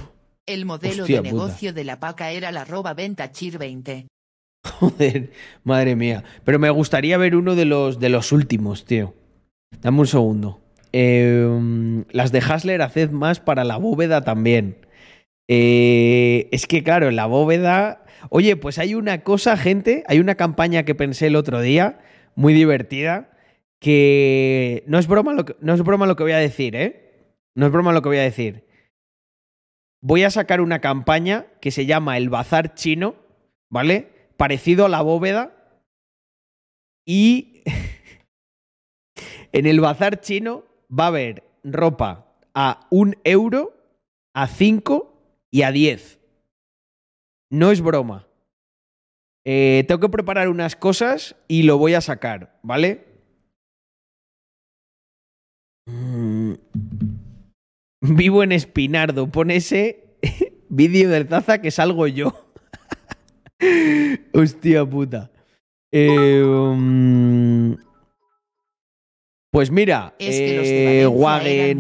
El modelo Hostia de puta. negocio de la paca era la roba venta chir 20. Joder, madre mía. Pero me gustaría ver uno de los, de los últimos, tío. Dame un segundo. Eh, las de Hasler haced más para la bóveda también. Eh, es que, claro, en la bóveda. Oye, pues hay una cosa, gente. Hay una campaña que pensé el otro día, muy divertida. Que no es broma lo que, no es broma lo que voy a decir, ¿eh? No es broma lo que voy a decir. Voy a sacar una campaña que se llama El Bazar Chino, ¿vale? Parecido a la bóveda. Y en el bazar chino va a haber ropa a un euro, a cinco y a diez. No es broma. Eh, tengo que preparar unas cosas y lo voy a sacar, ¿vale? Mm. Vivo en Espinardo. Pon ese vídeo del Zaza que salgo yo. Hostia puta. Eh, um, pues mira, Es que los de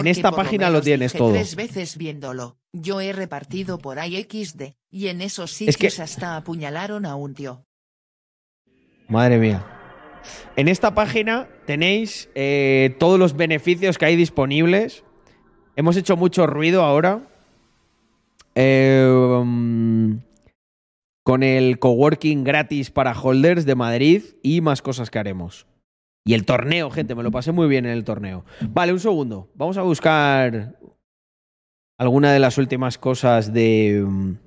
En esta por página lo tienes todo. Tres veces viéndolo. Yo he repartido por ahí XD, y en esos Es que- sitios hasta apuñalaron a un tío. Madre mía. En esta página tenéis eh, todos los beneficios que hay disponibles. Hemos hecho mucho ruido ahora. Eh, um, con el coworking gratis para holders de Madrid y más cosas que haremos. Y el torneo, gente, me lo pasé muy bien en el torneo. Vale, un segundo. Vamos a buscar alguna de las últimas cosas de. um,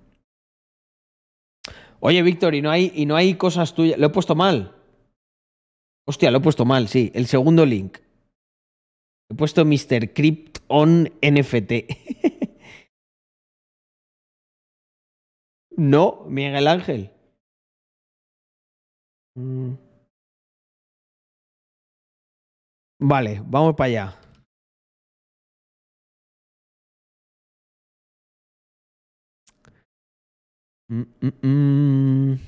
Oye, Víctor, ¿y no, hay, ¿y no hay cosas tuyas? ¿Lo he puesto mal? Hostia, lo he puesto mal, sí. El segundo link. He puesto Mr. Crypt on NFT. no, Miguel Ángel. Mm. Vale, vamos para allá. Mm, mm, mm.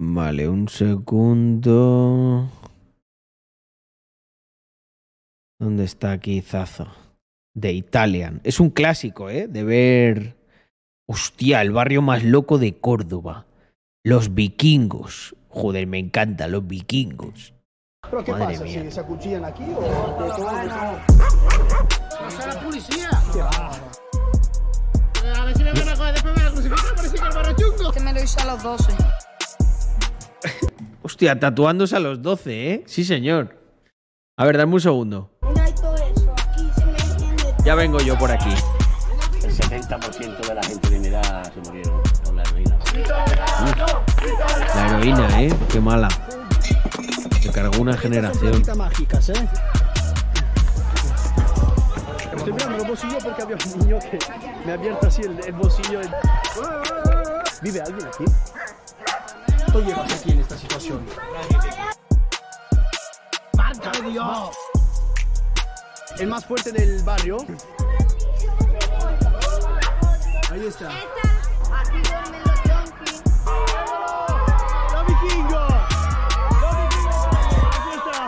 Vale, un segundo. ¿Dónde está aquí Zazo? De Italian. Es un clásico, ¿eh? De ver. Hostia, el barrio más loco de Córdoba. Los vikingos. Joder, me encanta, los vikingos. ¿Pero qué Madre pasa? mía. ¿Si se acuchillan aquí o? ¡Pasa la policía! A ver si me van a coger después me van a crucificar por decir que el barro chungo. Que me lo hice a los 12. Hostia, tatuándose a los 12, ¿eh? Sí, señor. A ver, dame un segundo. Ya vengo yo por aquí. 90% de la gente de mi edad se murieron con la heroína. La heroína, ¿eh? Qué mala. Se cargó una generación. mágicas, ¿eh? Estoy mirando los bolsillos porque había un niño que me ha abierto así el, el bolsillo. ¿Vive alguien aquí? ¿Tú llevas aquí en esta situación? ¡Marca de Dios! El más fuerte del barrio. Ahí está. Aquí duermen los yonkis. ¡Los vikingos! ¡Los vikingos! ¡Aquí está!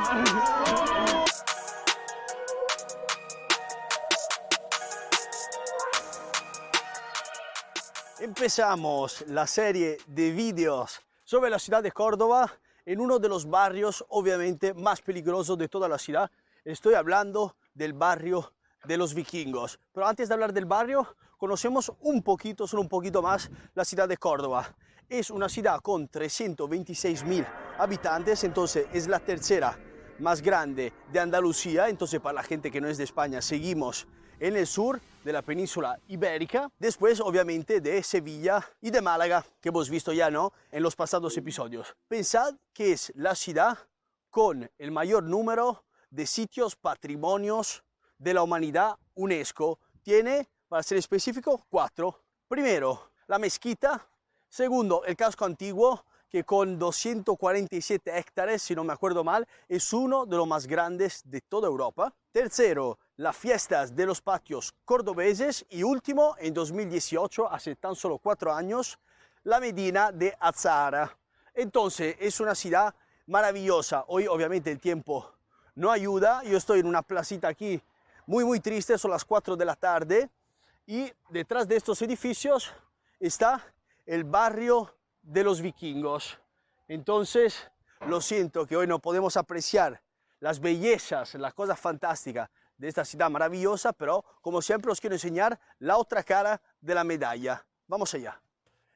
Empezamos la serie de vídeos sobre la ciudad de Córdoba en uno de los barrios obviamente más peligrosos de toda la ciudad. Estoy hablando del barrio de los vikingos. Pero antes de hablar del barrio, conocemos un poquito, solo un poquito más, la ciudad de Córdoba. Es una ciudad con 326 mil habitantes, entonces es la tercera más grande de Andalucía. Entonces para la gente que no es de España, seguimos en el sur de la península ibérica, después obviamente de Sevilla y de Málaga, que hemos visto ya ¿no? en los pasados episodios. Pensad que es la ciudad con el mayor número de sitios patrimonios de la humanidad UNESCO. Tiene, para ser específico, cuatro. Primero, la mezquita. Segundo, el casco antiguo, que con 247 hectáreas, si no me acuerdo mal, es uno de los más grandes de toda Europa. Tercero, las fiestas de los patios cordobeses. Y último, en 2018, hace tan solo cuatro años, la Medina de Azara. Entonces, es una ciudad maravillosa. Hoy, obviamente, el tiempo no ayuda. Yo estoy en una placita aquí muy, muy triste. Son las 4 de la tarde. Y detrás de estos edificios está el barrio de los vikingos. Entonces, lo siento que hoy no podemos apreciar las bellezas, las cosas fantásticas de esta ciudad maravillosa, pero como siempre os quiero enseñar la otra cara de la medalla. Vamos allá.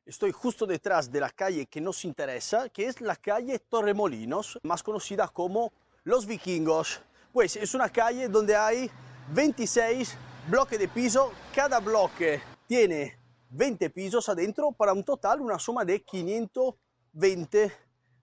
Estoy justo detrás de la calle que nos interesa, que es la calle Torremolinos, más conocida como Los Vikingos. Pues es una calle donde hay 26 bloques de piso, cada bloque tiene 20 pisos adentro para un total, una suma de 520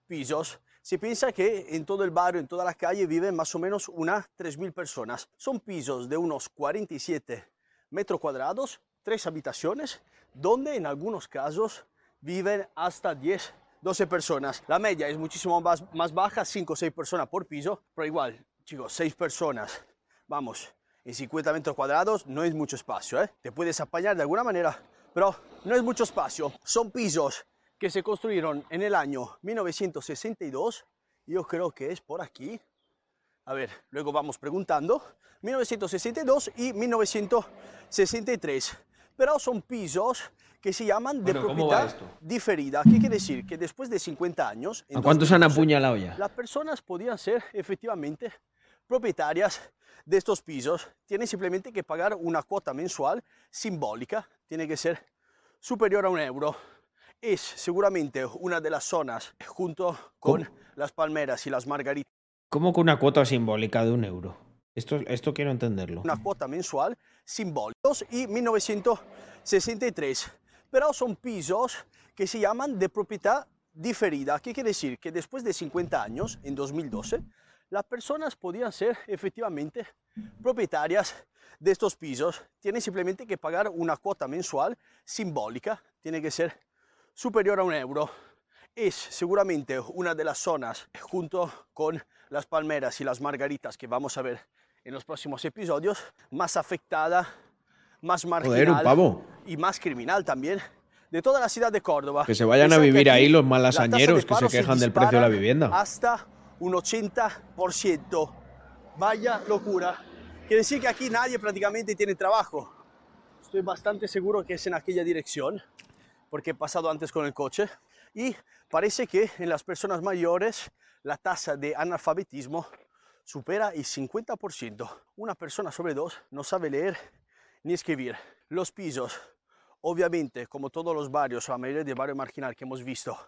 pisos. Se piensa que en todo el barrio, en toda la calle, viven más o menos unas 3.000 personas. Son pisos de unos 47 metros cuadrados, tres habitaciones, donde en algunos casos viven hasta 10, 12 personas. La media es muchísimo más, más baja, 5 o 6 personas por piso, pero igual, chicos, 6 personas, vamos, en 50 metros cuadrados no es mucho espacio, ¿eh? Te puedes apañar de alguna manera, pero no es mucho espacio. Son pisos que se construyeron en el año 1962, yo creo que es por aquí. A ver, luego vamos preguntando. 1962 y 1963. Pero son pisos que se llaman de Bueno, ¿cómo va propiedad diferida. ¿Qué quiere decir? Que después de 50 años... ¿A cuántos han 2012, apuñalado ya? las personas podían ser efectivamente propietarias de estos pisos. Tienen simplemente que pagar una cuota mensual simbólica. Tiene que ser superior a un euro. Es seguramente una de las zonas, junto con las palmeras y las margaritas, ¿Cómo con una cuota simbólica de un euro? Esto, esto quiero entenderlo. una cuota mensual simbólicos y 1963. Pero son pisos que se llaman de propiedad diferida. ¿Qué quiere decir? Que después de 50 años, en 2012, las personas podían ser efectivamente propietarias de estos pisos. Tienen simplemente que pagar una cuota mensual simbólica. Tiene que ser superior a un euro. Es seguramente una de las zonas, junto con las palmeras y las margaritas que vamos a ver en los próximos episodios, más afectada, más marginal Joder, y más criminal también de toda la ciudad de Córdoba. Que se vayan a vivir ahí los la malasañeros que se quejan del precio de la vivienda. Hasta un 80%. Vaya locura. Quiere decir que aquí nadie prácticamente tiene trabajo. Estoy bastante seguro que es en aquella dirección, porque he pasado antes con el coche. Y parece que en las personas mayores la tasa de analfabetismo supera el 50%. Una persona sobre dos no sabe leer ni escribir. Los pisos, obviamente, como todos los barrios, la mayoría de barrio marginal que hemos visto,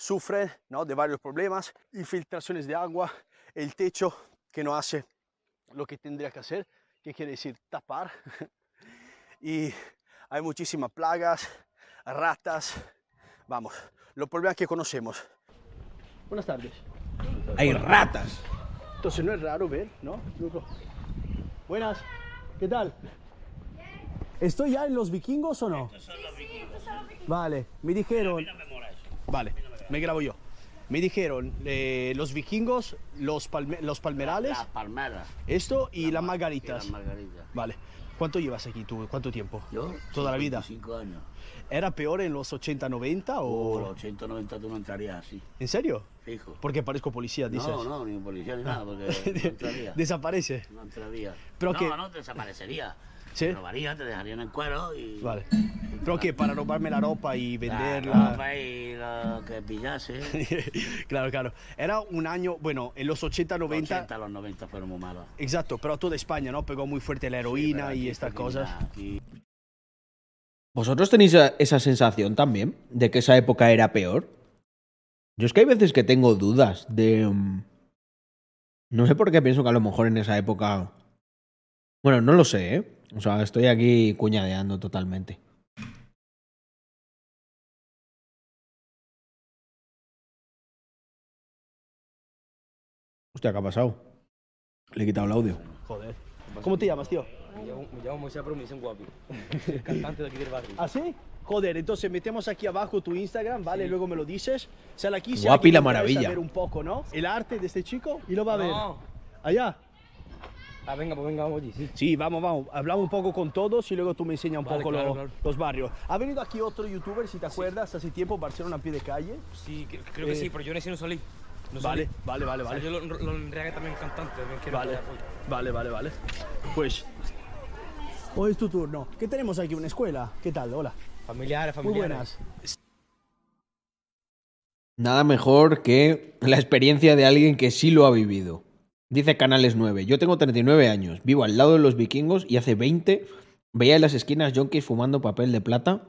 sufren ¿no? de varios problemas, infiltraciones de agua, el techo que no hace lo que tendría que hacer, que quiere decir tapar. y hay muchísimas plagas, ratas. Vamos, los problemas que conocemos. Buenas tardes. Hay ratas. Entonces no es raro ver, ¿no? Buenas, ¿qué tal? ¿Estoy ya en los vikingos o no? Vale, me dijeron. Vale, me grabo yo. Me dijeron eh, los vikingos, los, palme- los palmerales, Las palmeras. esto y las y las margaritas. margaritas. Vale. ¿Cuánto llevas aquí tú? ¿Cuánto tiempo? Yo, Toda la vida. 55 años. ¿Era peor en los 80, 90 Por o...? los 190 tú no entrarías así, ¿En serio? fijo. Porque parezco policía, dices. No, no, ni policía ni nada, porque no entraría. Desaparece. No entraría. Pero no, que- no, desaparecería. ¿Sí? Te robarían, te dejarían en cuero y... Vale. ¿Pero qué? ¿Para robarme la ropa y La venderla? ropa y lo que pillase. claro, claro. Era un año, bueno, en los 80, 90... 80 a los 90 fueron muy malos. Exacto, pero toda España, ¿no? Pegó muy fuerte la heroína y estas cosas. aquí- ¿Vosotros tenéis esa- esa sensación también de que esa época era peor? Yo es que hay veces que tengo dudas de... mm, No sé por qué pienso que a lo mejor en esa época... Bueno, no lo sé, ¿eh? O sea, estoy aquí cuñadeando totalmente. Hostia, ¿qué ha pasado? Le he quitado el audio. Joder. ¿Cómo te llamas, tío? Me llamo, me llamo Moisés, pero me dicen guapi. El cantante de aquí del barrio. ¿Ah, sí? Joder, entonces metemos aquí abajo tu Instagram, ¿vale? Luego me lo dices. Sale aquí. Guapi la maravilla. ver un poco, ¿no? El arte de este chico y lo va a ver. No. Allá. Ah, venga, pues venga, vamos allí, sí. Sí, vamos, vamos. Hablamos un poco con todos y luego tú me enseñas un Vale, poco claro, lo- claro. los barrios. Ha venido aquí otro youtuber, si te acuerdas, hace tiempo, Barcelona a pie de calle. Sí, creo que Eh, sí, pero yo en ese no salí. No Vale, salí. vale, vale, O sea, vale. yo lo, lo, enregué también cantante, también quiero Vale, vale, vale, vale. Pues, hoy es tu turno. ¿Qué tenemos aquí? ¿Una escuela? ¿Qué tal? Hola. Familiares, Muy familiares. buenas. Nada mejor que la experiencia de alguien que sí lo ha vivido. Dice Canales 9. Yo tengo 39 años, vivo al lado de los vikingos y hace 20 veía en las esquinas yonkis fumando papel de plata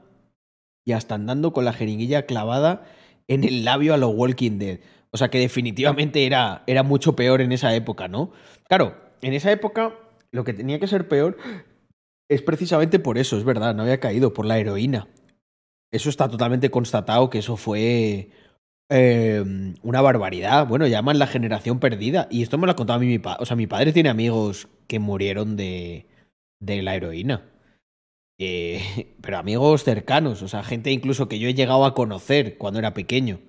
y hasta andando con la jeringuilla clavada en el labio a lo Walking Dead. O sea que definitivamente era, era mucho peor en esa época, ¿no? Claro, en esa época lo que tenía que ser peor es precisamente por eso, es verdad, no había caído, por la heroína. Eso está totalmente constatado que eso fue eh, una barbaridad. Bueno, llaman la generación perdida. Y esto me lo ha contado a mí mi padre. O sea, mi padre tiene amigos que murieron de, de la heroína. Eh, pero amigos cercanos, o sea, gente incluso que yo he llegado a conocer cuando era pequeño.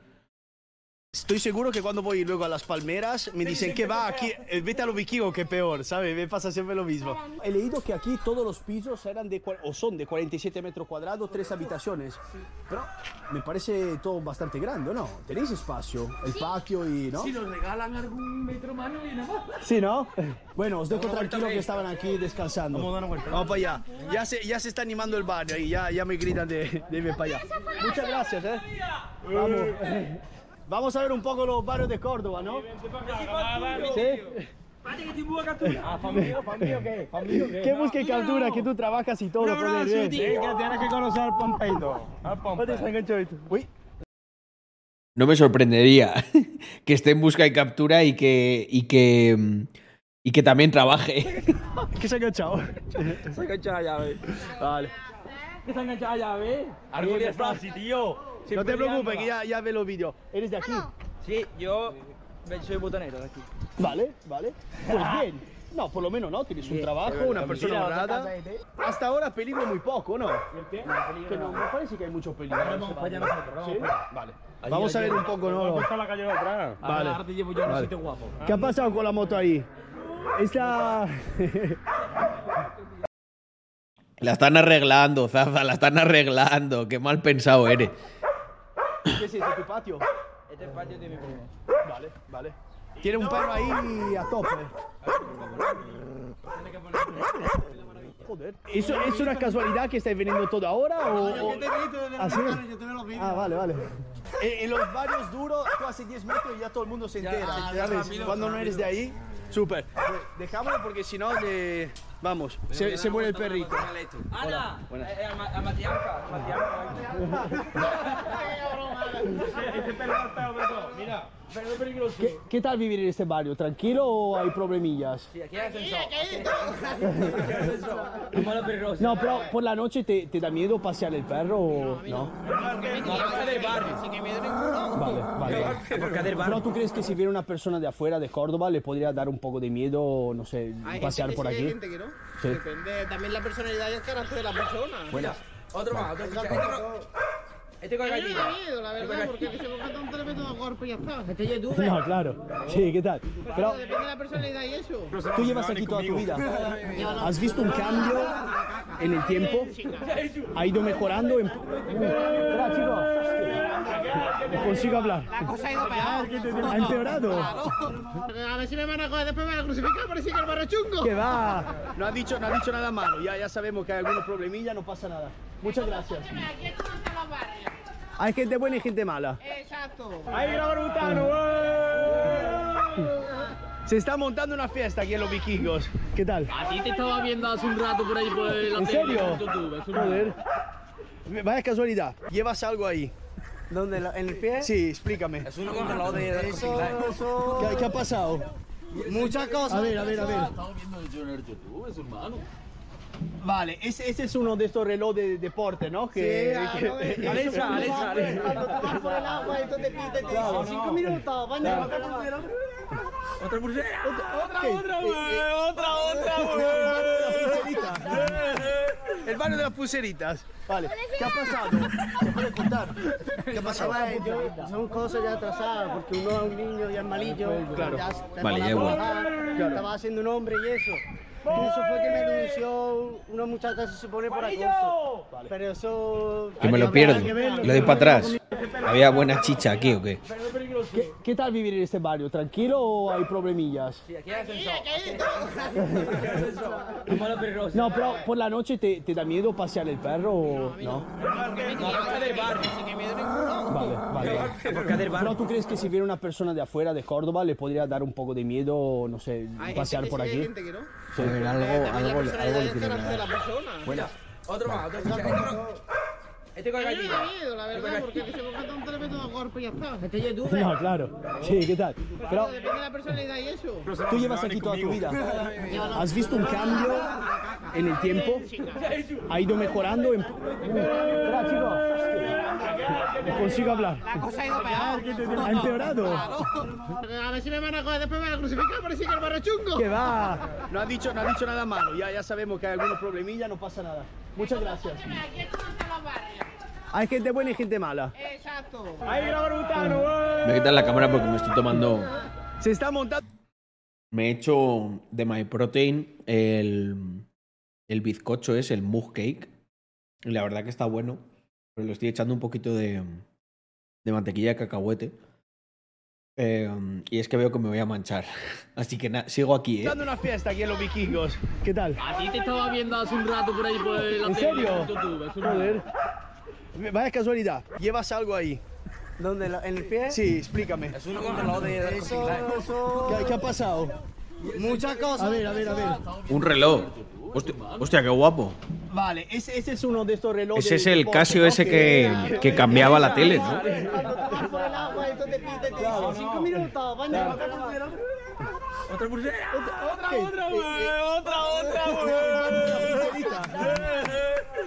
Estoy seguro que cuando voy luego a las palmeras me dicen que va aquí, eh, vete a lo vikingo que peor, ¿sabes? Me pasa siempre lo mismo. He leído que aquí todos los pisos eran de, o son de 47 metros cuadrados, tres habitaciones. Pero me parece todo bastante grande, ¿o ¿no? Tenéis espacio, el patio y, ¿no? Si nos regalan algún metro mano y nada más. Sí, ¿no? Bueno, os dejo tranquilo que estaban aquí descansando. Vamos para allá. Ya se, ya se está animando el barrio y ya, ya me gritan de, de irme para allá. Muchas gracias, ¿eh? Vamos. Vamos a ver un poco los barrios de Córdoba, ¿no? ¿Sí? Ah, familia, familia, ¿qué? Familia, ¿qué? ¿Qué busca y captura? Que tú trabajas y todo. que tienes que conocer al Pompeito. Uy, No me sorprendería que esté en busca y captura y que. y que. y que también trabaje. ¿qué se ha enganchado? Se ha enganchado la llave. Vale. ¿Qué se ha enganchado la llave? Algo de fácil, tío. No te preocupes, que ya, ya ve los vídeos. ¿Eres de aquí? Sí, yo soy botanero de aquí. Vale, vale. Pues bien. No, por lo menos no, tienes un trabajo, una persona honrada. Hasta ahora peligro muy poco, ¿no? qué? Que no, me parece que hay mucho peligro. vamos para allá nosotros, vamos ¿Sí? allá. Vale. Vamos a ver un poco, ¿no? la calle de atrás. Vale. Ahora te llevo yo a un Vale. sitio guapo. ¿Qué ha pasado con la moto ahí? Esta... La están arreglando, Zaza, la están arreglando. Qué mal pensado eres. ¿Qué es esto, tu patio? Este es el patio de mi primo. Vale, vale. Tiene un perro ahí a tope. Joder. ¿Eso es una casualidad que estáis vendiendo todo ahora o...? o- ¿Ah, sí? Ah, vale, vale. En, en los barrios duros, tú haces 10 metros y ya todo el mundo se entera. ¿sabes? Cuando no eres de ahí, súper. Dejámoslo porque si no, le... vamos, se, se muere el perrito. Ana, Buenas. eh, a, Ma- a Matianca. Este mira, pero es peligroso. ¿Qué, qué tal vivir en este barrio? ¿Tranquilo o hay problemillas? Sí, aquí hay ascensor. A. No, pero por la noche te, te da miedo pasear el perro o no? Porque del barrio. Sin que miedo ninguno. Vale, vale. Pero tú crees que si viene una persona de afuera de Córdoba le podría dar un poco de miedo, no sé, pasear por aquí? que no. Sí. Depende también la personalidad y el carácter de la persona. Buenas. Otro más, otro más. Este con- Este con A mí me da gallina. miedo, la verdad, porque si se coge un tremendo de golpe y ya está. Este es youtuber. No, claro. Sí, ¿qué tal? Pero Depende de la personalidad y eso. tú llevas aquí toda tu vida. ¿Has visto un cambio en el tiempo? ¿Ha ido mejorando? En... Espera, chicos. No consigo hablar. La cosa ha ido peor. ¿Ha empeorado? A ver si me van a coger después me van a crucificar, parece que el barrio chungo. ¿Qué va? No ha dicho, no ha dicho nada malo. Ya, ya sabemos que hay algunos problemillas, no pasa nada. Muchas gracias. Aquí. Hay gente buena y gente mala. Exacto. Butano, Se está montando una fiesta aquí en los vikingos. ¿Qué tal? A ti te estaba viendo hace un rato por ahí por la ¿En serio? YouTube. es un- Joder. Vaya casualidad. ¿Llevas algo ahí? ¿Dónde? ¿En el pie? Sí, explícame. Es uno controlador de Eso, eso... ¿Qué, qué ha pasado? Muchas cosas. A ver, a ver, a ver. Estamos viendo en el YouTube, es hermano. Vale, ese, ese es uno de estos relojes de deporte, ¿no? Que, Sí, que- ah, no, eh, eso- Alexa, Alexa, Alexa. Cuando tú vas por el agua y tú te pitas y te Claro, dicen cinco no. minutos, baña Claro. otra pulsera. Otra pulsera. ¿Qué? Otra, Eh, güey. eh, Otra, otra, güey. El barrio de las pulseritas. Vale, ¿qué ha pasado? ¿Qué puede contar? ¿Qué ha pasado? Son cosas ya atrasadas, porque uno es un niño ya es malillo. Claro. ya se- Vale, ya igual. trabajar, Estaba haciendo un hombre y eso. Y eso fue que me denunció una muchacha, se supone, por acoso. Pero eso... Que me lo pierdo. Lo doy para atrás. ¿Había buena chicha aquí o qué? ¿Qué, qué tal vivir en este barrio? ¿Tranquilo o hay problemillas? Sí, aquí hay ascensor. No, pero por la noche te, te da miedo pasear el perro o no? Vale, vale. Porque del barrio. Pero tú crees que si viene una persona de afuera de Córdoba le podría dar un poco de miedo, no sé, pasear por aquí? gente que no. A ver, algo, algo, algo le tiene que de la dar. persona. Buenas. Otro más, otro más. Este con- Este con A mí me da gallina. miedo, la verdad, porque si se coge un tremendo de golpe y ya está. Este es youtuber. No, claro. Sí, ¿qué tal? Pero Depende de la personalidad y eso. tú llevas aquí toda tu vida. ¿Has visto un cambio en el tiempo? ¿Ha ido mejorando? En... Espera, chicos. No consigo hablar. La cosa ha ido peor. ¿Ha empeorado? A ver si me van a coger después me van a crucificar, parece que el barrio chungo. ¿Qué va? No ha dicho, no ha dicho nada malo. Ya, ya sabemos que hay algunos problemillas, no pasa nada. Muchas gracias. Aquí es como están los barrios. Hay gente buena y gente mala. Exacto. Ahí. Me voy a quitar la cámara porque me estoy tomando. Se está montando. Me he hecho de My Protein el, el bizcocho es el mug cake. Y la verdad que está bueno. Pero le estoy echando un poquito de, de mantequilla de cacahuete. Eh, y es que veo que me voy a manchar. Así que na- sigo aquí, ¿eh? dando una fiesta aquí en los vikingos. ¿Qué tal? A ti te estaba viendo hace un rato por ahí por la ¿En serio? YouTube. es un- Joder. Vaya casualidad. ¿Llevas algo ahí? ¿Dónde? ¿En el pie? Sí, explícame. Es uno de Eso, eso... ¿Qué, qué ha pasado? Muchas cosas. A ver, a ver, a ver. Un reloj. Hostia, hostia, qué guapo. Vale, ese, ese es uno de estos relojes. Ese es el deporte, Casio ¿no? ese que, que cambiaba la tele, ¿no? Cuando tú vas por el agua y tú te pitas y te dicen cinco minutos, baña otra pulsera. Otra pulsera. Otra, otra, güey. Eh, eh, Otra, otra,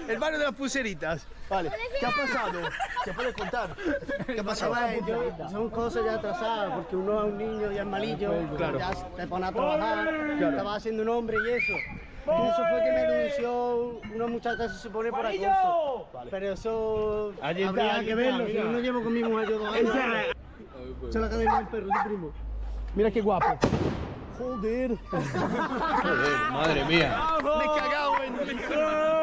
El barrio de las pulseritas. Vale, ¿qué ha pasado? ¿Se puede contar? ¿Qué ha pasado? Son cosas ya atrasadas, porque uno es un niño ya es malillo, Claro. ya se pone a trabajar, estaba haciendo un hombre y eso. Eso fue que me denunció una muchacha, se supone, por acoso. Pero eso Allí está, habría allí que está, verlo, mira. si no llevo con mi mujer yo dos años. Se la cadena del perro, su primo. Mira qué guapo. Joder. Madre mía. Me he cagado en...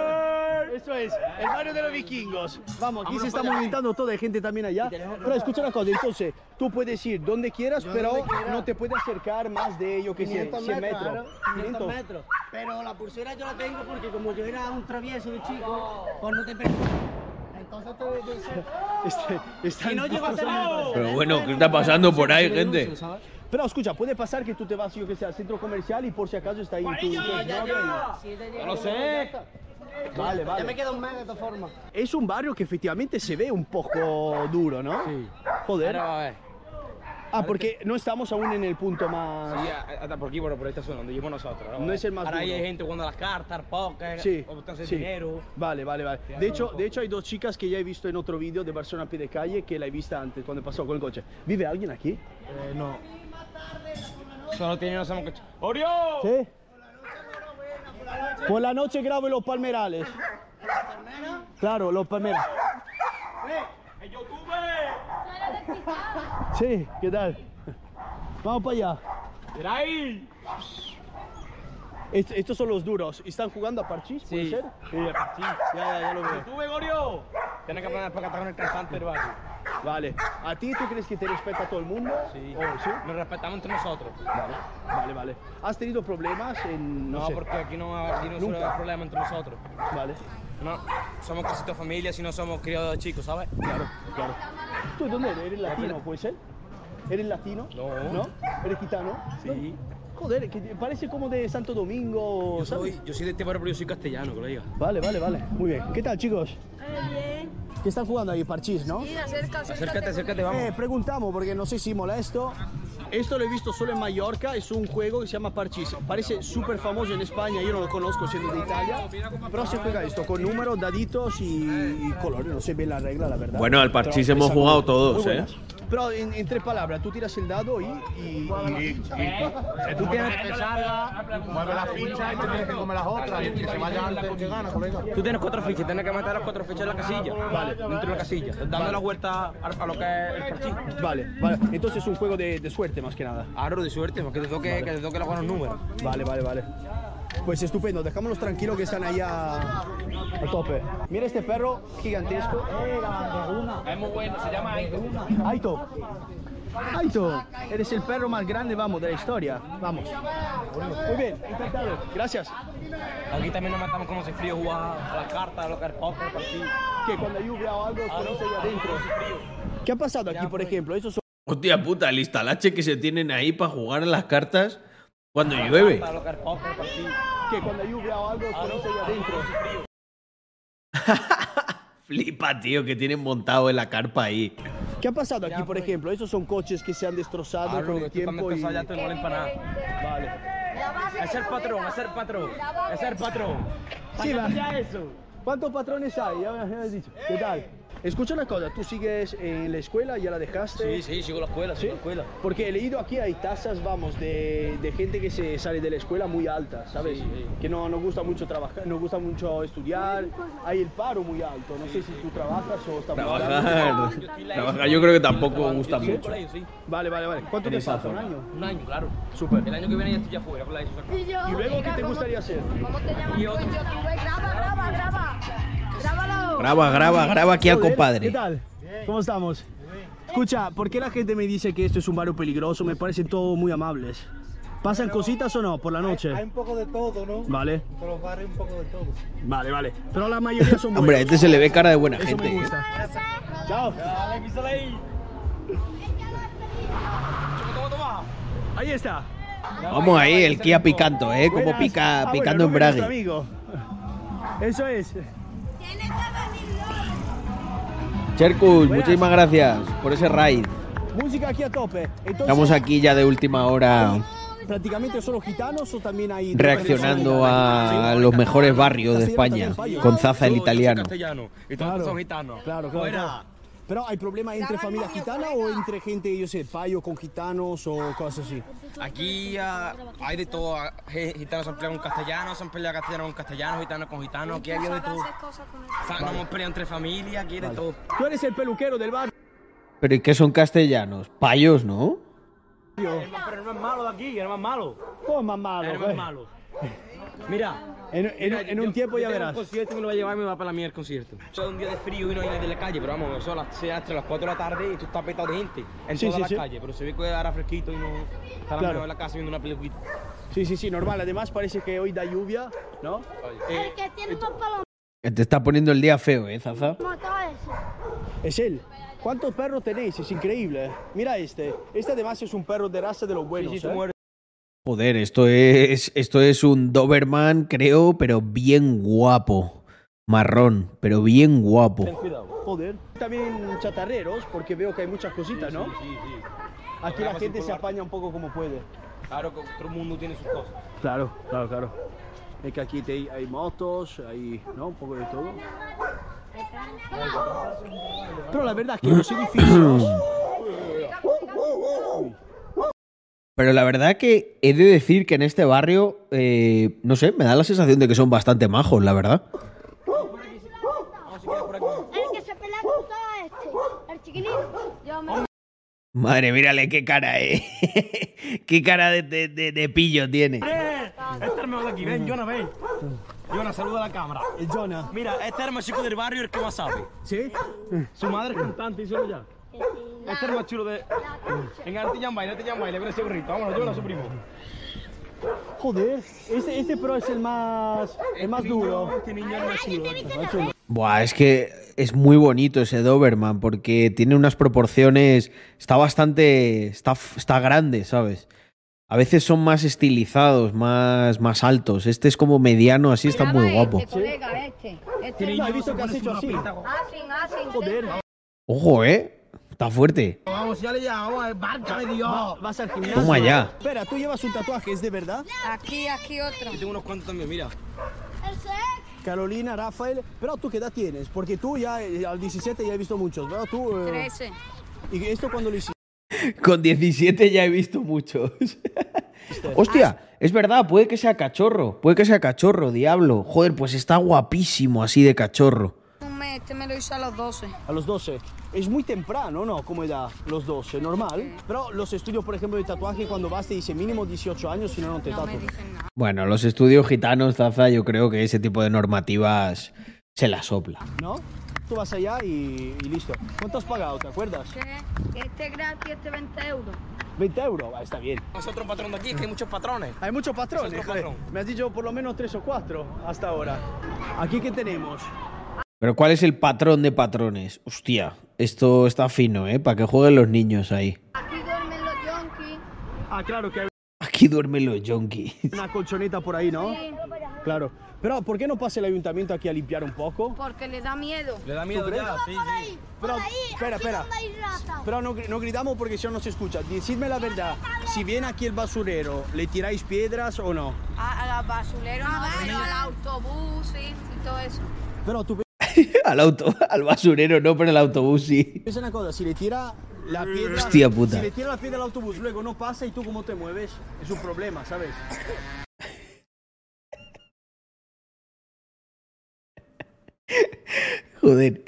Eso es, el barrio de los vikingos. Vamos, aquí se está movimentando toda hay gente también allá. Pero escucha una cosa, entonces, tú puedes ir donde quieras, pero donde quiera. no te puedes acercar más de, yo que sé, 500 100 metros, metros. claro, 500 metros. Pero la pulsera yo la tengo porque como yo era un travieso de chico, pues no te. Entonces te, te- Este, está Si no llego a. Pero bueno, ¿qué está pasando por ahí, gente? Pero escucha, puede pasar que tú te vas, yo que sé, al centro comercial y por si acaso está ahí tu, y- No lo sé. Vale, vale. Ya me queda un mes de todas formas. Es un barrio que efectivamente se ve un poco duro, ¿no? Sí. Joder. Ahora a ver. Ah, porque no estamos aún en el punto más... Sí, hasta por aquí, por, por esta zona donde vivimos nosotros. No ver. es el más Ahora duro. hay gente jugando a las cartas, al póker, Sí, sí. dinero. Vale, vale, vale. De hecho, de hecho hay dos chicas que ya he visto en otro vídeo de Barcelona a pie de calle que la he vista antes cuando pasó con el coche. ¿Vive alguien aquí? Eh, no. Solo tiene no sabemos coche. ¡Orio! ¿Sí? Por la noche grabo en los palmerales. Claro, los palmerales. Sí, ¿qué tal? Vamos para allá. Est- estos son los duros. ¿Están jugando a parchís? ¿Puede Sí. ser? Sí, a parchís. Ya, ya, ya lo veo. ¡Sube, Gorio! Tienes que poner para con el cantante del barrio. Vale. ¿A ti tú crees que te respeta todo el mundo? Sí. ¿O sí? Nos respetamos entre nosotros. Vale, vale, vale. ¿Has tenido problemas en.? No, No, sé. porque aquí no, aquí no Nunca. haber problema entre nosotros. Vale, No, somos casi toda familia si no somos criados de chicos, ¿sabes? claro, claro. ¿Tú de dónde eres? ¿Eres latino, puede ser? ¿Eres latino? No. ¿No? ¿Eres gitano? Sí. Joder, que parece como de Santo Domingo. Yo ¿sabes? soy, yo soy de este barrio, pero yo soy castellano, que lo diga. Vale, vale, vale. Muy bien. ¿Qué tal, chicos? bien. ¿Qué están jugando ahí? Parchís, ¿no? Sí, acerca, Acércate, acércate, vamos. Eh, preguntamos porque no sé si molesto. Esto lo he visto solo en Mallorca, es un juego que se llama Parchís. Parece súper famoso en España, yo no lo conozco siendo de Italia. Pero se juega esto con números, daditos y, y colores, no sé bien la regla, la verdad. Bueno, al parchís hemos jugado todos, ¿eh? Pero en, en tres palabras, tú tiras el dado y... y- y- Tú tienes que Mueve la ficha y te tienes que comer las otras. Y el que se vaya antes porque gana, colega. Tú tienes cuatro fichas, tienes que meter las cuatro fichas en la casilla. Vale. Dentro de la casilla. Dando la vuelta a, a lo que es el parchís. Vale, vale. Entonces es un juego de, de suerte más que nada. Aro de suerte, que te toque, que te toque los buenos números. Vale, vale, vale. Pues estupendo, dejámoslos tranquilos que están ahí a, a tope. Mira este perro gigantesco. Es muy bueno, se llama Aito. Aito. Aito, eres el perro más grande, vamos, de la historia. Vamos. Muy bien, encantado. Gracias. Aquí también nos matamos como si frío jugar a las cartas, a lo que el póker. Que cuando lluvia o algo ponéis ahí adentro. ¿Qué ha pasado aquí, por ejemplo? Estos son Hostia puta, el instalache que se tienen ahí para jugar a las cartas cuando llueve. Que cuando lluvia o algo os ponéis ahí adentro. Flipa, tío, que tienen montado en la carpa ahí. ¿Qué ha pasado aquí, por ejemplo? Estos son coches que se han destrozado Aro, con el tiempo y... Vale. Es el patrón, es el patrón. Es el patrón. Sí, va. eso. ¿Cuántos patrones hay? Ya me has dicho. ¿Qué tal? Escucha una cosa, tú sigues en la escuela, ya la dejaste. Sí, sí, sigo la escuela, ¿Sí? sigo la escuela. Porque he leído aquí hay tasas, vamos, de, de gente que se sale de la escuela muy altas, ¿sabes? Sí, sí. Que no nos gusta mucho trabajar, nos gusta mucho estudiar. Hay el paro muy alto. No sé si tú trabajas o estás Trabajar. Trabajar yo creo que tampoco gusta mucho. Vale, vale, vale. ¿Cuánto te falta? ¿Un año? Un año, claro. Súper. El año que viene ya estoy ya fuera con la ESO. ¿Y luego qué te gustaría hacer? ¿Cómo te llamas? Pues Graba, graba, graba. Grábalo. Graba, graba, graba aquí al compadre. ¿Qué tal? ¿Cómo estamos? Escucha, ¿por qué la gente me dice que esto es un barrio peligroso? Me parecen todos muy amables. ¿Pasan cositas o no por la noche? Hay un poco de todo, ¿no? Vale, Por los barrios un poco de todo. vale, vale. Pero la mayoría son Hombre, a buenos. este se le ve cara de buena Eso gente. me gusta. Chao. Ahí está. Vamos ahí, el Kia picando, ¿eh? Como pica, Ah, picando bueno, embrague. nuestro amigo. Eso es. Buenas. muchísimas gracias por ese raid. Música aquí a tope. Entonces, Estamos aquí ya de última hora prácticamente solo gitanos o también hay reaccionando a los mejores barrios de España con Zaza el italiano. Claro. claro. Pero hay problemas entre familias gitanas o entre gente, yo sé, payo con gitanos o cosas así. Aquí ah, hay de todo. ah, Gitanos se han peleado con castellanos, se han peleado castellanos con castellanos, gitanos con gitanos. Aquí hay de todo. O sea, nos hemos peleado entre familias, aquí hay de todo. Tú eres el peluquero del barrio. Pero ¿y qué son castellanos? Payos, ¿no? Pero no es malo de aquí, es más malo. ¿Cómo es más malo? Es güey? más malo. Mira. En, en- mira, en yo- un tiempo yo ya tengo verás. Un concierto me lo va a llevar y me va para la mierda el concierto. O sea, un día de frío y no hay nadie en la calle, pero vamos, son las 6 hasta las 4 de la tarde y tú estás petado de gente en Sí, toda sí, la sí. calle. Pero se ve que ahora fresquito y no. Está la Claro. mejor en la casa viendo una película. Sí, sí, sí, normal. Además parece que hoy da lluvia, ¿no? El que tiene más palomas Te está poniendo el día feo, ¿eh, Zaza? Es él. ¿Cuántos perros tenéis? Es increíble. Mira este. Este además es un perro de raza de los buenos. Sí, sí, tú ¿eh? Joder, esto es, esto es un Doberman, creo, pero bien guapo. Marrón, pero bien guapo. Ten cuidado. Joder. También chatarreros, porque veo que hay muchas cositas, ¿no? Sí, sí, sí. Aquí la gente se apaña un poco como puede. Claro que todo el mundo tiene sus cosas. Claro, claro, claro. Es que aquí te- hay motos, hay ¿no? un poco de todo. Pero la verdad que los edificios... Pero la verdad que he de decir que en este barrio, eh, no sé, me da la sensación de que son bastante majos, la verdad. El este. El chiquilín. Yo me. Madre, mírale qué cara, eh. qué cara de, de- de- de pillo tiene. Este hermano de aquí, ven, Jonah, ven. Jonah, saluda a la cámara. El Jonah. Mira, este es el más chico del barrio el que más sabe. ¿Sí? Su madre es cantante y solo ya. Este es el más chulo de. Venga, te llaman baile, te llaman baile, con ese gorrito. Vámonos, Jonah, su primo. Joder, este, este pero es el más, el más duro. Este niño es el más chulo. Más chulo. Buah, es que es muy bonito ese Doberman porque tiene unas proporciones. Está bastante. Está, está grande, ¿sabes? A veces son más estilizados, más, más altos. Este es como mediano, así está muy guapo. Este, este. Este. No. Ojo, ¿eh? Está fuerte. Vamos, ya le llamamos, bárcame, Dios. Va- vas al gimnasio. Toma ya. Espera, tú llevas un tatuaje, ¿es de verdad? Aquí, aquí otro. Yo tengo unos cuantos también, mira. Carolina, Rafael, pero tú qué edad tienes? Porque tú ya eh, al 17 ya he visto muchos, ¿verdad? Tú, eh, Trece. ¿Y esto cuando lo hiciste? Con 17 ya he visto muchos. Hostia, es verdad, puede que sea cachorro. Puede que sea cachorro, diablo. Joder, pues está guapísimo así de cachorro. Mes, este me lo hizo a los 12. A los 12. Es muy temprano, ¿no? Como edad, los 12, normal. Pero los estudios, por ejemplo, de tatuaje, cuando vas te dice mínimo 18 años, si no, no te No me dicen nada. Bueno, los estudios gitanos, Zaza, yo creo que ese tipo de normativas se la sopla. ¿No? Tú vas allá y, y listo. ¿Cuánto has pagado, te acuerdas? Este es gratis, este 20 euros. 20 euros, Ah, está bien. Nosotros patrón de aquí, es que hay muchos patrones. Hay muchos patrones. Es otro. Me has dicho por lo menos tres o cuatro hasta ahora. Aquí qué tenemos. Pero ¿cuál es el patrón de patrones? Hostia, esto está fino, ¿eh? Para que jueguen los niños ahí. Aquí duermen los yonkis. Ah, claro que hay Aquí duermen los yonkis. una colchoneta por ahí, ¿no? Sí, Claro. Pero ¿por qué no pasa el ayuntamiento aquí a limpiar un poco? porque le da miedo. Le da miedo ya, sí, sí. Pero, espera, espera. Pero no, no gritamos porque si no, no se escucha. Decidme la verdad. Si viene aquí el basurero, ¿le tiráis piedras o no? A, a los basureros no, pero al autobús sí, y todo eso. Pero tú al auto, al basurero, no, pero el autobús sí. piensa una cosa. Si le tira la piedra... Hostia puta. Si le tira la piedra al autobús, luego no pasa y tú cómo te mueves, es un problema, ¿sabes? Joder.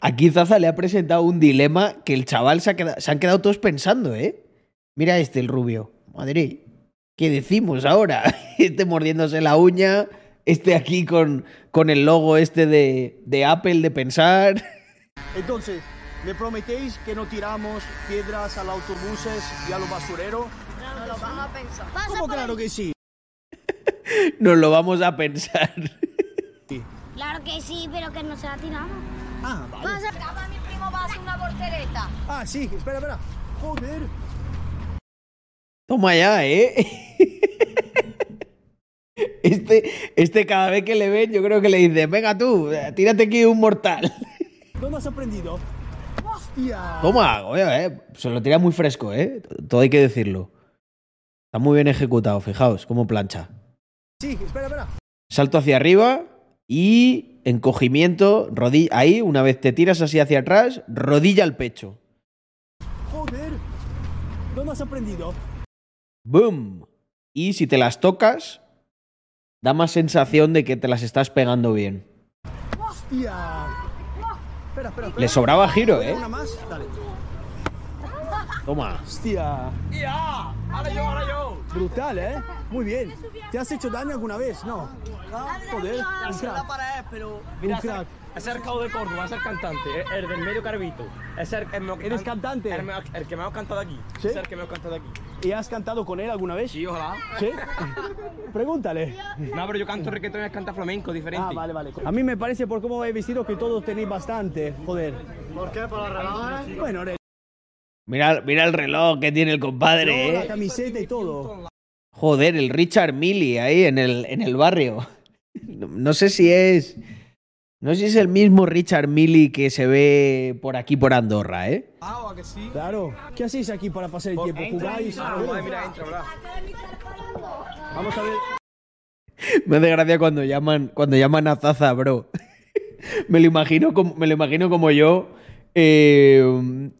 Aquí Zaza le ha presentado un dilema que el chaval se, ha quedado- se han quedado todos pensando, ¿eh? Mira este, el rubio. Madre, ¿qué decimos ahora? Este mordiéndose la uña, este aquí con, con el logo este de, de Apple de pensar. Entonces, ¿me prometéis que no tiramos piedras a los autobuses y a los basureros? No lo vamos a pensar. ¿Cómo claro que sí? Nos lo vamos a pensar. Claro que sí, pero que no se la tiramos. Ah, vale. Pasa, mi primo va a hacer una voltereta. Ah, sí, espera, espera. Joder. Toma ya, ¿eh? Este, este cada vez que le ven, yo creo que le dice, venga tú, tírate aquí un mortal. ¿Dónde has aprendido? ¡Hostia! Toma, eh. Se lo tira muy fresco, ¿eh? Todo hay que decirlo. Está muy bien ejecutado, fijaos, como plancha. Sí, espera, espera. Salto hacia arriba y encogimiento, rodilla. Ahí, una vez te tiras así hacia atrás, rodilla al pecho. Joder. ¿Dónde has aprendido? ¡Boom! Y si te las tocas, da más sensación de que te las estás pegando bien. ¡Hostia! Espera, espera, espera. Le sobraba giro, ¿eh? ¿Una más? Dale. Toma. Hostia. ¡Ya! ¡Ahora yo, ahora yo! Brutal, ¿eh? Muy bien. ¿Te has hecho daño alguna vez? No. Joder, un crack. Un crack. Es el cabo de Córdoba, es el cantante, el, el del medio carvito. Es el, el, el- ¿Eres cantante? El, el que me ha cantado aquí. ¿Sí? Es el que me ha cantado aquí. ¿Y has cantado con él alguna vez? Sí, ojalá. ¿Sí? Pregúntale. No, pero yo canto reggaetón y él canta flamenco, diferente. Ah, vale, vale. A mí me parece por cómo vais vestido que todos tenéis bastante. Joder. ¿Por qué? ¿Por la relojes? Bueno, el Mira, mira el reloj que tiene el compadre, la ¿eh? camiseta y todo. Joder, el Richard Millie ahí en el, en el barrio. No, no sé si es. No sé si es el mismo Richard Millie que se ve por aquí por Andorra, ¿eh? Claro. ¿Qué hacéis aquí para pasar el tiempo? ¿Jugáis? Vamos a ver. Me hace gracia cuando llaman, cuando llaman a Zaza, bro. me, lo imagino como, me lo imagino como yo. eh,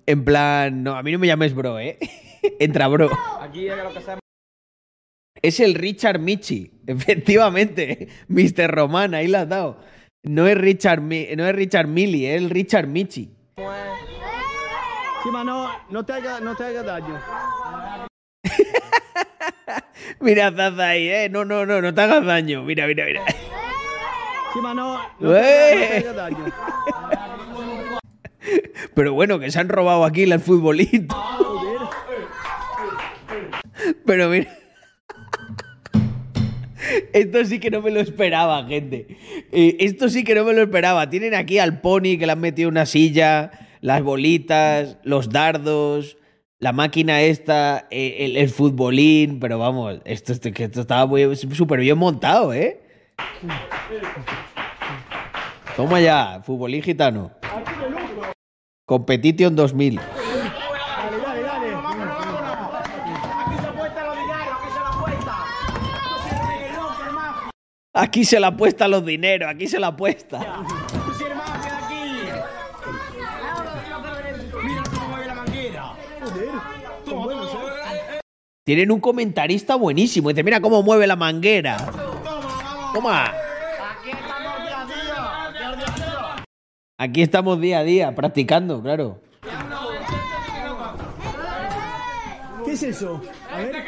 en plan, no, a mí no me llames bro, ¿eh? Entra, bro. Aquí es lo que. Es el Richard Michi, efectivamente. Mr. Román, ahí lo has dado. No es Richard, no es Richard Millie, es el Richard Michi. Sí, ma, no, te haga, no te haga daño. Mira, Zaza ahí, ¿eh? No, no, no, no te hagas daño. Mira, mira, mira. Sí, ma, no, te haga, no te ¡Eh! haga daño. Pero bueno, que se han robado aquí el futbolito. Pero mira. Esto sí que no me lo esperaba, gente. Eh, esto sí que no me lo esperaba. Tienen aquí al pony que le han metido una silla, las bolitas, los dardos, la máquina esta, eh, el, el futbolín. Pero vamos, esto, esto, esto estaba súper bien montado, ¿eh? Toma ya, futbolín gitano. Competition 2000. Dale, dale, dale. Aquí se la apuesta los dineros, aquí se la apuesta. Mira cómo mueve la manguera. Son buenos, ¿eh? Tienen un comentarista buenísimo. Dice, mira cómo mueve la manguera. Toma. Aquí estamos día a día, practicando, claro. ¿Qué es eso? A ver.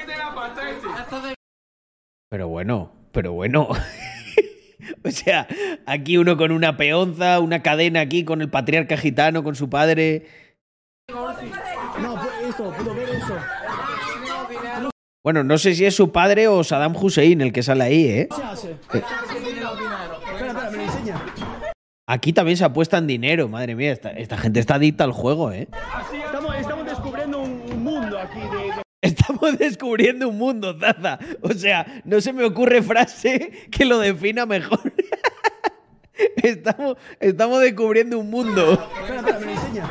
Pero bueno, pero bueno. o sea, aquí uno con una peonza, una cadena aquí con el patriarca gitano, con su padre. No, pues esto, puedo ver eso. Bueno, no sé si es su padre o Saddam Hussein el que sale ahí, ¿eh? ¿Qué se hace? Espera, espera, me lo enseña. Aquí también se apuestan dinero, madre mía. Esta, esta gente está adicta al juego, ¿eh? Estamos descubriendo un mundo, Zaza. O sea, no se me ocurre frase que lo defina mejor. estamos, estamos descubriendo un mundo. Espera, espera, me lo enseña.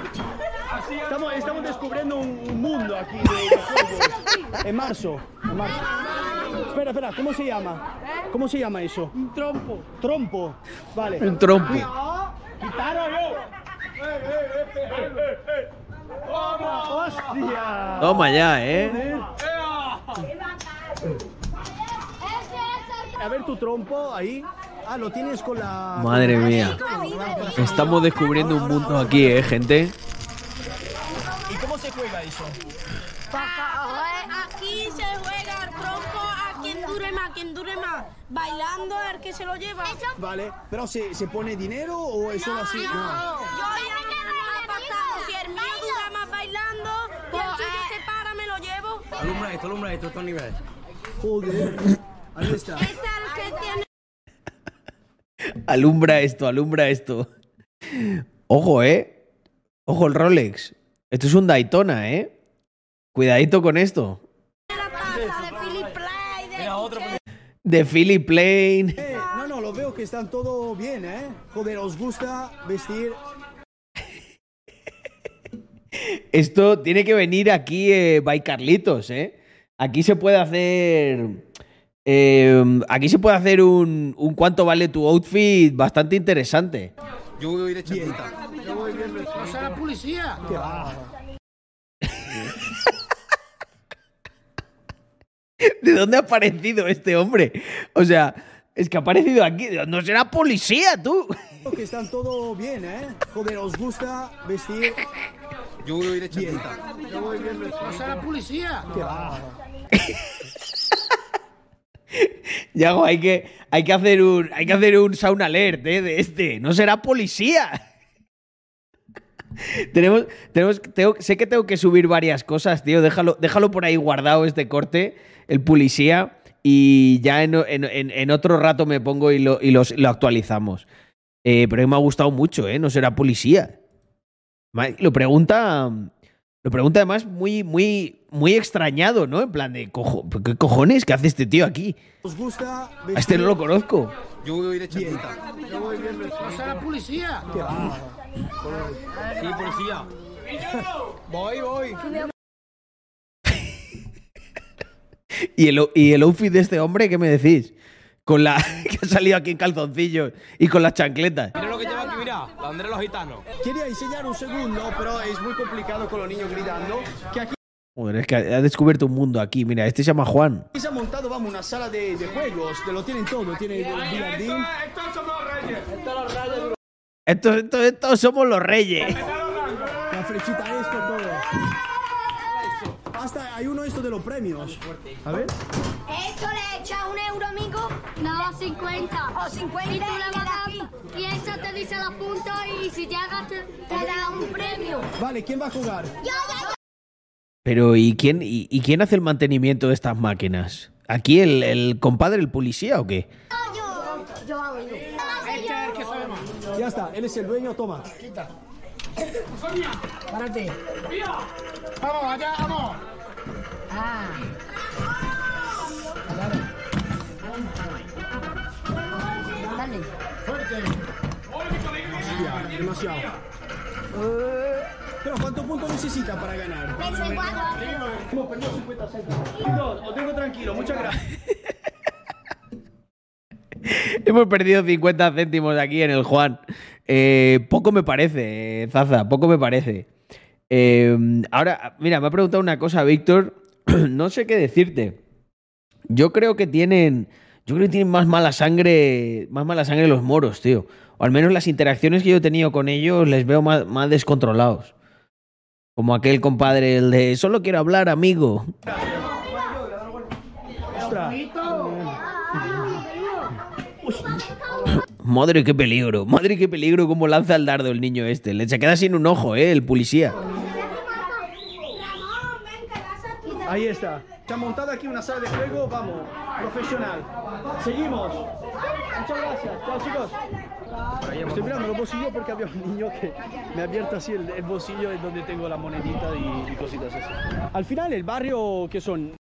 Estamos, estamos descubriendo un, un mundo aquí de, de juegos. En marzo, en marzo. Espera, espera, ¿cómo se llama? ¿Cómo se llama eso? Un trompo. Trompo. Vale. Un trompo. Gitano ¡Hostia! Toma ya, ¿eh? A ver tu trompo ahí. Ah, lo tienes con la. Madre mía. Estamos descubriendo un mundo aquí, ¿eh, gente? ¿Y cómo se juega eso? Aquí se juega el trompo a quien dure más, quien dure más. Bailando el que se lo lleva. Vale, pero ¿se, se pone dinero o es solo así? Yo ya Si el mío dura más bailando, pues el suyo se para, me lo llevo. Alumbra esto, alumbra esto, estos niveles. Joder. Ahí está. Es el que tiene. Alumbra esto, alumbra esto. Ojo, ¿eh? Ojo el Rolex. Esto es un Daytona, ¿eh? Cuidadito con esto. De Philip Plain. Eh, no, no, lo veo que están todo bien, ¿eh? Joder, ¿os gusta vestir? Esto tiene que venir aquí eh, by Carlitos, ¿eh? Aquí se puede hacer. eh, aquí se puede hacer un, un cuánto vale tu outfit bastante interesante. Yo voy de chatita. ¿No será policía? ¿Qué va? ¿De dónde ha aparecido este hombre? O sea, es que ha aparecido aquí. No será policía, tú. Que están todo bien, ¿eh? Joder, ¿os gusta vestir? Yo voy de chatita. ¿No será policía? ¿Qué va? Yago, hay que, hay que hacer un. Hay que hacer un sound alert, ¿eh? De este. No será policía. tenemos. tenemos tengo- sé que tengo que subir varias cosas, tío. Déjalo, déjalo por ahí guardado este corte, el policía. Y ya en, en- en- en otro rato me pongo y lo, y los- lo actualizamos. Eh, pero me ha gustado mucho, ¿eh? No será policía. Lo pregunta. Lo pregunta además muy, muy, muy extrañado, ¿no? En plan de, cojo, ¿qué cojones? ¿Qué hace este tío aquí? ¿Os gusta A este no lo conozco. Yo voy de chaqueta. ¡Pasa la policía! Sí, policía. Voy, voy. ¿Y el, y el outfit de este hombre, ¿qué me decís? Con la que ha salido aquí en calzoncillos y con las chancletas. Mira lo que lleva aquí, mira. La bandera de los gitanos. Quería enseñar un segundo, pero es muy complicado con los niños gritando. Que aquí Joder, es que ha descubierto un mundo aquí. Mira, este se llama Juan. se ha montado, vamos, una sala de, de juegos. Te lo tienen todo. Tiene el. Estos, estos, estos somos los reyes. La flechita, esto, todo. Hasta hay uno esto de los premios. A ver. ¿Esto le No, 50. O 50 y tú le vas a Y eso te dice la punta y si llegas te, te da un premio. Vale, ¿quién va a jugar? Yo, yo, Pero ¿y quién, y, y quién hace el mantenimiento de estas máquinas? ¿Aquí el, el compadre, el policía o qué? yo. Yo hago yo. Ya está, él es el dueño, toma. ¡Párate! ¡Vamos, allá, vamos! Ah. Dale. Ya, demasiado. Pero ¿cuántos puntos necesita para ganar? Ese cuatro. Hemos perdido 50 céntimos. Chicos, os tengo tranquilo, muchas gracias. Hemos perdido 50 céntimos aquí en el Juan. Eh, poco me parece, Zaza, poco me parece. Eh, ahora, mira, me ha preguntado una cosa, Víctor. no sé qué decirte. Yo creo que tienen. Yo creo que tienen más mala sangre. Más mala sangre los moros, tío. O al menos las interacciones que yo he tenido con ellos les veo más, descontrolados. Como aquel compadre, el de solo quiero hablar, amigo. Madre, qué peligro. Madre, qué peligro cómo lanza el dardo el niño este. Le se queda sin un ojo, ¿eh? El policía. Ahí está. Se ha montado aquí una sala de juego, vamos, profesional. Seguimos. Muchas gracias. Chao, chicos. Estoy mirando los bolsillos porque había un niño que me abierto así el, el bolsillo en donde tengo la monedita y, y cositas así. Al final, el barrio, que son?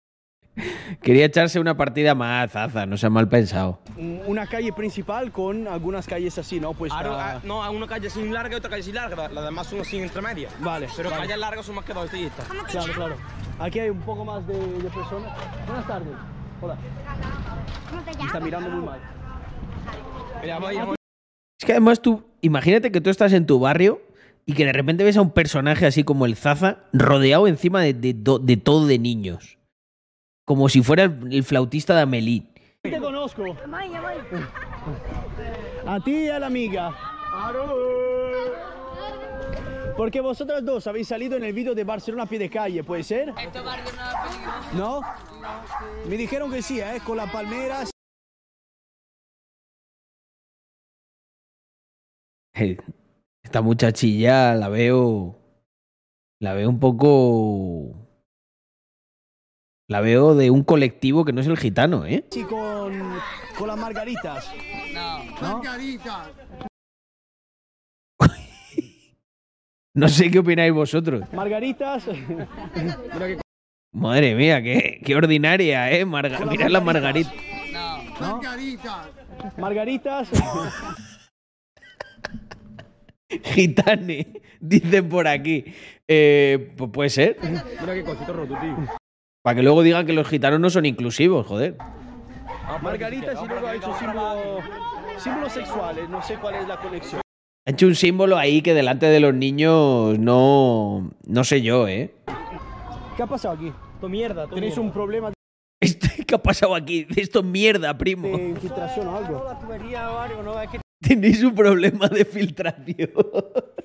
Quería echarse una partida más, Zaza, no sea mal pensado. Un- Una calle principal con algunas calles así, ¿no? Pues Aro- está- ah, no, hay una calle sin larga y otra calle sin larga. Las demás son sin intermedia. Vale, Pero vale. calles largas son más que dos estas. Claro, claro. Aquí hay un poco más de, de personas. Buenas tardes. Hola. Me está mirando muy mal. Es que además tú, imagínate que tú estás en tu barrio y que de repente ves a un personaje así como el Zaza rodeado encima de, de do- de todo de niños. Como si fuera el, el flautista de Amelie. Te conozco. A ti y a la amiga. Porque vosotras dos habéis salido en el vídeo de Barcelona a pie de calle, ¿puede ser? ¿No? Me dijeron que sí, ¿eh? Con las palmeras. Eh, Esta muchachilla la veo. La veo un poco. La veo de un colectivo que no es el gitano, ¿eh? Sí, con, con las margaritas. ¿No? No sé qué opináis vosotros. Margaritas. Madre mía, qué, qué ordinaria, ¿eh? Marga- mirad la margarita. margarita. ¿No? Margaritas. Gitane, dicen por aquí. Eh, pues puede ser. Mira qué cosito roto, tío. Para que luego digan que los gitanos no son inclusivos, joder. Margaritas y luego ha hecho símbolo- símbolos sexuales. No sé cuál es la conexión. Ha hecho un símbolo ahí que delante de los niños no. No sé yo, ¿eh? ¿Qué ha pasado aquí? Tu mierda, tu ¿Tenéis un problema Este, ¿Qué ha pasado aquí? Esto es mierda, primo. de infiltración o algo? Tenéis un problema de filtración.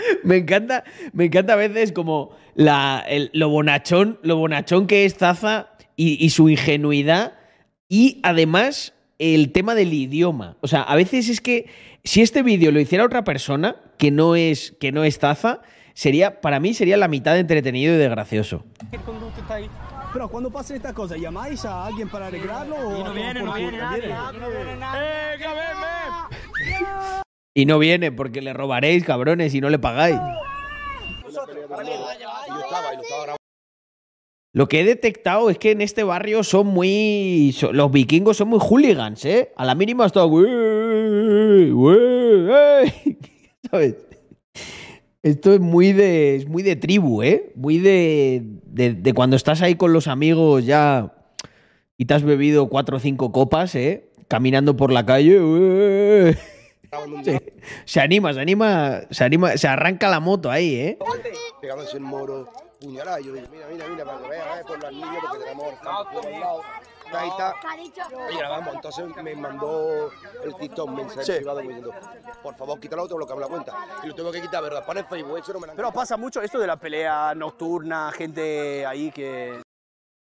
me encanta, me encanta a veces como la, el- lo bonachón, lo bonachón que es Zaza y, y su ingenuidad y además el tema del idioma. O sea, a veces es que si este vídeo lo hiciera otra persona que no es que no es Zaza, sería para mí sería la mitad de entretenido y de gracioso. Pero cuando pasen estas cosas, ¿llamáis a alguien para arreglarlo? o Y no viene, por no culo? viene nadie. ¡Eh! Y no viene porque le robaréis, cabrones, y no le pagáis. Lo que he detectado es que en este barrio son muy. los vikingos son muy hooligans, ¿eh? A la mínima está. Esto es muy de. Es muy de tribu, ¿eh? Muy de, de. de cuando estás ahí con los amigos ya. Y te has bebido cuatro o cinco copas, ¿eh? Caminando por la calle. Sí. Se anima, se anima. Se anima. Se arranca la moto ahí, ¿eh? pegándose el moro, puñalada. Y yo digo, mira, mira, mira, para que veas, eh, por las niñas, porque tenemos el campo por al lado. Ahí está. Y grabamos. Entonces me mandó el TikTok un mensaje Sí. privado diciendo, por favor, quítalo, te bloqueame la cuenta. Y lo tengo que quitar, ¿verdad? Pon el Facebook, eso no me la Pero pasa mucho esto de la pelea nocturna, gente ahí que...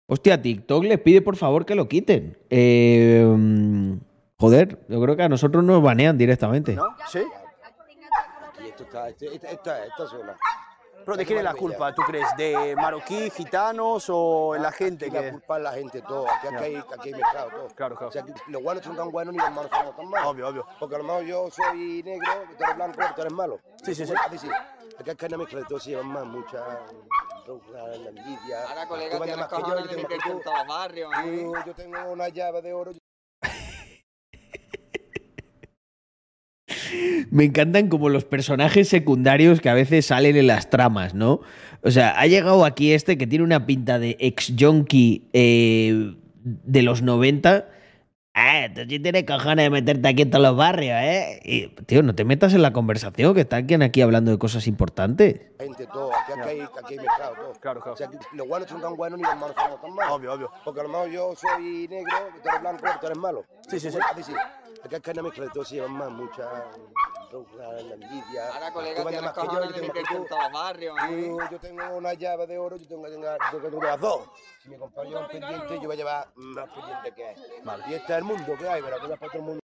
Hostia, TikTok les pide por favor que lo quiten. Eh, mm, joder, yo creo que a nosotros nos banean directamente. ¿No? ¿Sí? Y esto está, este- esta, esta, esta zona. ¿Pero de quién es la culpa, tú crees? ¿De marroquí, gitanos o la gente Aquí la que...? culpa es la gente, todo. Aquí, aquí, hay, aquí hay mezclado todo. Claro, claro. O sea, aquí los buenos son tan buenos ni los malos somos tan malos. Obvio, obvio. Porque a lo mejor yo soy negro, tú eres blanco, tú eres malo. Sí, sí, sí. Así sí. Aquí hay una mezcla de todo, se llevan más, mucha la envidia. Ahora, Tú colega, vendes más que yo, cojones yo de tengo que meterte tú. en todos los barrios. Yo, yo tengo una llave de oro. Me encantan como los personajes secundarios que a veces salen en las tramas, ¿no? O sea, ha llegado aquí este que tiene una pinta de ex-junkie eh, de los 90. Ah, tú sí tienes cojones de meterte aquí en todos los barrios, ¿eh? Y, tío, no te metas en la conversación, que está alguien aquí hablando de cosas importantes. gente, todo. Aquí, aquí, hay, aquí hay mezclado todo. Claro, claro. O sea, los buenos son tan buenos ni los malos somos tan malos. Obvio, obvio. Porque a lo mejor yo soy negro, tú eres blanco, tú eres malo. Sí, sí, sí. Así sí. Aquí hay una mezcla de todo, se llevan más, mucha ronca, la envidia. Ahora, colega, tienes más que yo, yo tengo más que en tú. todos los barrios, ¿eh? Yo, yo tengo una llave de oro, yo tengo que tener, yo tengo las dos. Si mi compañero es un pendiente, yo voy a llevar más pendiente que él. Y este es el mundo que hay, pero tú vas para otro mundo.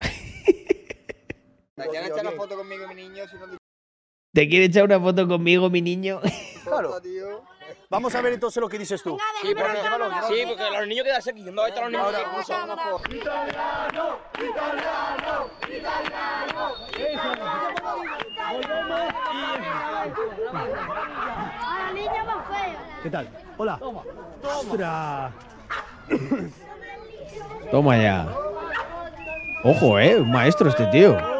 ¿Te quieres echar una foto conmigo mi niño? Si no te ¿Te quiere echar una foto conmigo, mi niño? Claro. Vamos a ver entonces lo que dices tú. Sí, porque los niños quedan aquí. No, están los niños más. ¿Qué tal? Hola. ¡Ostras! Toma ya. Ojo, eh, un maestro este tío.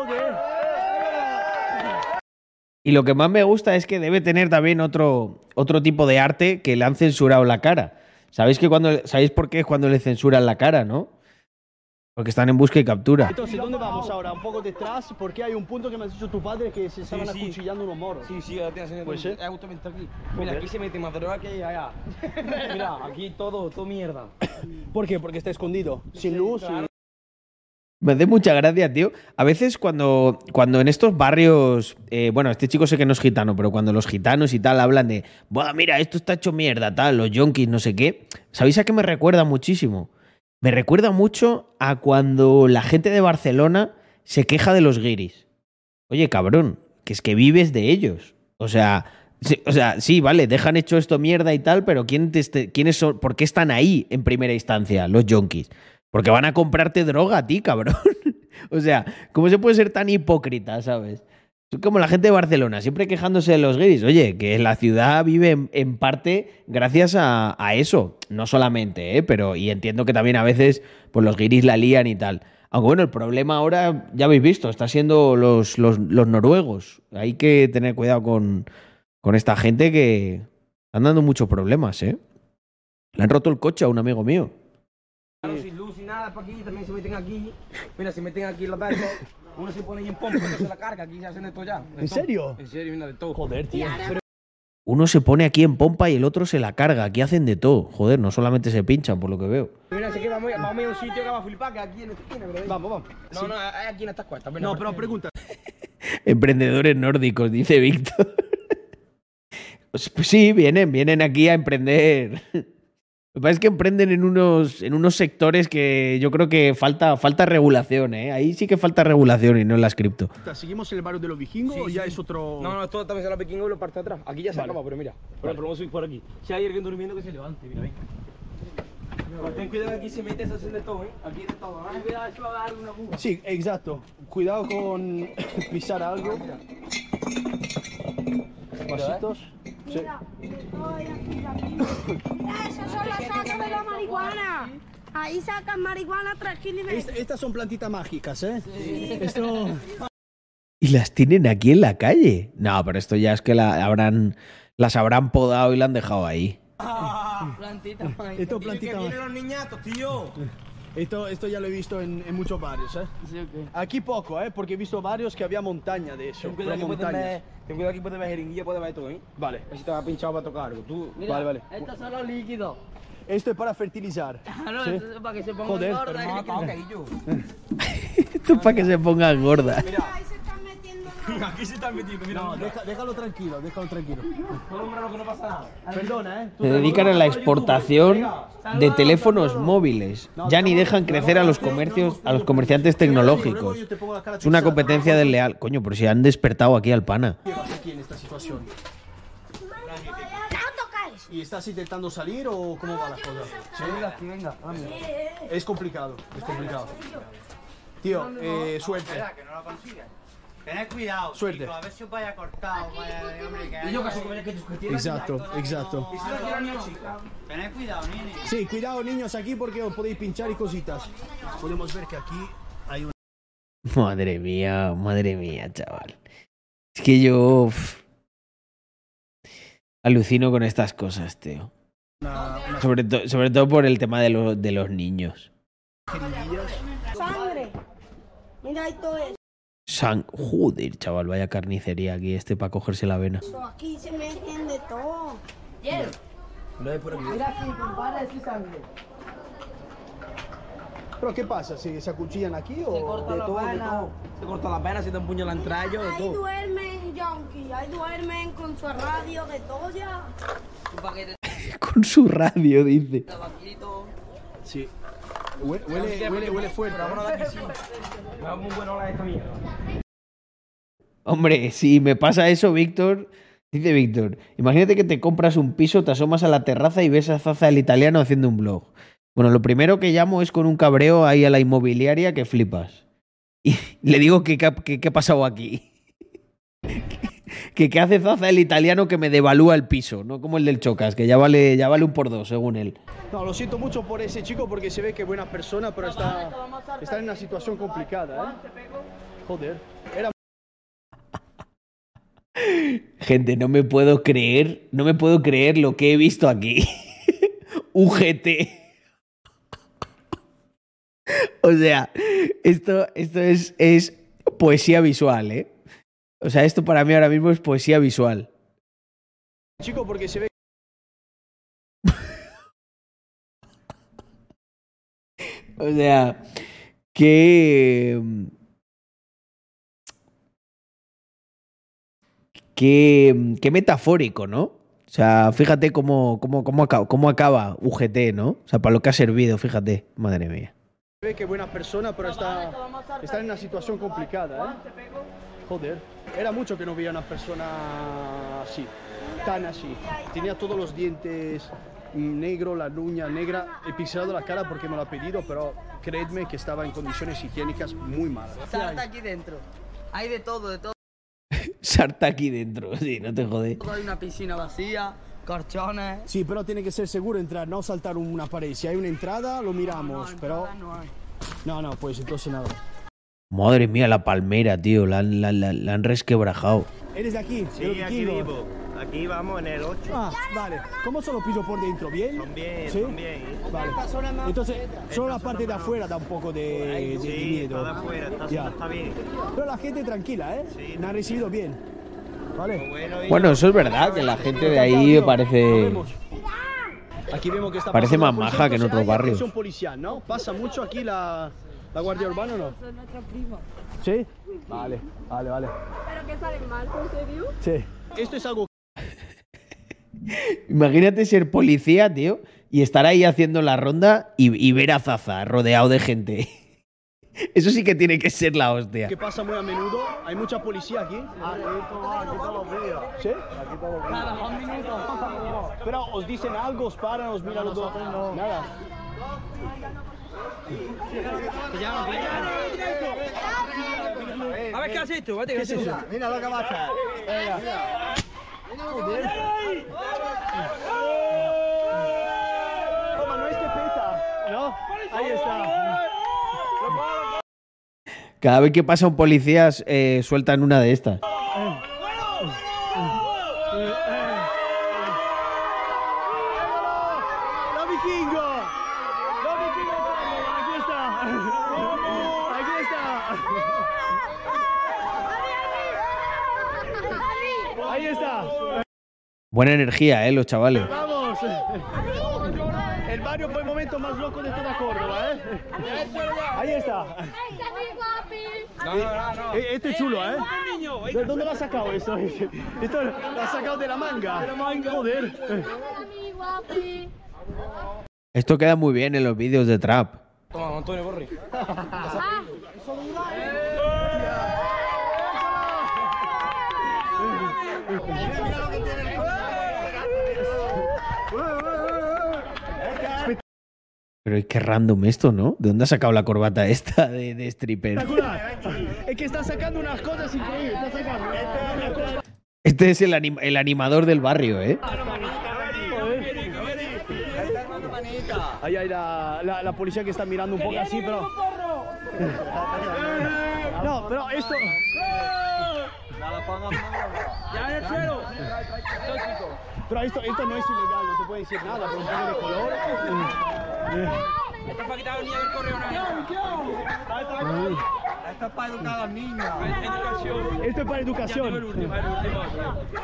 Y lo que más me gusta es que debe tener también otro, otro tipo de arte que le han censurado la cara. ¿Sabéis que cuando sabéis por qué es cuando le censuran la cara, no? Porque están en busca y captura. Entonces, ¿dónde vamos ahora? Un poco detrás, porque hay un punto que me has dicho tu padre que se estaban sí. acuchillando unos moros. Sí, sí, ahora te enseño. ¿Puede ser? Es justamente aquí. Mira, aquí se mete más droga que allá. Mira, aquí todo, todo mierda. ¿Por qué? Porque está escondido, sin luz. claro. Me hace mucha gracia, tío. A veces cuando, cuando en estos barrios, eh, bueno, este chico sé que no es gitano, pero cuando los gitanos y tal hablan de, Buah, mira, esto está hecho mierda, tal, los yonkis, no sé qué. ¿Sabéis a qué me recuerda muchísimo? Me recuerda mucho a cuando la gente de Barcelona se queja de los guiris. Oye, cabrón, que es que vives de ellos. O sea, sí, o sea, sí, vale, dejan hecho esto mierda y tal, pero ¿quién te este- ¿quiénes? ¿Por qué están ahí en primera instancia los yonkis? Porque van a comprarte droga a ti, cabrón. o sea, ¿cómo se puede ser tan hipócrita, sabes? Es como la gente de Barcelona, siempre quejándose de los guiris. Oye, que la ciudad vive en, parte gracias a, eso. No solamente, ¿eh? Pero, y entiendo que también a veces pues, los guiris la lían y tal. Aunque bueno, el problema ahora, ya habéis visto, está siendo los, los, los noruegos. Hay que tener cuidado con, con esta gente que están dando muchos problemas, ¿eh? Le han roto el coche a un amigo mío. Claro, sin luz, sin nada, para aquí, también se meten aquí. Mira, se meten aquí los barcos. Uno se pone ahí en pompa, otro se la carga, aquí se hacen de todo ya. de ¿En todo. serio? En serio, mira, de todo. Joder, tío. Uno se pone aquí en pompa y el otro se la carga. Aquí hacen de todo. Joder, no solamente se pinchan, por lo que veo. Mira, así que vamos, vamos a ir a un sitio que va a flipar, que aquí en esta esquina. pero ahí- Vamos, vamos. No, Sí. no, aquí en estas cuestas. ven, No, ven. pero pregunta. Emprendedores nórdicos, dice Víctor. Pues, pues sí, vienen, vienen aquí a emprender. Lo que pasa es que emprenden en unos, en unos sectores que yo creo que falta, falta regulación, ¿eh? Ahí sí que falta regulación y no en las cripto. ¿Seguimos en el barrio de los vikingos Sí, o ya sí. es otro...? No, no, esto también se la vikingos y lo parte atrás. Aquí ya se Vale. acaba, pero mira. Por ejemplo, vamos a subir por aquí. Si hay alguien durmiendo, que se levante, mira, ven. Pero ten cuidado que aquí se mete, se hacen de todo, ¿eh? Aquí de todo. Ah, cuidado, eso va a dar una buga. Sí, exacto. Cuidado con pisar algo. Vasitos. Aquí, aquí. Mira, esos son los sacos de la marihuana. Ahí sacan marihuana me... Est- estas son plantitas mágicas, ¿eh? Esto... Y las tienen aquí en la calle. No, pero esto ya es que la habrán, las habrán podado y la han dejado ahí. Plantita, Esto plantita mágica. los niñatos, tío. Esto, esto ya lo he visto en, en muchos barrios, ¿eh? Aquí poco, ¿eh? Porque he visto barrios que había montaña de eso. Pero montañas. Ten cuidado que puedes ver jeringuilla, puedes ver todo, ¿eh? Vale. A ver si te va pinchado para tocar algo. Tú, vale, vale. Estos son los líquidos. Esto es para fertilizar. Claro, ¿sí? esto es para que se pongan Joder. gordas. Pero no, ok, Esto es para que se pongan gordas. Aquí se están metiendo, mira. No, deja- déjalo tranquilo, déjalo tranquilo. No, hombre, no, que no pasa nada. Perdona, ¿eh? Se dedican a la exportación de teléfonos móviles. Ya ni dejan crecer a los comercios, a los comerciantes tecnológicos. Es una competencia desleal. Coño, pero si han despertado aquí al pana. ¿Qué pasa aquí en esta situación? ¿Y estás intentando salir o cómo va la cosa? ¿Sí? Aquí, venga. Es complicado, es complicado. Tío, eh, suerte. que no consigues. Tened cuidado, Suerte. a ver si os vaya cortado, vaya, hombre, que Y yo caso que que. Exacto, exacto. ¿Y si lo quiero niño, chica? Tened cuidado, nene. Sí, cuidado niños aquí porque os podéis pinchar y cositas. Podemos ver que aquí hay una... Madre mía, madre mía, chaval. Es que yo uf, alucino con estas cosas, tío. Sobre, to- sobre todo por el tema de, los de los niños. Sangre. Mira esto es. San... Joder, chaval, vaya carnicería aquí este para cogerse la vena. Aquí se meten de todo. Mira aquí, compadre, sí sangre. ¿Pero qué pasa? ¿Se, se acuchillan aquí o Se corta de la todo, de vena, todo? se corta la vena, se te empuña la entraña, de Ahí todo. duermen, Yonki. Ahí duermen con su radio de todo ya. Un paquete Con su radio, dice. tabaquito. Sí. Huele, huele, huele, huele fuerte. Muy buena esta mierda. Hombre, si me pasa eso, Víctor, dice Víctor, imagínate que te compras un piso, te asomas a la terraza y ves a Zaza el italiano haciendo un blog. Bueno, lo primero que llamo es con un cabreo ahí a la inmobiliaria que flipas. Y le digo que qué ha pasado aquí. Que qué hace Zaza el italiano que me devalúa el piso, no como el del Chocas, que ya vale, ya vale un por dos, según él. No, lo siento mucho por ese chico porque se ve que es buena persona, pero está, está en una situación complicada, ¿eh? Joder. Era Gente, no me puedo creer, no me puedo creer lo que he visto aquí. UGT. o sea, esto, esto es, es poesía visual, ¿eh? O sea, esto para mí ahora mismo es poesía visual. chico porque se ve O sea, que... Qué, qué metafórico, ¿no? O sea, fíjate cómo, cómo, cómo, acaba, cómo acaba UGT, ¿no? O sea, para lo que ha servido, fíjate. Madre mía. se ve que buena persona, pero está, está en una situación complicada, ¿eh? Joder. Era mucho que no veía una persona así, tan así. Tenía todos los dientes negro, la uña negra. He pixelado la cara porque me lo ha pedido, pero creedme que estaba en condiciones higiénicas muy malas. Salta aquí dentro. Hay de todo, de todo. Sarta aquí dentro, sí, no te jode. Hay una piscina vacía, corchones. Sí, pero tiene que ser seguro entrar, no saltar una pared. Si hay una entrada, lo miramos, pero... No hay. No, no, pues entonces nada. Madre mía, la palmera, tío. La, han- la, la- la han resquebrajado. ¿Eres de aquí? Sí, ¿De aquí vivo. Aquí vamos en el 8. Ah, vale. ¿Cómo son los pisos por dentro? ¿Bien? Son bien, ¿Sí? son bien. Vale. Entonces, solo la parte de afuera da un poco de, de Sí, miedo. toda afuera, está, Ya. está bien. Pero la gente tranquila, ¿eh? Me ha recibido bien. ¿Vale? Bueno, eso es verdad, que la gente de ahí parece... Aquí vemos que está Parece más maja que en otros barrios. policial, ¿no? Pasa mucho aquí la, la Guardia Urbana, ¿o ¿no? Son nuestra prima. ¿Sí? Vale, vale, vale. ¿Pero que salen mal, en serio? Sí. Esto es algo Imagínate ser policía, tío, y estar ahí haciendo la ronda y, y ver a Zaza rodeado de gente. Eso sí que tiene que ser la hostia. que pasa muy a menudo. Hay mucha policía aquí. Aquí todos los días. ¿Sí? Aquí todos los días. Minutos. Pero os dicen algo, os paran, os miran los dos. Nada. A ver qué haces tú, vete, ¿Qué es eso? Mira lo que va a hacer. Venga. Toma, no es que peta, ¿no? Ahí está. Cada vez que pasa un policía, eh, sueltan una de estas. ¡La vikingo! ¡La vikingo! Aquí está. Aquí está. Ahí está. Buena energía, ¿eh? Los chavales. Vamos. El barrio fue el momento más loco de toda Córdoba, ¿eh? Ahí está. Eh, Este es chulo, ¿eh? ¿De dónde lo has sacado esto? Esto lo has sacado de la manga. De la manga. Joder. Esto queda muy bien en los vídeos de trap. Toma, Antonio Borri. Pero es que random esto, ¿no? ¿De dónde ha sacado la corbata esta de, de stripper? Es que está sacando unas cosas increíbles. Este es el, anim- el animador del barrio, ¿eh? Ahí hay la, la, la policía que está mirando un poco así, pero. No, pero esto. ¡Ya en el! Pero esto, esto no es ilegal, no te puede decir nada, por un poco de color. Esto es para quitar a los niños del correo, Esto es para educar a los niños. Educación. Esto es para educación. Ya tengo el último, el último.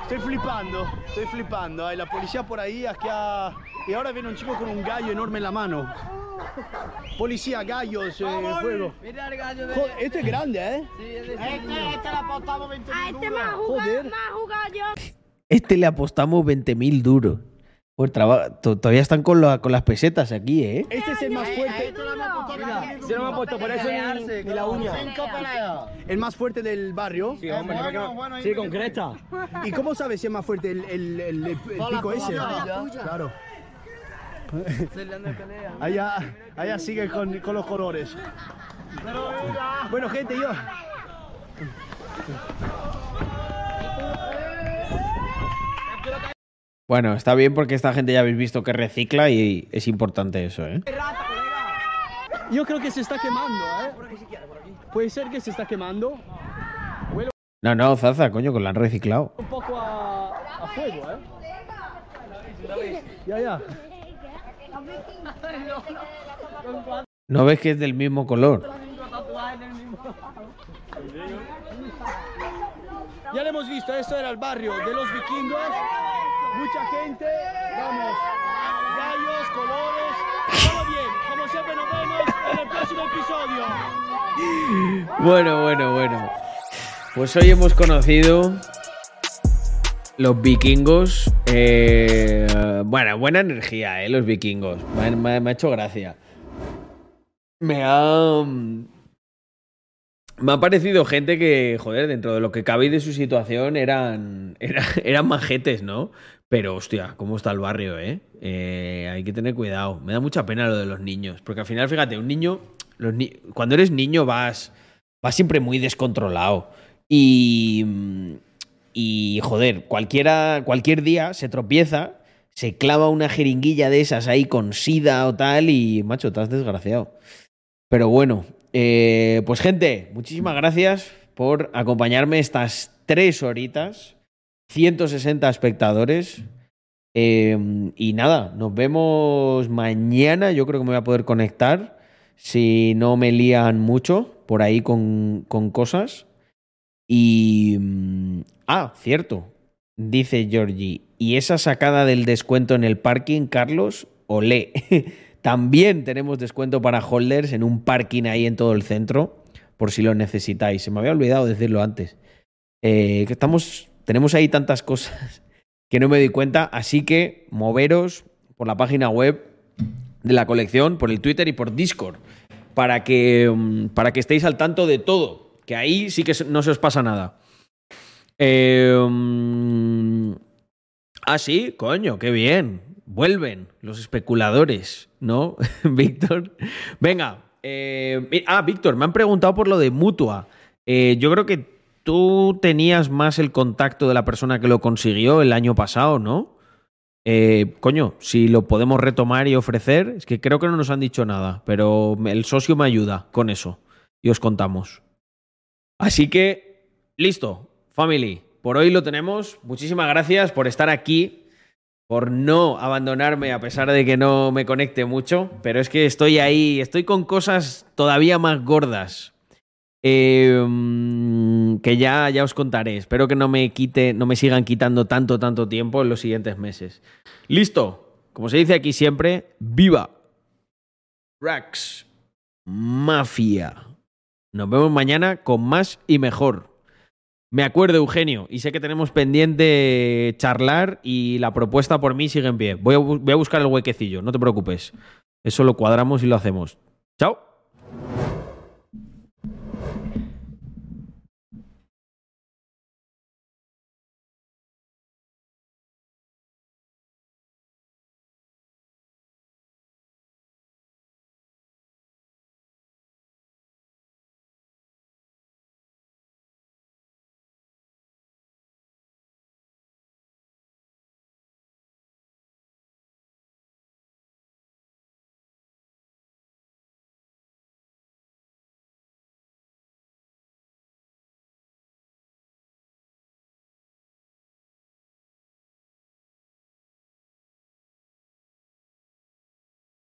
Estoy flipando, estoy flipando. Hay la policía por ahí, aquí a... y ahora viene un chico con un gallo enorme en la mano. Policía, gallos, eh, fuego. Mira el gallo de... Joder, este es grande, ¿eh? Sí, es de este, este le apostamos 20 A este Joder. jugado, ha jugado yo. Este le apostamos 20.000 duros. Pues traba- to- todavía están con, la- con las pesetas aquí, ¿eh? Este es el más fuerte. Si no me ha puesto por eso ni, ni la uña. El más fuerte del barrio. Sí, hombre, no me quedo- sí, con cresta. ¿Y cómo sabes si es más fuerte el, el, el- el pico ese? Claro. Allá, allá sigue con, con los colores. Bueno, gente, yo. Bueno, está bien porque esta gente ya habéis visto que recicla y es importante eso, ¿eh? Yo creo que se está quemando, ¿eh? Puede ser que se está quemando. No, no, Zaza, coño, que lo han reciclado. un poco a, a fuego, ¿eh? Ya, ya. ¿No ves que es del mismo color? Ya lo hemos visto, esto era el barrio de los vikingos. Mucha gente, vamos, gallos, colores, todo bien. Como siempre nos vemos en el próximo episodio. Bueno, bueno, bueno. Pues hoy hemos conocido los vikingos. eh, bueno, buena energía, ¿eh? Los vikingos. Me, me ha hecho gracia. Me ha... Me ha parecido gente que, joder, dentro de lo que cabe y de su situación eran, era- eran majetes, ¿no? Pero, hostia, ¿cómo está el barrio, eh? Eh, Hay que tener cuidado. Me da mucha pena lo de los niños. Porque al final, fíjate, un niño, cuando eres niño vas, vas siempre muy descontrolado. Y, y joder, cualquiera, cualquier día se tropieza, se clava una jeringuilla de esas ahí con sida o tal y, macho, estás desgraciado. Pero bueno, eh, pues gente, muchísimas gracias por acompañarme estas tres horitas, 160 espectadores. Eh, y nada, nos vemos mañana. Yo creo que me voy a poder conectar si no me lían mucho por ahí con, con cosas. Y... mm, Ah, cierto. Dice Georgie. ¿Y esa sacada del descuento en el parking, Carlos? Olé. También tenemos descuento para holders en un parking ahí en todo el centro, por si lo necesitáis. Se me había olvidado decirlo antes. Eh, estamos, tenemos ahí tantas cosas que no me di cuenta, así que moveros por la página web de la colección, por el Twitter y por Discord, para que, mm, para que estéis al tanto de todo, que ahí sí que no se os pasa nada. Mm, ah, sí, coño, qué bien. Vuelven los especuladores, ¿no, Víctor? Venga. eh, ah, Víctor, me han preguntado por lo de Mutua. Eh, yo creo que tú tenías más el contacto de la persona que lo consiguió el año pasado, ¿no? Eh, coño, si lo podemos retomar y ofrecer, es que creo que no nos han dicho nada, pero el socio me ayuda con eso y os contamos. Así que, listo, family, por hoy lo tenemos. Muchísimas gracias por estar aquí, por no abandonarme a pesar de que no me conecte mucho, pero es que estoy ahí, estoy con cosas todavía más gordas. Mm, que ya, ya os contaré. Espero que no me quite, no me sigan quitando tanto, tanto tiempo en los siguientes meses. Listo. Como se dice aquí siempre, viva Rax Mafia. Nos vemos mañana con más y mejor. Me acuerdo, Eugenio, y sé que tenemos pendiente charlar y la propuesta por mí sigue en pie. Voy a, buscar el huequecillo, no te preocupes. Eso lo cuadramos y lo hacemos. Chao.